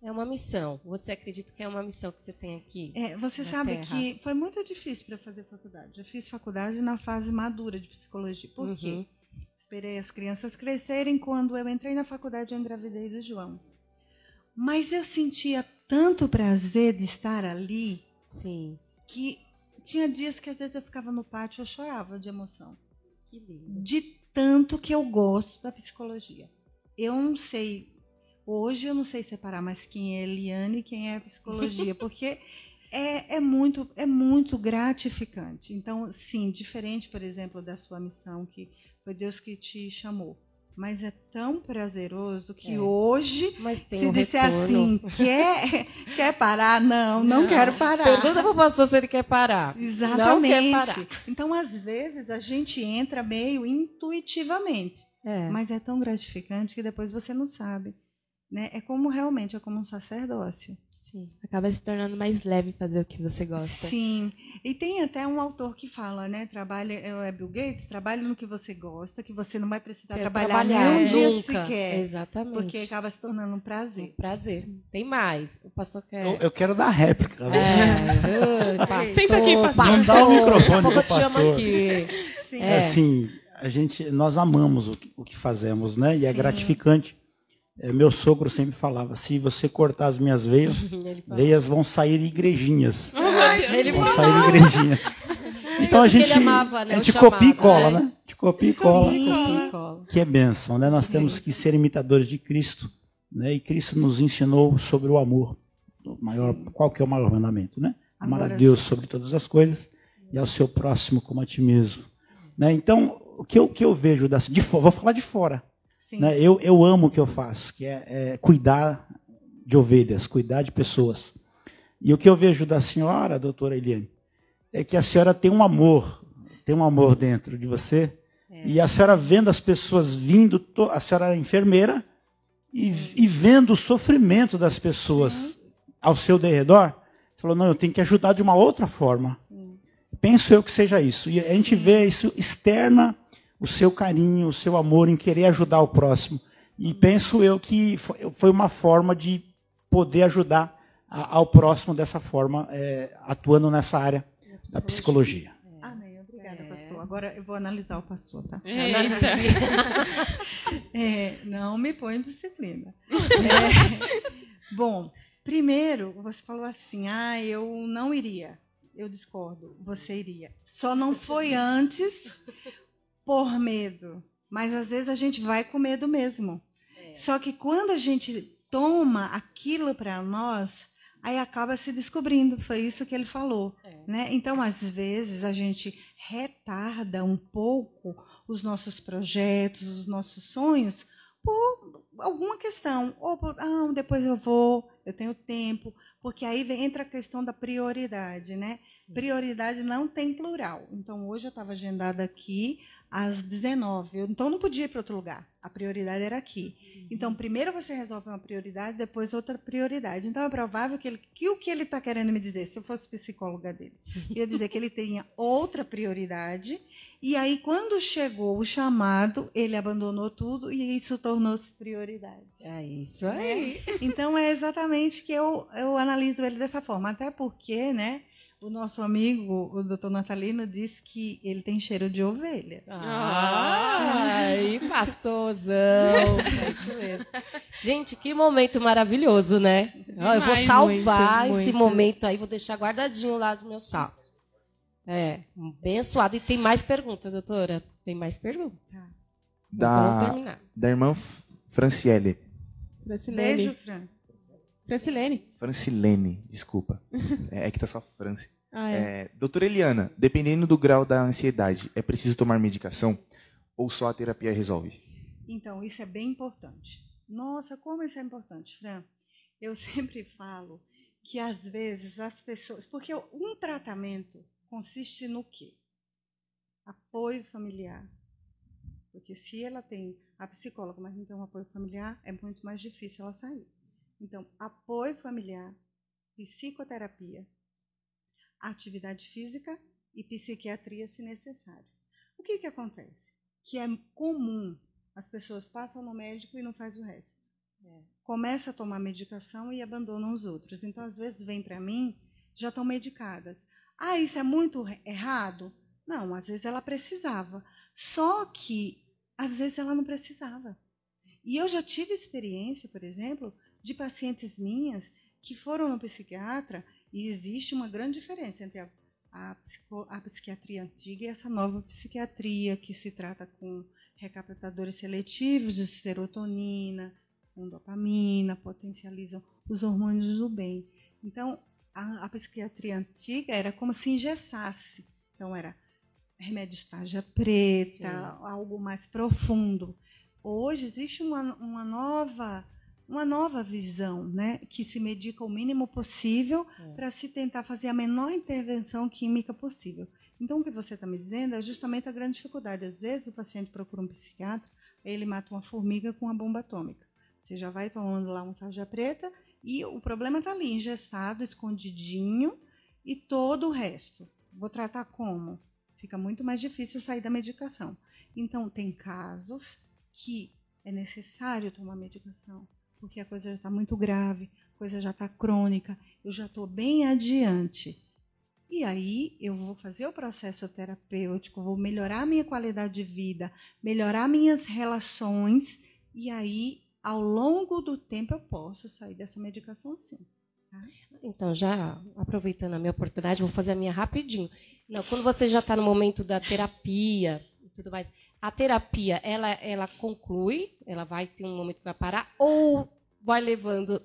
É uma missão. Você acredita que é uma missão que você tem aqui? É, você sabe Terra. que foi muito difícil para fazer faculdade. Eu fiz faculdade na fase madura de psicologia. Por Uhum. quê? Esperei as crianças crescerem. Quando eu entrei na faculdade, eu engravidei do João. Mas eu sentia tanto prazer de estar ali Sim. que tinha dias que às vezes eu ficava no pátio e eu chorava de emoção. Que lindo. De tanto que eu gosto da psicologia. Eu não sei, hoje eu não sei separar mais quem é Eliane e quem é a psicologia, porque é, é, muito, é muito gratificante. Então, sim, diferente, por exemplo, da sua missão, que foi Deus que te chamou. Mas é tão prazeroso que É. hoje, se um disser retorno. assim, quer, quer parar? Não, não, quero parar. Pergunta pro pastor se ele quer parar. Exatamente. Não quer parar. Então, às vezes, a gente entra meio intuitivamente. É. Mas é tão gratificante que depois você não sabe. Né? É como realmente, é como um sacerdócio. Sim. Acaba se tornando mais leve fazer o que você gosta. Sim. E tem até um autor que fala, né? Trabalha, é o Bill Gates, trabalhe no que você gosta, que você não vai precisar Você trabalhar, trabalhar nem um dia nunca. sequer. Exatamente. Porque acaba se tornando um Um prazer. prazer. Tem mais. O pastor quer. Eu, eu quero dar réplica. né? É, pastor, Senta aqui, pastor. Não dá o microfone pro eu te chamo pastor. aqui. Sim. É. Assim, a gente, nós amamos o que, o que fazemos, né? E é Sim. gratificante. É, meu sogro sempre falava: se você cortar as minhas veias, veias vão sair igrejinhas. Ele Vão falou. sair igrejinhas. Então a gente, ele amava, né, a o gente copia e chamado, cola, né? né? A gente copia e cola. Copia e cola. Que é bênção, né? Nós temos que ser imitadores de Cristo, né? E Cristo nos ensinou sobre o amor. O maior, qual que é o maior mandamento, né? Amar a Agora Deus sobre todas as coisas e ao seu próximo como a ti mesmo. Né? Então, o que eu, o que eu vejo das, de fora, vou falar de fora. Sim. Né? Eu, eu amo o que eu faço, que é, é cuidar de ovelhas, cuidar de pessoas. E o que eu vejo da senhora, doutora Eliane, é que a senhora tem um amor, tem um amor dentro de você. E a senhora vendo as pessoas vindo, a senhora é enfermeira, e, e vendo o sofrimento das pessoas ao seu derredor, você falou, não, eu tenho que ajudar de uma outra forma. Penso eu que seja isso. E a gente vê isso externa o seu carinho, o seu amor em querer ajudar o próximo. E penso eu que fo- foi uma forma de poder ajudar a- ao próximo dessa forma, é, atuando nessa área da psicologia. Amém. Obrigada, É. pastor. Agora eu vou analisar o pastor, tá? É, não me põe em disciplina. É, bom, primeiro, você falou assim: ah, eu não iria. Eu discordo, você iria. Só não foi antes por medo. Mas às vezes a gente vai com medo mesmo. Só que quando a gente toma aquilo para nós, aí acaba se descobrindo. Foi isso que ele falou. Né? Então, às vezes, a gente retarda um pouco os nossos projetos, os nossos sonhos, por alguma questão. Ou por, ah, depois eu vou. eu tenho tempo, porque aí vem, entra a questão da prioridade, né? Sim. Prioridade não tem plural. Então, hoje eu estava agendada aqui às 19. Eu, então, eu não podia ir para outro lugar. A prioridade era aqui. Então, primeiro você resolve uma prioridade, depois outra prioridade. Então, é provável que, ele, que o que ele está querendo me dizer, se eu fosse psicóloga dele, ia dizer que ele tenha outra prioridade. E aí, quando chegou o chamado, ele abandonou tudo e isso tornou-se prioridade. É isso aí. Então é exatamente que eu, eu analiso ele dessa forma. Até porque, né, o nosso amigo, o doutor Natalino, disse que ele tem cheiro de ovelha. Ai, pastorzão. É isso mesmo. Gente, que momento maravilhoso, né? Ó, eu vou Demais, salvar muito, esse muito. momento aí, vou deixar guardadinho lá nos meus salvos. É, abençoado. E tem mais perguntas, doutora? Tem mais perguntas. Então, vamos Da, terminar. da irmã Franciele. Francilene. Beijo, Fran. Francilene. Francilene, desculpa. É, é que tá só Franci. Ah, é. É, doutora Eliana, dependendo do grau da ansiedade, é preciso tomar medicação? Ou só a terapia resolve? Então, isso é bem importante. Nossa, como isso é importante, Fran. Eu sempre falo que às vezes as pessoas. Porque um tratamento consiste no quê? Apoio familiar. Porque se ela tem a psicóloga, mas não tem um apoio familiar, é muito mais difícil ela sair. Então, apoio familiar, psicoterapia, atividade física e psiquiatria, se necessário. O que, que acontece? Que é comum as pessoas passam no médico e não faz o resto. Começa a tomar medicação e abandonam os outros. Então, às vezes, vem para mim, já estão medicadas. Ah, isso é muito errado? Não, às vezes ela precisava. Só que, às vezes, ela não precisava. E eu já tive experiência, por exemplo, de pacientes minhas que foram no psiquiatra e existe uma grande diferença entre a, a, psico- a psiquiatria antiga e essa nova psiquiatria que se trata com recaptadores seletivos de serotonina, com dopamina, potencializam os hormônios do bem. Então, a, a psiquiatria antiga era como se engessasse. Então, era remédio estágia preta, Sim. algo mais profundo. Hoje existe uma, uma nova uma nova visão, né, que se medica o mínimo possível É. para se tentar fazer a menor intervenção química possível. Então, o que você está me dizendo é justamente a grande dificuldade. Às vezes, o paciente procura um psiquiatra, ele mata uma formiga com uma bomba atômica. Você já vai tomando lá um tarja preta e o problema está ali, engessado, escondidinho e todo o resto. Vou tratar como? Fica muito mais difícil sair da medicação. Então, tem casos que é necessário tomar medicação, porque a coisa já está muito grave, a coisa já está crônica, eu já estou bem adiante. E aí eu vou fazer o processo terapêutico, vou melhorar a minha qualidade de vida, melhorar minhas relações, e aí, ao longo do tempo, eu posso sair dessa medicação sim. Então, já aproveitando a minha oportunidade, vou fazer a minha rapidinho. Não, quando você já está no momento da terapia e tudo mais, a terapia, ela, ela conclui, ela vai ter um momento que vai parar, ou vai levando,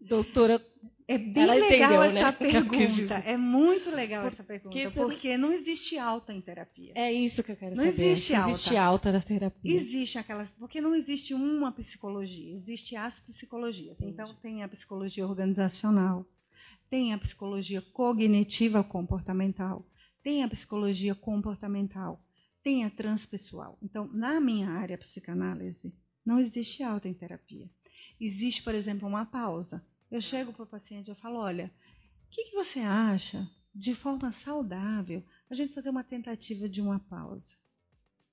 doutora, É bem Ela legal entendeu, essa né, pergunta. É muito legal essa pergunta, você- porque não existe alta em terapia. é isso que eu quero Não saber. existe se existe alta da terapia. Existe aquelas. Porque não existe uma psicologia, existe as psicologias. Entendi. Então, tem a psicologia organizacional, tem a psicologia cognitiva comportamental, tem a psicologia comportamental, tem a transpessoal. Então, na minha área psicanálise, não existe alta em terapia. Existe, por exemplo, uma pausa. Eu chego para o paciente e falo: olha, o que, que você acha de forma saudável a gente fazer uma tentativa de uma pausa?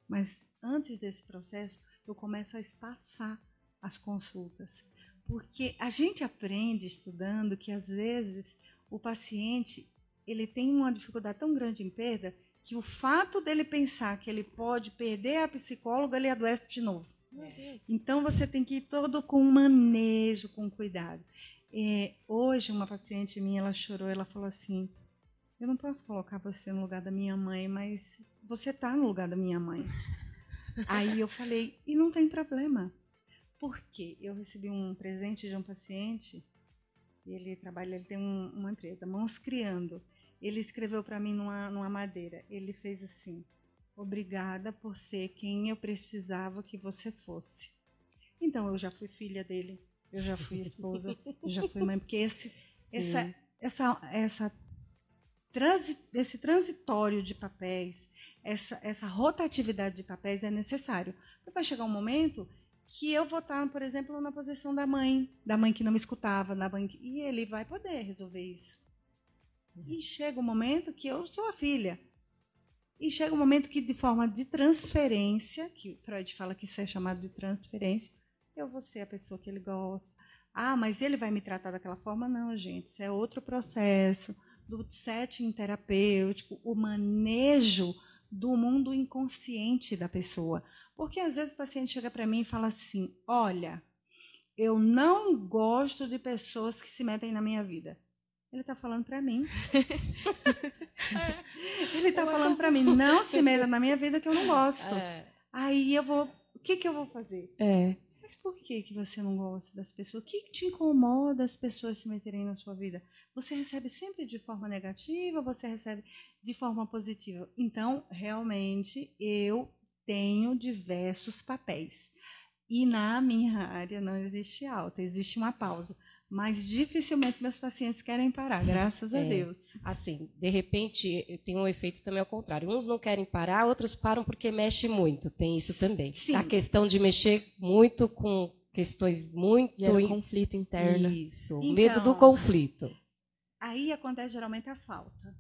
Mas antes desse processo, eu começo a espaçar as consultas. Porque a gente aprende estudando que às vezes o paciente ele tem uma dificuldade tão grande em perda que o fato dele pensar que ele pode perder a psicóloga, ele adoece de novo. Então você tem que ir todo com manejo, com cuidado. É, hoje uma paciente minha, ela chorou, ela falou assim: eu não posso colocar você no lugar da minha mãe, mas você está no lugar da minha mãe. Aí eu falei, e não tem problema. Por quê? Eu recebi um presente de um paciente, ele trabalha, ele tem um- uma empresa, Mãos Criando. Ele escreveu para mim numa, numa madeira. Ele fez assim: Obrigada por ser quem eu precisava que você fosse. Então, eu já fui filha dele, eu já fui esposa, eu já fui mãe, porque esse, essa, essa, essa transi, esse transitório de papéis, essa, essa rotatividade de papéis é necessário. Vai chegar um momento que eu vou estar, por exemplo, na posição da mãe, da mãe que não me escutava, da mãe que, e ele vai poder resolver isso. E chega um momento que eu sou a filha. E chega um momento que, de forma de transferência, que Freud fala que isso é chamado de transferência, eu vou ser a pessoa que ele gosta. Ah, mas ele vai me tratar daquela forma? Não, gente, isso é outro processo do setting terapêutico, o manejo do mundo inconsciente da pessoa. Porque às vezes o paciente chega para mim e fala assim: Olha, eu não gosto de pessoas que se metem na minha vida. Ele está falando para mim. Ele está falando para mim: Não se meta na minha vida que eu não gosto. É. Aí eu vou. O que, que eu vou fazer? É. Mas por que, que você não gosta das pessoas? O que te incomoda as pessoas se meterem na sua vida? Você recebe sempre de forma negativa, você recebe de forma positiva. Então, realmente, eu tenho diversos papéis. E na minha área não existe alta, existe uma pausa. Mas dificilmente meus pacientes querem parar, graças a é, Deus. Assim, de repente, tem um efeito também ao contrário. Uns não querem parar, outros param porque mexe muito. Tem isso também. Sim. A questão de mexer muito com questões muito. Gera conflito interno. Isso, então, medo do conflito. Aí acontece geralmente a falta.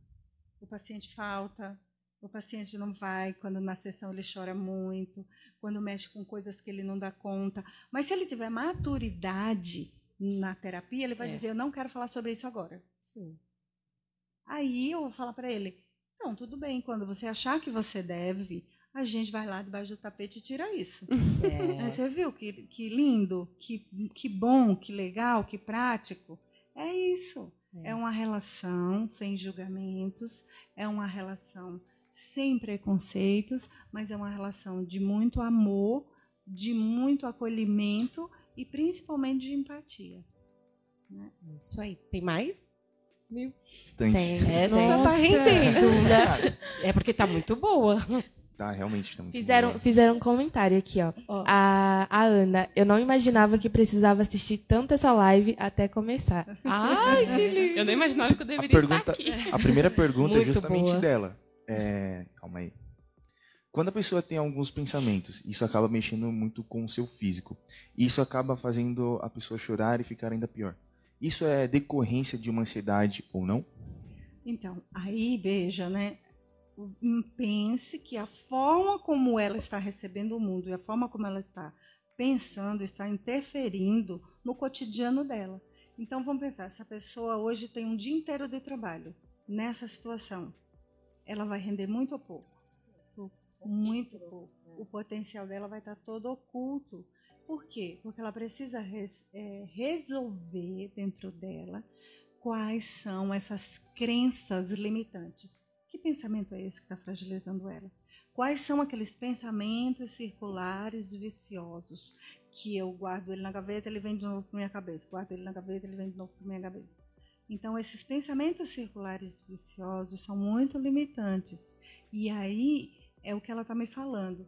O paciente falta, o paciente não vai, quando na sessão ele chora muito, quando mexe com coisas que ele não dá conta. Mas se ele tiver maturidade na terapia, ele vai é. dizer: Eu não quero falar sobre isso agora. Sim. Aí eu vou falar para ele: Não, tudo bem, quando você achar que você deve, a gente vai lá debaixo do tapete e tira isso. É. Você viu que, que lindo, que, que bom, que legal, que prático? É isso. É. é uma relação sem julgamentos, é uma relação sem preconceitos, mas é uma relação de muito amor, de muito acolhimento e principalmente de empatia. Né? Isso aí. Tem mais? Mil. Tem. Essa Nossa. tá rendendo, né? É porque tá muito boa. Tá, realmente tá muito fizeram, boa. Fizeram um comentário aqui, ó. Oh. A, a Ana, eu não imaginava que precisava assistir tanto essa live até começar. Ai, que lindo. Eu não imaginava que eu deveria pergunta, estar aqui. A primeira pergunta é muito é justamente boa. dela. É, calma aí. Quando a pessoa tem alguns pensamentos, isso acaba mexendo muito com o seu físico. Isso acaba fazendo a pessoa chorar e ficar ainda pior. Isso é decorrência de uma ansiedade ou não? Então, aí veja, né? Pense que a forma como ela está recebendo o mundo e a forma como ela está pensando está interferindo no cotidiano dela. Então vamos pensar, essa pessoa hoje tem um dia inteiro de trabalho nessa situação ela vai render muito ou pouco? Muito pouco. O potencial dela vai estar todo oculto. Por quê? Porque ela precisa res, é, resolver dentro dela quais são essas crenças limitantes. Que pensamento é esse que está fragilizando ela? Quais são aqueles pensamentos circulares viciosos que eu guardo ele na gaveta, ele vem de novo para minha cabeça, guardo ele na gaveta, ele vem de novo para minha cabeça. Então, esses pensamentos circulares viciosos são muito limitantes. E aí é o que ela está me falando.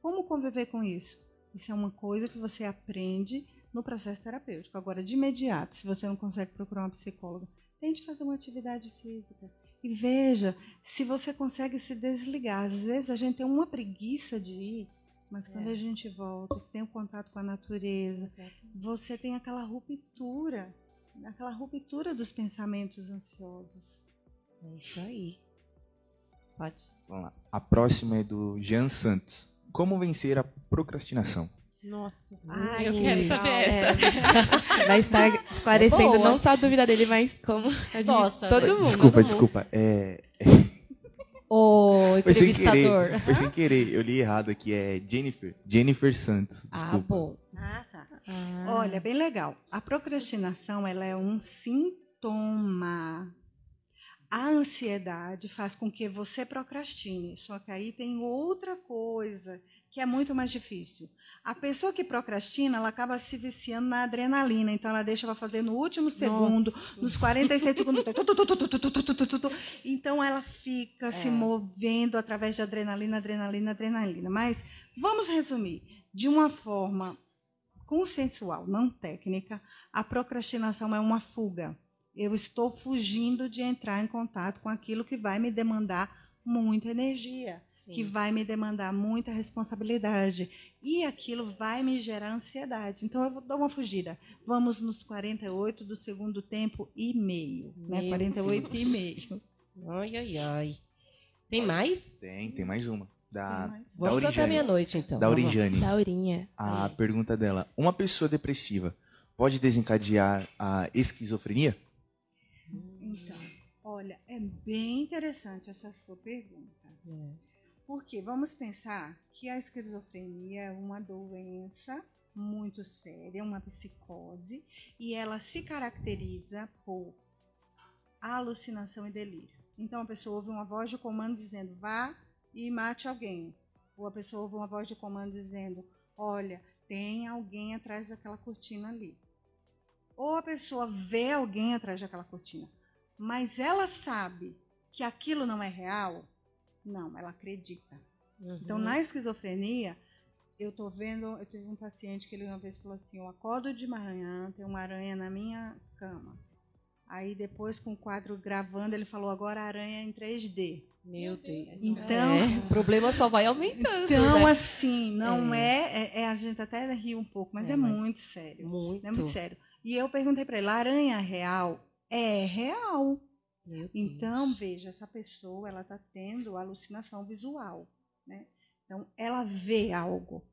Como conviver com isso? Isso é uma coisa que você aprende no processo terapêutico. Agora, de imediato, se você não consegue procurar uma psicóloga, tente fazer uma atividade física. E veja se você consegue se desligar. Às vezes a gente tem uma preguiça de ir, mas quando é. a gente volta, tem o contato com a natureza, Exatamente. você tem aquela ruptura aquela ruptura dos pensamentos ansiosos. É isso aí. Pode. Vamos lá. A próxima é do Jean Santos. Como vencer a procrastinação? Nossa, Ai, eu quero saber essa. É. Vai estar esclarecendo não só a dúvida dele, mas como a de Nossa, todo mundo. Desculpa, todo desculpa. Mundo. É... O entrevistador. Foi sem, querer, foi sem querer, eu li errado aqui, é Jennifer. Jennifer Santos. Ah, desculpa. Ah, bom. Ah, tá. Ah. Olha, bem legal. A procrastinação ela é um sintoma. A ansiedade faz com que você procrastine, só que aí tem outra coisa que é muito mais difícil. A pessoa que procrastina, ela acaba se viciando na adrenalina, então ela deixa para fazer no último segundo, Nossa. nos 46 segundos. então ela fica é. se movendo através de adrenalina, adrenalina, adrenalina. Mas vamos resumir de uma forma consensual, não técnica, a procrastinação é uma fuga. Eu estou fugindo de entrar em contato com aquilo que vai me demandar muita energia, Sim. que vai me demandar muita responsabilidade. E aquilo vai me gerar ansiedade. Então eu vou dar uma fugida. Vamos nos 48 do segundo tempo e meio. Né? Meu 48 e Deus. meio. Ai, ai, ai. Tem mais? Tem, tem mais uma. Da, mais? da Vamos até meia-noite, então. Da Vamos lá. Orijane. Daurinha. A pergunta dela: Uma pessoa depressiva pode desencadear a esquizofrenia? Olha, é bem interessante essa sua pergunta. É. Porque vamos pensar que a esquizofrenia é uma doença muito séria, uma psicose, e ela se caracteriza por alucinação e delírio. Então a pessoa ouve uma voz de comando dizendo vá e mate alguém. Ou a pessoa ouve uma voz de comando dizendo olha, tem alguém atrás daquela cortina ali. Ou a pessoa vê alguém atrás daquela cortina, mas ela sabe que aquilo não é real. Não, ela acredita. Uhum. Então, na esquizofrenia, eu tô vendo, eu tive um paciente que ele uma vez falou assim, eu acordo de manhã, tem uma aranha na minha cama. Aí depois com o quadro gravando, ele falou, agora a aranha é em 3D. Meu Deus. Então- É, o problema só vai aumentando. Então, né? assim, não é, é, é- a gente até ri um pouco, mas É, é, mas muito sério. Muito. É muito sério. E eu perguntei para ele, a aranha real? É real. Então, veja, essa pessoa ela está tendo alucinação visual, né? Então, ela vê algo.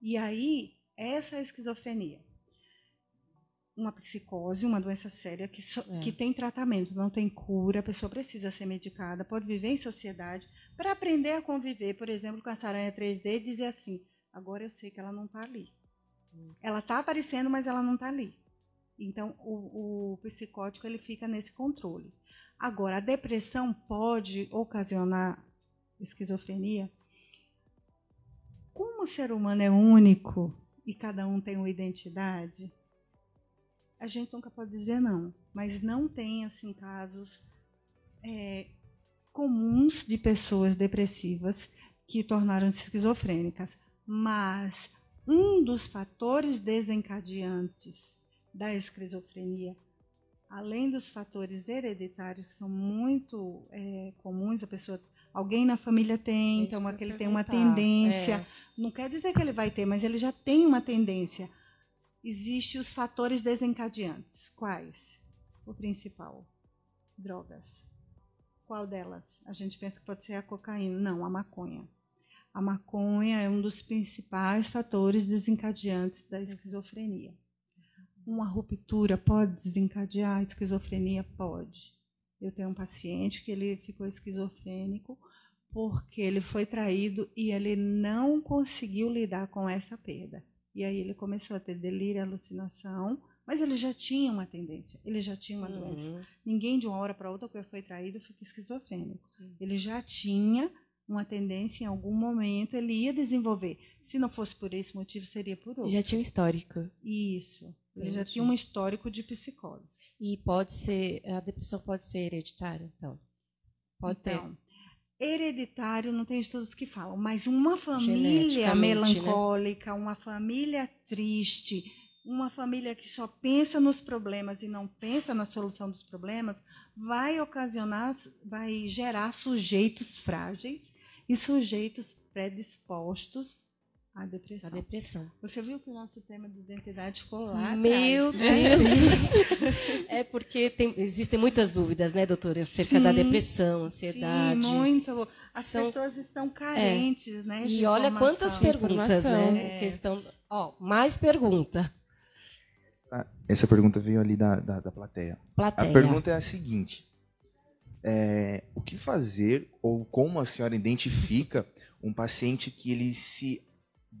E aí, essa é a esquizofrenia. Uma psicose, uma doença séria que, só- É. que tem tratamento, não tem cura, a pessoa precisa ser medicada, pode viver em sociedade, para aprender a conviver, por exemplo, com essa aranha 3D e dizer assim, agora eu sei que ela não está ali. Ela está aparecendo, mas ela não está ali. Então, o, o psicótico ele fica nesse controle. Agora, a depressão pode ocasionar esquizofrenia? Como o ser humano é único e cada um tem uma identidade, a gente nunca pode dizer não. Mas não tem, assim, casos é, comuns de pessoas depressivas que tornaram-se esquizofrênicas. Mas um dos fatores desencadeantes da esquizofrenia além dos fatores hereditários que são muito é, comuns, a pessoa, alguém na família tem, então aquele tem uma tendência. É. Não quer dizer que ele vai ter, mas ele já tem uma tendência. Existem os fatores desencadeantes. Quais? O principal, drogas. Qual delas? A gente pensa que pode ser a cocaína. Não, a maconha. A maconha é um dos principais fatores desencadeantes da esquizofrenia. Uma ruptura pode desencadear esquizofrenia? Pode. Eu tenho um paciente que ele ficou esquizofrênico porque ele foi traído e ele não conseguiu lidar com essa perda. E aí ele começou a ter delírio, alucinação, mas ele já tinha uma tendência, ele já tinha uma doença. Uhum. Ninguém de uma hora para outra que foi traído fica esquizofrênico. Sim. Ele já tinha uma tendência em algum momento, ele ia desenvolver. Se não fosse por esse motivo, seria por outro. Já tinha um histórico. Isso. Ele já tinha um histórico de psicose. E pode ser, a depressão pode ser hereditária, então? Pode então, hereditário não tem estudos que falam, mas uma família né? melancólica, uma família triste, uma família que só pensa nos problemas e não pensa na solução dos problemas, vai ocasionar, vai gerar sujeitos frágeis e sujeitos predispostos à ter a depressão. depressão. Você viu que o nosso tema de identidade ficou lá Meu atrás, né? Deus! é porque tem- existem muitas dúvidas, né, doutora, acerca da Sim, depressão, ansiedade. Sim, muito. As São- pessoas estão carentes, né? de E olha quantas perguntas, né? Em Questão. Ó, mais pergunta. Ah, Essa pergunta veio ali da, da, da plateia. Plateia. A pergunta é a seguinte: é, o que fazer ou como a senhora identifica um paciente que ele se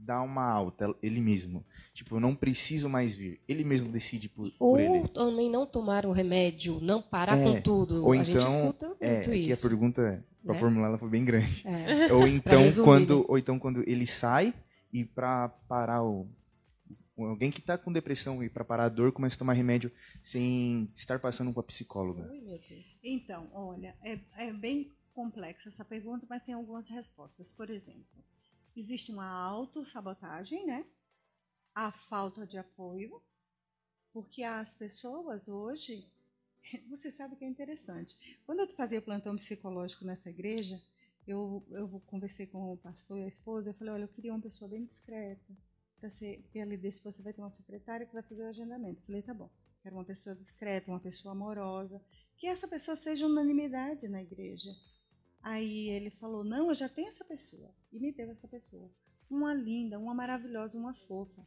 dá uma alta, ele mesmo? Tipo, eu não preciso mais vir. Ele mesmo decide por, por Ou ele. também não tomar o remédio, não parar É, com tudo. ou a gente então, escuta muito É, aqui a isso. pergunta, pra né? formular, ela foi bem grande. É. Ou então, quando, né? ou então quando ele sai e pra parar o. Alguém que tá com depressão e pra parar a dor começa a tomar remédio sem estar passando com a psicóloga. Ui, meu Deus. Então, olha, é, é bem complexa essa pergunta, mas tem algumas respostas. Por exemplo, existe uma autossabotagem, né? a falta de apoio, porque as pessoas hoje, você sabe que é interessante. Quando eu fazia plantão psicológico nessa igreja, eu, eu conversei com o pastor e a esposa, eu falei, olha, eu queria uma pessoa bem discreta, para ser, porque ali desse você vai ter uma secretária que vai fazer o agendamento. Eu falei, tá bom, quero uma pessoa discreta, uma pessoa amorosa, que essa pessoa seja unanimidade na igreja. Aí ele falou, não, eu já tenho essa pessoa, e me deu essa pessoa. Uma linda, uma maravilhosa, uma fofa.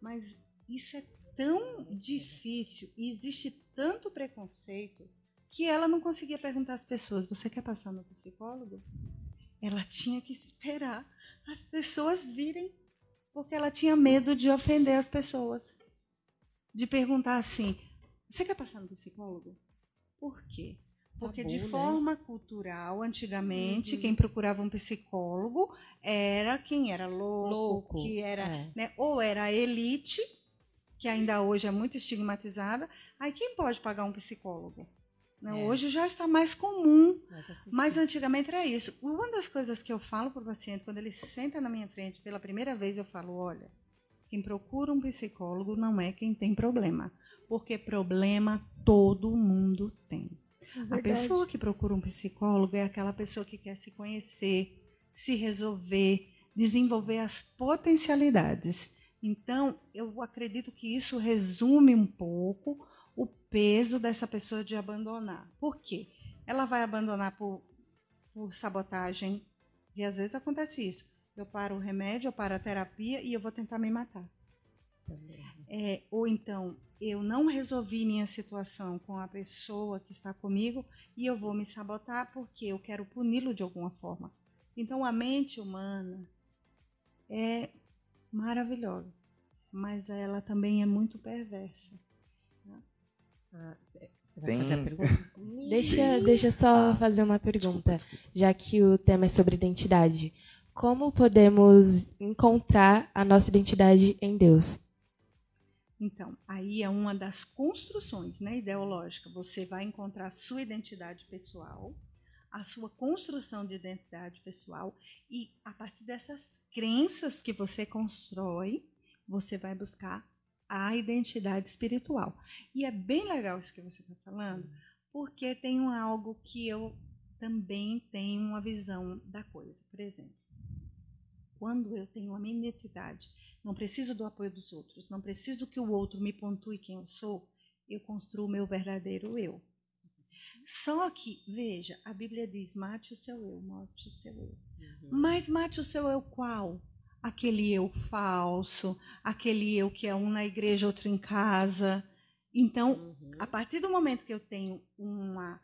Mas isso é tão difícil e existe tanto preconceito que ela não conseguia perguntar às pessoas: Você quer passar no psicólogo? Ela tinha que esperar as pessoas virem, porque ela tinha medo de ofender as pessoas. De perguntar assim: Você quer passar no psicólogo? Por quê? Porque Tabu, de né? forma cultural, antigamente, Uhum. quem procurava um psicólogo era quem era louco, Louco, que era, é. né, ou era a elite, que ainda hoje é muito estigmatizada. Aí quem pode pagar um psicólogo? Né, É. Hoje já está mais comum, Mas, mas antigamente era isso. Uma das coisas que eu falo para o paciente, quando ele senta na minha frente pela primeira vez, eu falo: olha, quem procura um psicólogo não é quem tem problema, porque problema todo mundo tem. A pessoa que procura um psicólogo é aquela pessoa que quer se conhecer, se resolver, desenvolver as potencialidades. Então, eu acredito que isso resume um pouco o peso dessa pessoa de abandonar. Por quê? Ela vai abandonar por, por sabotagem, e às vezes acontece isso. Eu paro o remédio, eu paro a terapia e eu vou tentar me matar. É, ou então, eu não resolvi minha situação com a pessoa que está comigo e eu vou me sabotar porque eu quero puni-lo de alguma forma. Então, a mente humana é maravilhosa, mas ela também é muito perversa. Ah, Você você vai Tem- fazer a pergunta? Deixa, deixa eu só fazer uma pergunta, já que o tema é sobre identidade. Como podemos encontrar a nossa identidade em Deus? Então, aí é uma das construções né, ideológicas. Você vai encontrar a sua identidade pessoal, a sua construção de identidade pessoal, e a partir dessas crenças que você constrói, você vai buscar a identidade espiritual. E é bem legal isso que você está falando, porque tem algo que eu também tenho uma visão da coisa. Por exemplo, quando eu tenho a minha identidade não preciso do apoio dos outros, não preciso que o outro me pontue quem eu sou, eu construo o meu verdadeiro eu. Só que, veja, a Bíblia diz: mate o seu eu, mate o seu eu. Mas mate o seu eu qual? Aquele eu falso, aquele eu que é um na igreja, outro em casa. Então, Uhum. a partir do momento que eu tenho uma,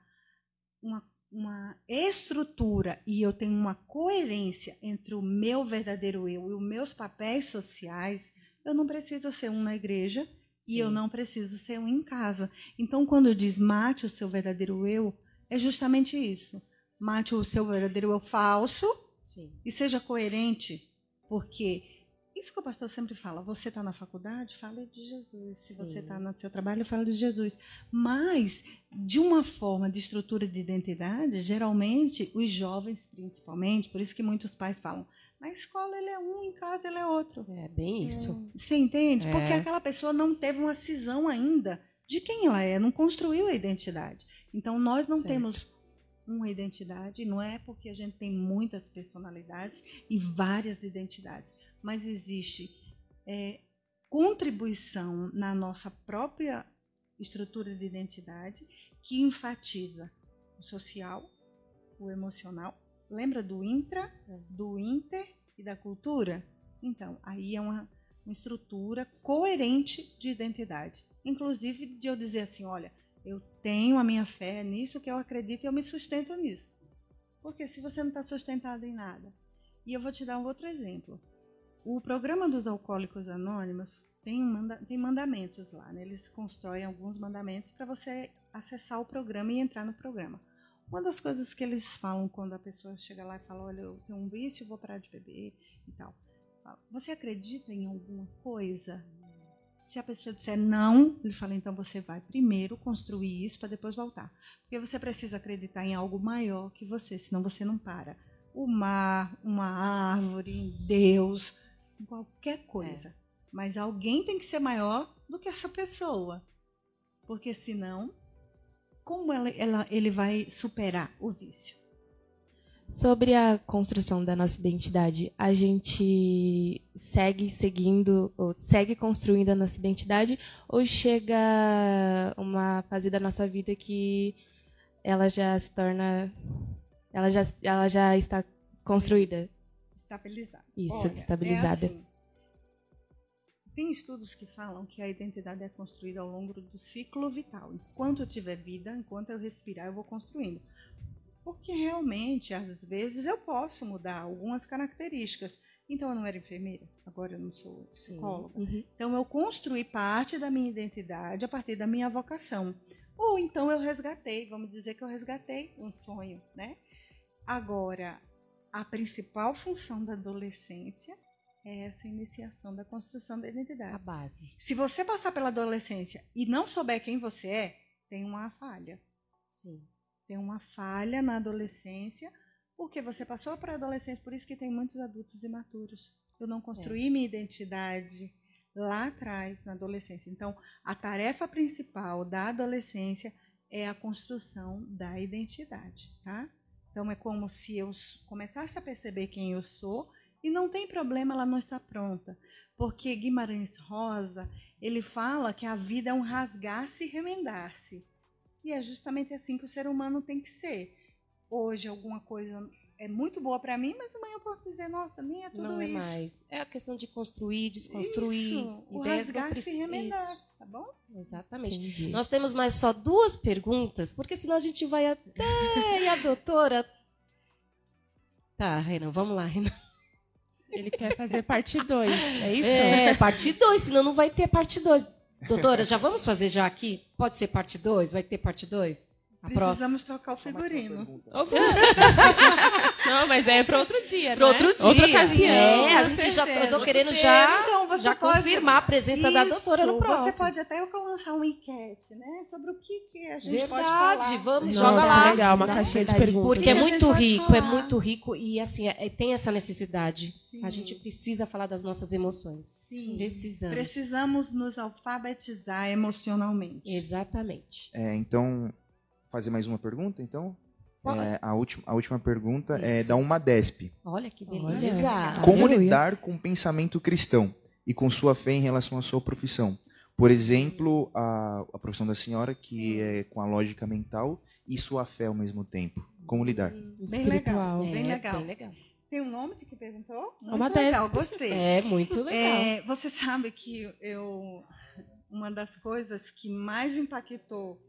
uma, uma estrutura e eu tenho uma coerência entre o meu verdadeiro eu e os meus papéis sociais, eu não preciso ser um na igreja e eu Sim. não preciso ser um em casa. Então, quando diz mate o seu verdadeiro eu, é justamente isso. Mate o seu verdadeiro eu falso Sim. e seja coerente, porque isso que o pastor sempre fala, você está na faculdade, fale de Jesus. Se Sim. você está no seu trabalho, fale de Jesus. Mas, de uma forma de estrutura de identidade, geralmente, os jovens, principalmente, por isso que muitos pais falam, na escola ele é um, em casa ele é outro. É bem isso. Você entende? É. Porque aquela pessoa não teve uma cisão ainda de quem ela é, não construiu a identidade. Então, nós não Certo. temos uma identidade, não é porque a gente tem muitas personalidades e várias identidades, mas existe é, contribuição na nossa própria estrutura de identidade que enfatiza o social, o emocional. Lembra do intra, do inter e da cultura? Então, aí é uma, uma estrutura coerente de identidade. Inclusive de eu dizer assim, olha, eu tenho a minha fé nisso que eu acredito e eu me sustento nisso. Porque se você não está sustentado em nada. E eu vou te dar um outro exemplo. O programa dos Alcoólicos Anônimos tem, manda- tem mandamentos lá. Né? Eles constroem alguns mandamentos para você acessar o programa e entrar no programa. Uma das coisas que eles falam quando a pessoa chega lá e fala: Olha, eu tenho um vício, vou parar de beber e tal. Você acredita em alguma coisa? Se a pessoa disser não, ele fala: Então você vai primeiro construir isso para depois voltar. Porque você precisa acreditar em algo maior que você, senão você não para. O mar, uma árvore, Deus, em qualquer coisa. Mas alguém tem que ser maior do que essa pessoa. Porque senão, como ela, ela, ele vai superar o vício? Sobre a construção da nossa identidade, a gente segue seguindo, ou segue construindo a nossa identidade, ou chega uma fase da nossa vida que ela já se torna, ela já, ela já está construída? Estabilizada. Isso, Olha, estabilizada. é assim, tem estudos que falam que a identidade é construída ao longo do ciclo vital. Enquanto eu tiver vida, enquanto eu respirar, eu vou construindo. Porque realmente, às vezes, eu posso mudar algumas características. Então, eu não era enfermeira, agora eu não sou psicóloga. Uhum. Então, eu construí parte da minha identidade a partir da minha vocação. Ou então eu resgatei, vamos dizer que eu resgatei um sonho, né? Agora, a principal função da adolescência é essa iniciação da construção da A identidade. base. Se você passar pela adolescência e não souber quem você é, tem uma falha. Sim. Tem uma falha na adolescência, porque você passou para a adolescência, por isso que tem muitos adultos imaturos. Eu não construí minha identidade lá atrás, na adolescência. Então, a tarefa principal da adolescência é a construção da identidade, tá? Então, é como se eu começasse a perceber quem eu sou e não tem problema ela não estar pronta. Porque Guimarães Rosa, ele fala que a vida é um rasgar-se e remendar-se. E é justamente assim que o ser humano tem que ser. Hoje alguma coisa é muito boa para mim, mas amanhã eu posso dizer, nossa, nem é tudo não é isso. mais. É a questão de construir, desconstruir. Isso, o ideias não rasgar se precisam. Tá bom? Exatamente. Entendi. Nós temos mais só duas perguntas, porque senão a gente vai até. E a doutora. Tá, Renan, vamos lá, Renan. Ele quer fazer parte 2, é isso? É, parte 2, senão não vai ter parte 2. Doutora, já vamos fazer já aqui? Pode ser parte 2? Vai ter parte 2? A próxima. Precisamos trocar o figurino. Não, mas é para outro dia, Para né? outro dia. Outra ocasião. É, a gente já. Eu tô querendo já, Então, você já pode- confirmar a presença da doutora no Isso, próximo. Você pode até lançar uma enquete, né? Sobre o que, que a gente pode Verdade, falar. vamos, Nossa, joga lá. legal, uma caixinha de perguntas. Porque é muito pode rico, é muito rico e assim, é- tem essa necessidade. Sim. A gente precisa falar das nossas emoções. Sim. Precisamos. Precisamos nos alfabetizar emocionalmente. Exatamente. É, então, fazer mais uma pergunta, então? É, a, última, a última pergunta é Isso. da uma desp. Olha que beleza. Como aleluia. lidar com o pensamento cristão e com sua fé em relação à sua profissão? Por exemplo, a, a profissão da senhora, que é com a lógica mental e sua fé ao mesmo tempo. Como lidar? Bem legal. Bem É, legal. bem legal. Tem um nome de que perguntou? Muito Uma legal, desp. gostei. É muito legal. É, você sabe que eu uma das coisas que mais impactou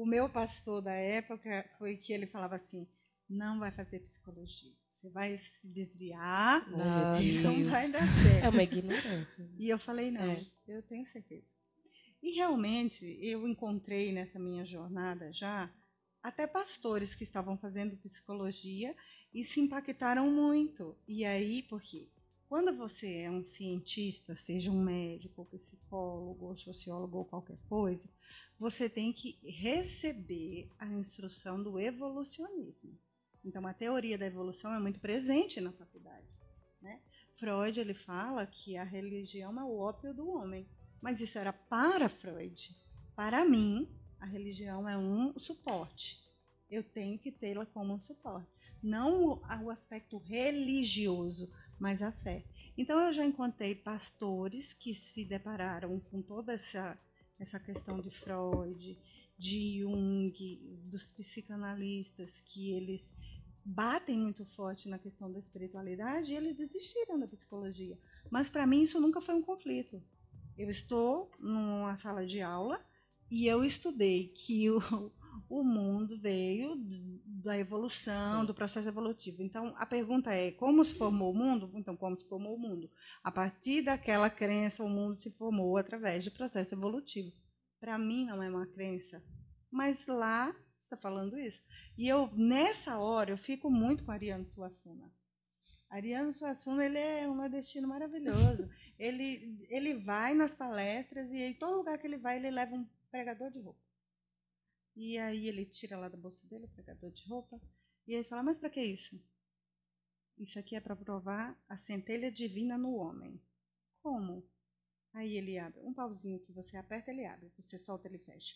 o meu pastor da época foi que ele falava assim: não vai fazer psicologia. Você vai se desviar, Nossa, e não vai dar certo. É uma ignorância. E eu falei, não, É. eu tenho certeza. E realmente eu encontrei nessa minha jornada já até pastores que estavam fazendo psicologia e se impactaram muito. E aí, por quê? Quando você é um cientista, seja um médico, psicólogo, sociólogo ou qualquer coisa, você tem que receber a instrução do evolucionismo. Então, a teoria da evolução é muito presente na faculdade. Né? Freud ele fala que a religião é o ópio do homem, mas isso era para Freud. Para mim, a religião é um suporte. Eu tenho que tê-la como um suporte, não o aspecto religioso, mas a fé. Então eu já encontrei pastores que se depararam com toda essa essa questão de Freud, de Jung, dos psicanalistas que eles batem muito forte na questão da espiritualidade e eles desistiram da psicologia. Mas para mim isso nunca foi um conflito. Eu estou numa sala de aula e eu estudei que o, o mundo veio da evolução, Sim. do processo evolutivo. Então a pergunta é: como se formou o mundo? Então, como se formou o mundo? A partir daquela crença, o mundo se formou através do processo evolutivo. Para mim não é uma crença, mas lá está falando isso. E eu nessa hora eu fico muito com Ariano Suassuna. Ariano Suassuna ele é um nordestino maravilhoso. ele ele vai nas palestras e em todo lugar que ele vai ele leva um pregador de roupa. E aí ele tira lá da bolsa dele o pregador de roupa e ele fala: mas para que isso? Isso aqui é para provar a centelha divina no homem. Como? Aí ele abre. Um pauzinho que você aperta, ele abre. Você solta, ele fecha.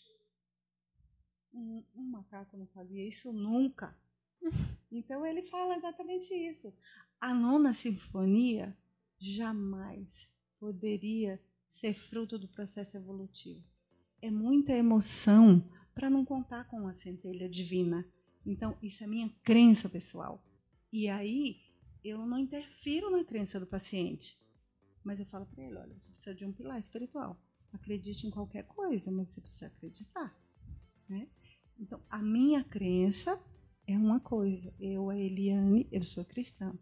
Um, um macaco não fazia isso nunca. Então ele fala exatamente isso. A nona sinfonia jamais poderia ser fruto do processo evolutivo. É muita emoção para não contar com a centelha divina. Então, isso é minha crença pessoal. E aí, eu não interfiro na crença do paciente. Mas eu falo para ele: olha, você precisa de um pilar espiritual. Acredite em qualquer coisa, mas você precisa acreditar. Né? Então, a minha crença é uma coisa. Eu, a Eliane, eu sou cristã.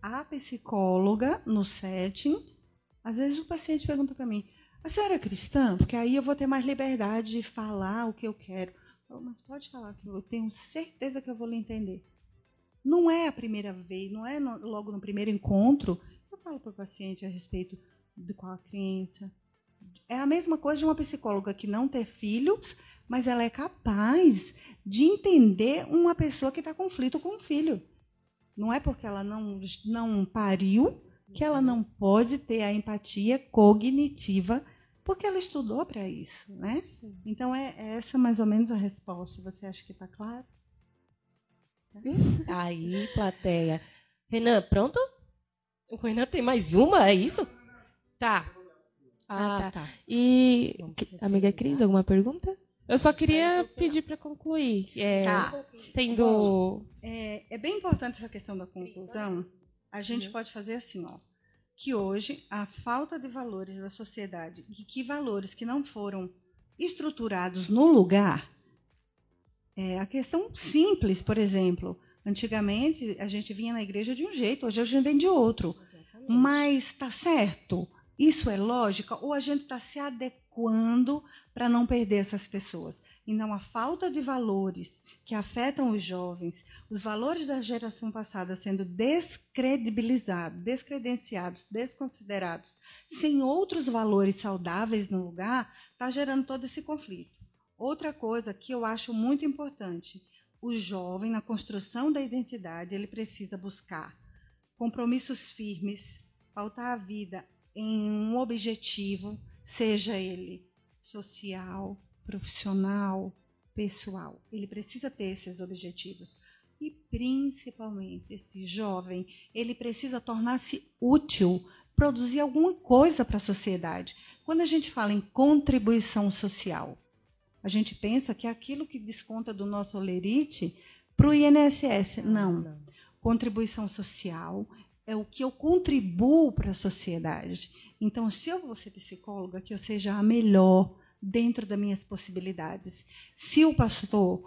A psicóloga, no setting, às vezes o paciente pergunta para mim: a senhora é cristã? Porque aí eu vou ter mais liberdade de falar o que eu quero. Falo, mas pode falar, que eu tenho certeza que eu vou lhe entender. Não é a primeira vez, não é no, logo no primeiro encontro eu falo para o paciente a respeito de qual a crença. É a mesma coisa de uma psicóloga que não ter filhos, mas ela é capaz de entender uma pessoa que está em conflito com o filho. Não é porque ela não, não pariu que ela não pode ter a empatia cognitiva, porque ela estudou para isso, né? Então é, é essa mais ou menos a resposta. Você acha que está claro? Sim. Aí, plateia. Renan, pronto? O Renan tem mais uma, é isso? Tá. Ah, ah tá. tá. E, amiga Cris, alguma pergunta? Eu só queria pedir para concluir. É, tá. Tendo. É, é, bem importante essa questão da conclusão. A gente uhum. pode fazer assim, ó. Que hoje a falta de valores da sociedade e que valores que não foram estruturados no lugar. É, a questão simples, por exemplo, Antigamente a gente vinha na igreja de um jeito, hoje a gente vem de outro. Exatamente. Mas está certo? Isso é lógica? Ou a gente está se adequando para não perder essas pessoas? Então, a falta de valores que afetam os jovens, os valores da geração passada sendo descredibilizados, descredenciados, desconsiderados, sem outros valores saudáveis no lugar, está gerando todo esse conflito. Outra coisa que eu acho muito importante, o jovem, na construção da identidade, ele precisa buscar compromissos firmes, pautar a vida em um objetivo, seja ele social, profissional, pessoal. Ele precisa ter esses objetivos. E, principalmente, esse jovem, ele precisa tornar-se útil, produzir alguma coisa para a sociedade. Quando a gente fala em contribuição social, a gente pensa que é aquilo que desconta do nosso olerite para o INSS. Não. Contribuição social é o que eu contribuo para a sociedade. Então, se eu vou ser psicóloga, que eu seja a melhor dentro das minhas possibilidades. Se o pastor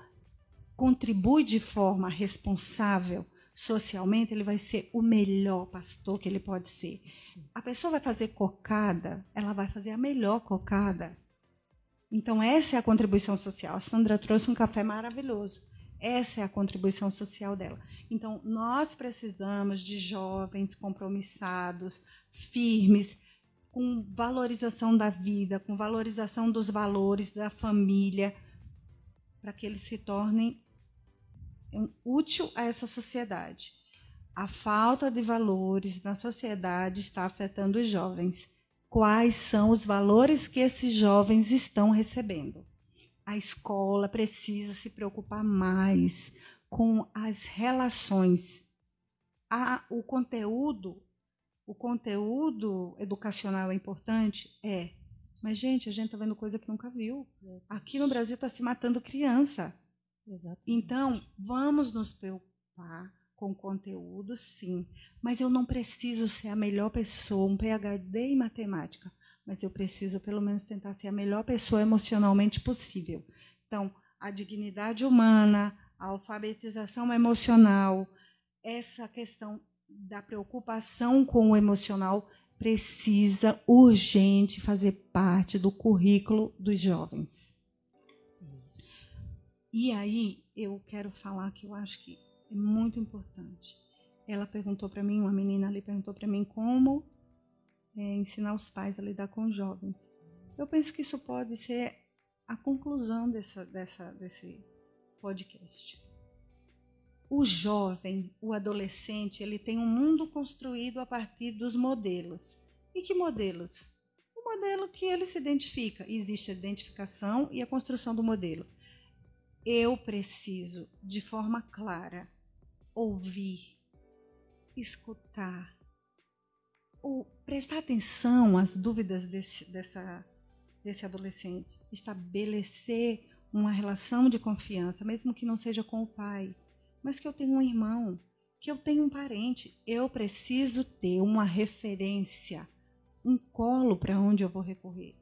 contribui de forma responsável socialmente, ele vai ser o melhor pastor que ele pode ser. Sim. A pessoa vai fazer cocada, ela vai fazer a melhor cocada. Então, essa é a contribuição social. A Sandra trouxe um café maravilhoso. Essa é a contribuição social dela. Então, nós precisamos de jovens compromissados, firmes, com valorização da vida, com valorização dos valores da família, para que eles se tornem útil a essa sociedade. A falta de valores na sociedade está afetando os jovens quais são os valores que esses jovens estão recebendo. A escola precisa se preocupar mais com as relações. A, o conteúdo, o conteúdo educacional é importante? É. Mas, gente, a gente está vendo coisa que nunca viu. Aqui no Brasil está se matando criança. Exatamente. Então, vamos nos preocupar com conteúdo, sim. Mas eu não preciso ser a melhor pessoa, um PhD em matemática. Mas eu preciso, pelo menos, tentar ser a melhor pessoa emocionalmente possível. Então, a dignidade humana, a alfabetização emocional, essa questão da preocupação com o emocional precisa urgente fazer parte do currículo dos jovens. E aí eu quero falar que eu acho que é muito importante. Ela perguntou para mim, uma menina ali perguntou para mim como é, ensinar os pais a lidar com os jovens. Eu penso que isso pode ser a conclusão dessa, dessa, desse podcast. O jovem, o adolescente, ele tem um mundo construído a partir dos modelos. E que modelos? O modelo que ele se identifica. Existe a identificação e a construção do modelo. Eu preciso, de forma clara, ouvir, escutar, ou prestar atenção às dúvidas desse, dessa, desse adolescente, estabelecer uma relação de confiança, mesmo que não seja com o pai, mas que eu tenho um irmão, que eu tenho um parente. Eu preciso ter uma referência, um colo para onde eu vou recorrer.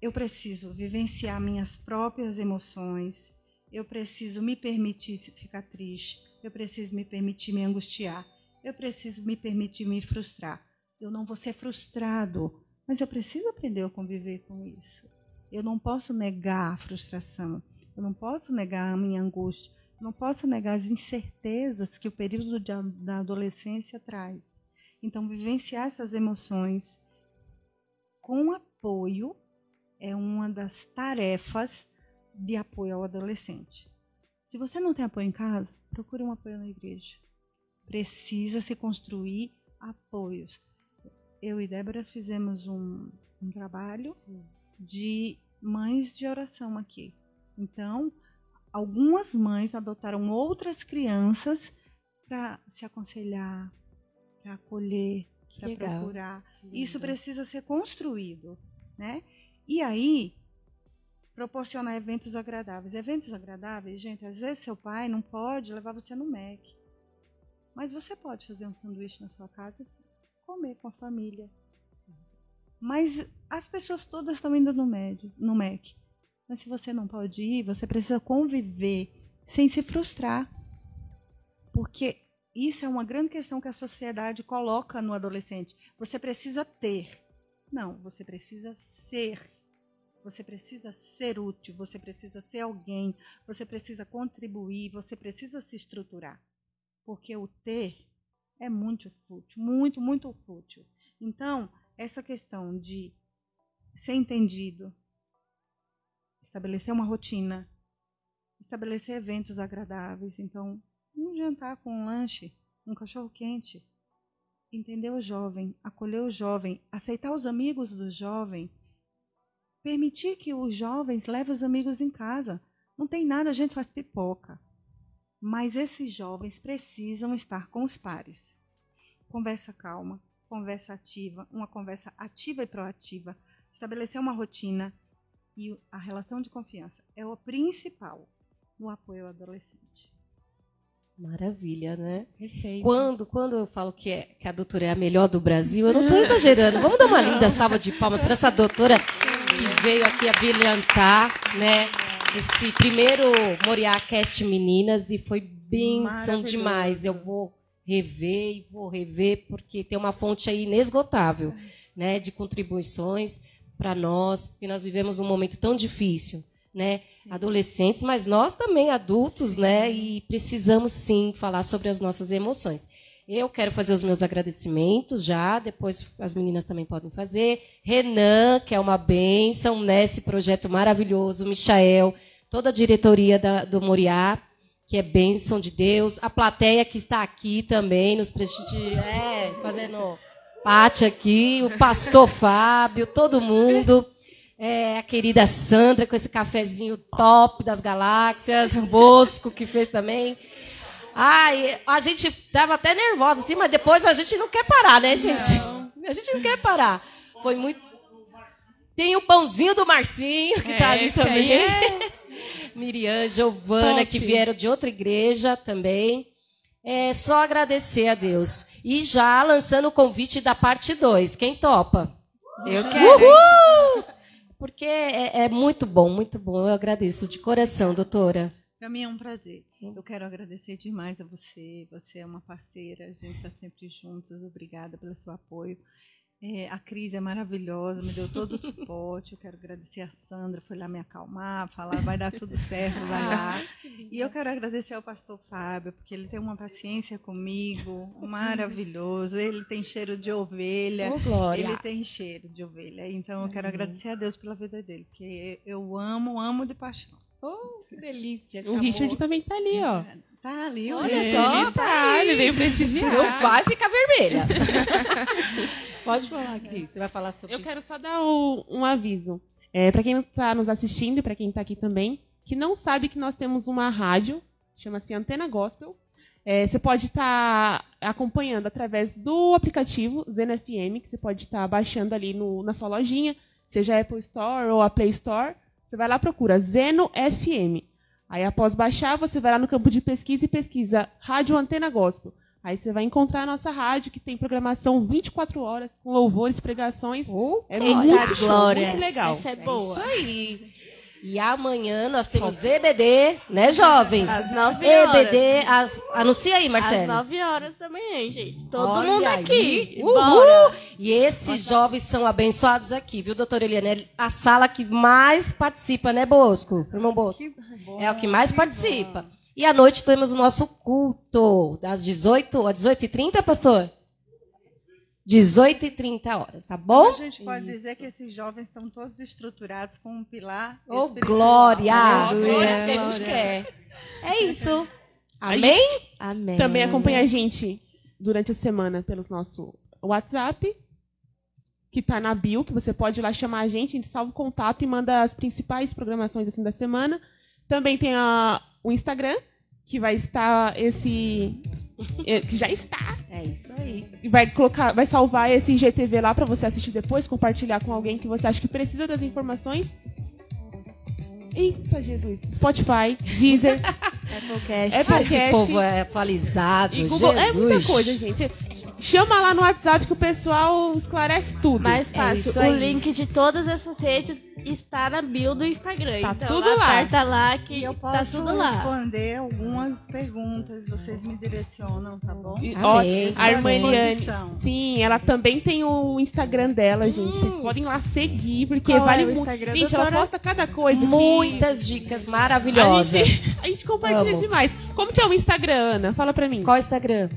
Eu preciso vivenciar minhas próprias emoções. Eu preciso me permitir ficar triste. Eu preciso me permitir me angustiar. Eu preciso me permitir me frustrar. Eu não vou ser frustrado, mas eu preciso aprender a conviver com isso. Eu não posso negar a frustração. Eu não posso negar a minha angústia. Não posso negar as incertezas que o período de, da adolescência traz. Então, vivenciar essas emoções com apoio é uma das tarefas de apoio ao adolescente. Se você não tem apoio em casa, procure um apoio na igreja. Precisa se construir apoios. Eu e Débora fizemos um, um trabalho Sim. de mães de oração aqui. Então, algumas mães adotaram outras crianças para se aconselhar, para acolher, para procurar. Isso precisa ser construído, né? E aí proporcionar eventos agradáveis. Eventos agradáveis, gente, às vezes seu pai não pode levar você no Mac. Mas você pode fazer um sanduíche na sua casa e comer com a família. Sim. Mas as pessoas todas estão indo no, médio, no Mac. Mas se você não pode ir, você precisa conviver sem se frustrar. Porque isso é uma grande questão que a sociedade coloca no adolescente. Você precisa ter. Não, você precisa ser. Você precisa ser útil, você precisa ser alguém, você precisa contribuir, você precisa se estruturar. Porque o ter é muito fútil, muito, muito fútil. Então, essa questão de ser entendido, estabelecer uma rotina, estabelecer eventos agradáveis. Então, um jantar com um lanche, um cachorro quente, entender o jovem, acolher o jovem, aceitar os amigos do jovem, permitir que os jovens levem os amigos em casa. Não tem nada, a gente faz pipoca. Mas esses jovens precisam estar com os pares. Conversa calma, conversa ativa, uma conversa ativa e proativa, estabelecer uma rotina e a relação de confiança é o principal no apoio ao adolescente. Maravilha, né? Perfeito. Quando, quando eu falo que, é, que a doutora é a melhor do Brasil, eu não estou exagerando. Vamos dar uma linda salva de palmas para essa doutora que veio aqui a brilhantar, né? Esse primeiro Moriá Cast Meninas e foi bênção demais. Eu vou rever e vou rever, porque tem uma fonte aí inesgotável né, de contribuições para nós, que nós vivemos um momento tão difícil, né? Adolescentes, mas nós também adultos, né? E precisamos sim falar sobre as nossas emoções. Eu quero fazer os meus agradecimentos já, depois as meninas também podem fazer. Renan, que é uma bênção nesse projeto maravilhoso, Michael, toda a diretoria da, do Moriá, que é bênção de Deus. A plateia que está aqui também, nos prestigia, é, fazendo parte aqui, o pastor Fábio, todo mundo. É, a querida Sandra com esse cafezinho top das galáxias, o Bosco que fez também. Ai, a gente tava até nervosa assim, mas depois a gente não quer parar, né, gente? Não. A gente não quer parar. Foi muito. Tem o pãozinho do Marcinho que está ali também. É... Miriam, Giovana, Top. que vieram de outra igreja também. É só agradecer a Deus. E já lançando o convite da parte 2. Quem topa? Eu quero. Uhul! Porque é, é, muito bom, muito bom. Eu agradeço de coração, doutora. Para mim é um prazer. Eu quero agradecer demais a você. Você é uma parceira, a gente está sempre juntos. Obrigada pelo seu apoio. É, a Cris é maravilhosa, me deu todo o suporte. Eu quero agradecer a Sandra, foi lá me acalmar, falar, vai dar tudo certo, vai lá. E eu quero agradecer ao pastor Fábio, porque ele tem uma paciência comigo, maravilhoso. Ele tem cheiro de ovelha. Oh, glória. Ele tem cheiro de ovelha. Então eu quero agradecer a Deus pela vida dele, porque eu amo, amo de paixão. Oh, que delícia. esse O amor. Richard também tá ali, ó. Tá ali, Olha Richard. só, ele tá tá, ele veio prestigiar. Não vai ficar vermelha. Pode falar, Cris. Você vai falar sobre Eu quero só dar o- um aviso. É, para quem está nos assistindo e para quem está aqui também, que não sabe que nós temos uma rádio, chama-se Antena Gospel. É, você pode estar acompanhando através do aplicativo Zen FM, que você pode estar baixando ali no- na sua lojinha, seja a Apple Store ou a Play Store. Você vai lá procura Zeno FM. Aí após baixar, você vai lá no campo de pesquisa e pesquisa Rádio Antena Gospel. Aí você vai encontrar a nossa rádio, que tem programação 24 horas, com louvores, pregações. Oh, É muito show, glória. muito legal. Essa é É boa. isso aí. E amanhã nós temos ZBD, né, jovens? Às nove horas. EBD, as- anuncia aí, Às Marcelo. 9 horas da manhã, gente. Todo Olha mundo aqui. Uhul. E esses jovens são abençoados aqui, viu, doutora Eliane? É a sala que mais participa, né, Bosco? Irmão Bosco. É o que mais participa. E à noite temos o nosso culto, das 18 às 18h30, pastor? 18h30 horas, tá bom? A gente pode dizer que esses jovens estão todos estruturados com um pilar Ô, espiritual. glória! Aleluia. É isso que a gente quer. É isso. Amém? Amém. Também acompanha a gente durante a semana pelos nosso WhatsApp, que tá na bio, que você pode ir lá chamar a gente, a gente salva o contato e manda as principais programações assim da semana. Também tem a, o Instagram, que vai estar esse é, que já está É isso aí. e vai colocar, vai salvar esse IGTV lá para você assistir depois, compartilhar com alguém que você acha que precisa das informações. Eita, Jesus. Spotify, Deezer, Applecast. É Esse podcast. povo é atualizado, E Google, Jesus. é muita coisa, gente. Chama lá no WhatsApp que o pessoal esclarece tudo. Mais É fácil. isso o aí. link de todas essas redes está na bio do Instagram. Tá então, tudo lá. Aperta lá que E eu tá posso tudo lá. responder algumas perguntas, vocês me direcionam, tá bom? E, ó, a irmã Eliane, sim, ela também tem o Instagram dela, gente. Vocês podem lá seguir, porque Qual vale é muito. Instagram, Gente, ela posta cada coisa que Muitas dicas a maravilhosas. gente, a gente compartilha Amo. demais. Como que é o Instagram, Ana? Fala pra mim. Qual é o Instagram?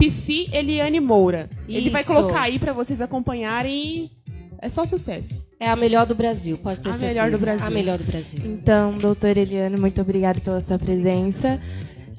PC Eliane Moura. Ele vai Isso. colocar aí pra vocês acompanharem e é só sucesso. É a melhor do Brasil, pode ter A certeza. melhor do Brasil. A melhor do Brasil. Então, doutora Eliane, muito obrigada pela sua presença.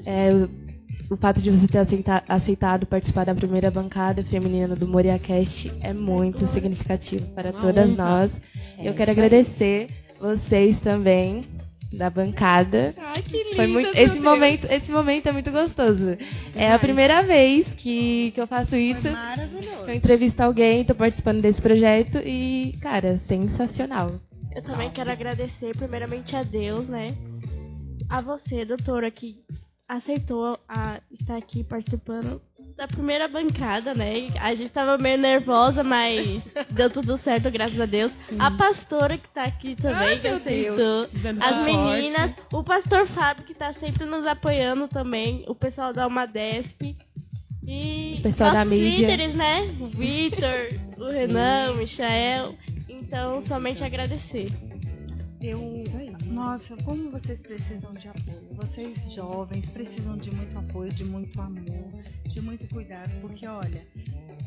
É, o, o fato de você ter aceita- aceitado participar da primeira bancada feminina do MoriaCast é muito significativo para Uma todas honra. nós. É Eu quero isso aí. agradecer vocês também da bancada. Ai, que lindo. Foi muito, esse momento, esse momento é muito gostoso. É a primeira vez que, que eu faço isso. Foi maravilhoso. Eu entrevisto alguém, tô participando desse projeto e, cara, sensacional. Eu também quero agradecer primeiramente a Deus, né? A você, doutora, que aceitou a estar aqui participando da primeira bancada, né? A gente tava meio nervosa, mas deu tudo certo, graças a Deus. A pastora que tá aqui também, que meu aceitou. As meninas, o pastor Fábio, que tá sempre nos apoiando também, o pessoal da Almadesp. E O pessoal da mídia. líderes, né? O Vitor, o Renan, o Michael. Então, somente agradecer. Eu, nossa, como vocês precisam de apoio. Vocês jovens precisam de muito apoio, de muito amor, de muito cuidado, porque olha,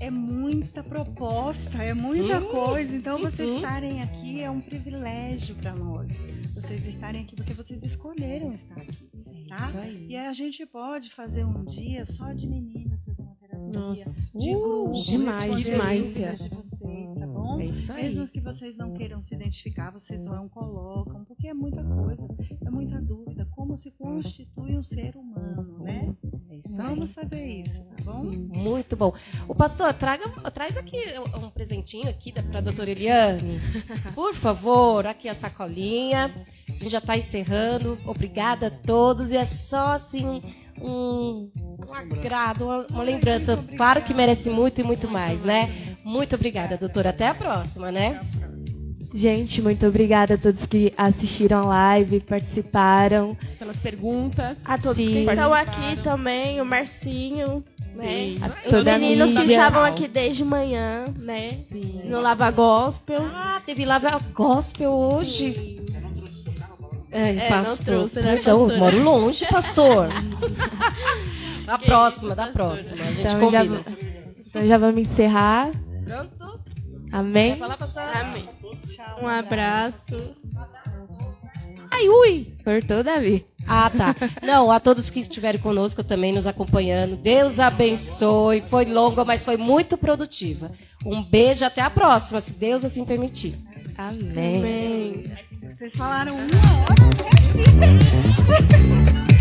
é muita proposta, é muita Hum, coisa. Então vocês uhum. estarem aqui é um privilégio para nós. Vocês estarem aqui porque vocês escolheram estar aqui, tá? Isso aí. E a gente pode fazer um dia só de meninas, fazer uma terapia, Nossa. de Uh, grupo, demais, demais. de vocês, tá bom? É isso aí. Mesmo que vocês não queiram se identificar, vocês vão, colocam, porque é muita coisa, é muita dúvida. Como se constitui um ser humano, né? É isso aí. Vamos fazer isso, tá bom? Muito bom. O pastor, traga, traz aqui um presentinho aqui para a doutora Eliane. Por favor, aqui a sacolinha. A gente já está encerrando. Obrigada a todos. E é só assim um, um agrado, uma, uma lembrança. Claro que merece muito e muito mais, né? Muito obrigada, doutora. Até a próxima, né? Gente, muito obrigada a todos que assistiram a live, participaram. Pelas perguntas. A todos Sim. que estão aqui também, o Marcinho, né? Sim. Os meninos que estavam aqui desde manhã, né? No Lava Gospel. Ah, teve lá gospel hoje. Ai, É, não pastor. trouxe, né, Perdão, eu moro longe, pastor. Da próxima, da próxima. A gente Então já, combina. então já vamos encerrar. Pronto? Amém? Falar? Amém. Tchau. Um abraço. Ai, ui! Cortou, Davi. Ah, tá. Não, a todos que estiveram conosco também nos acompanhando. Deus abençoe. Foi longa, mas foi muito produtiva. Um beijo, até a próxima, se Deus assim permitir. Amém. Amém. Vocês falaram uma hora?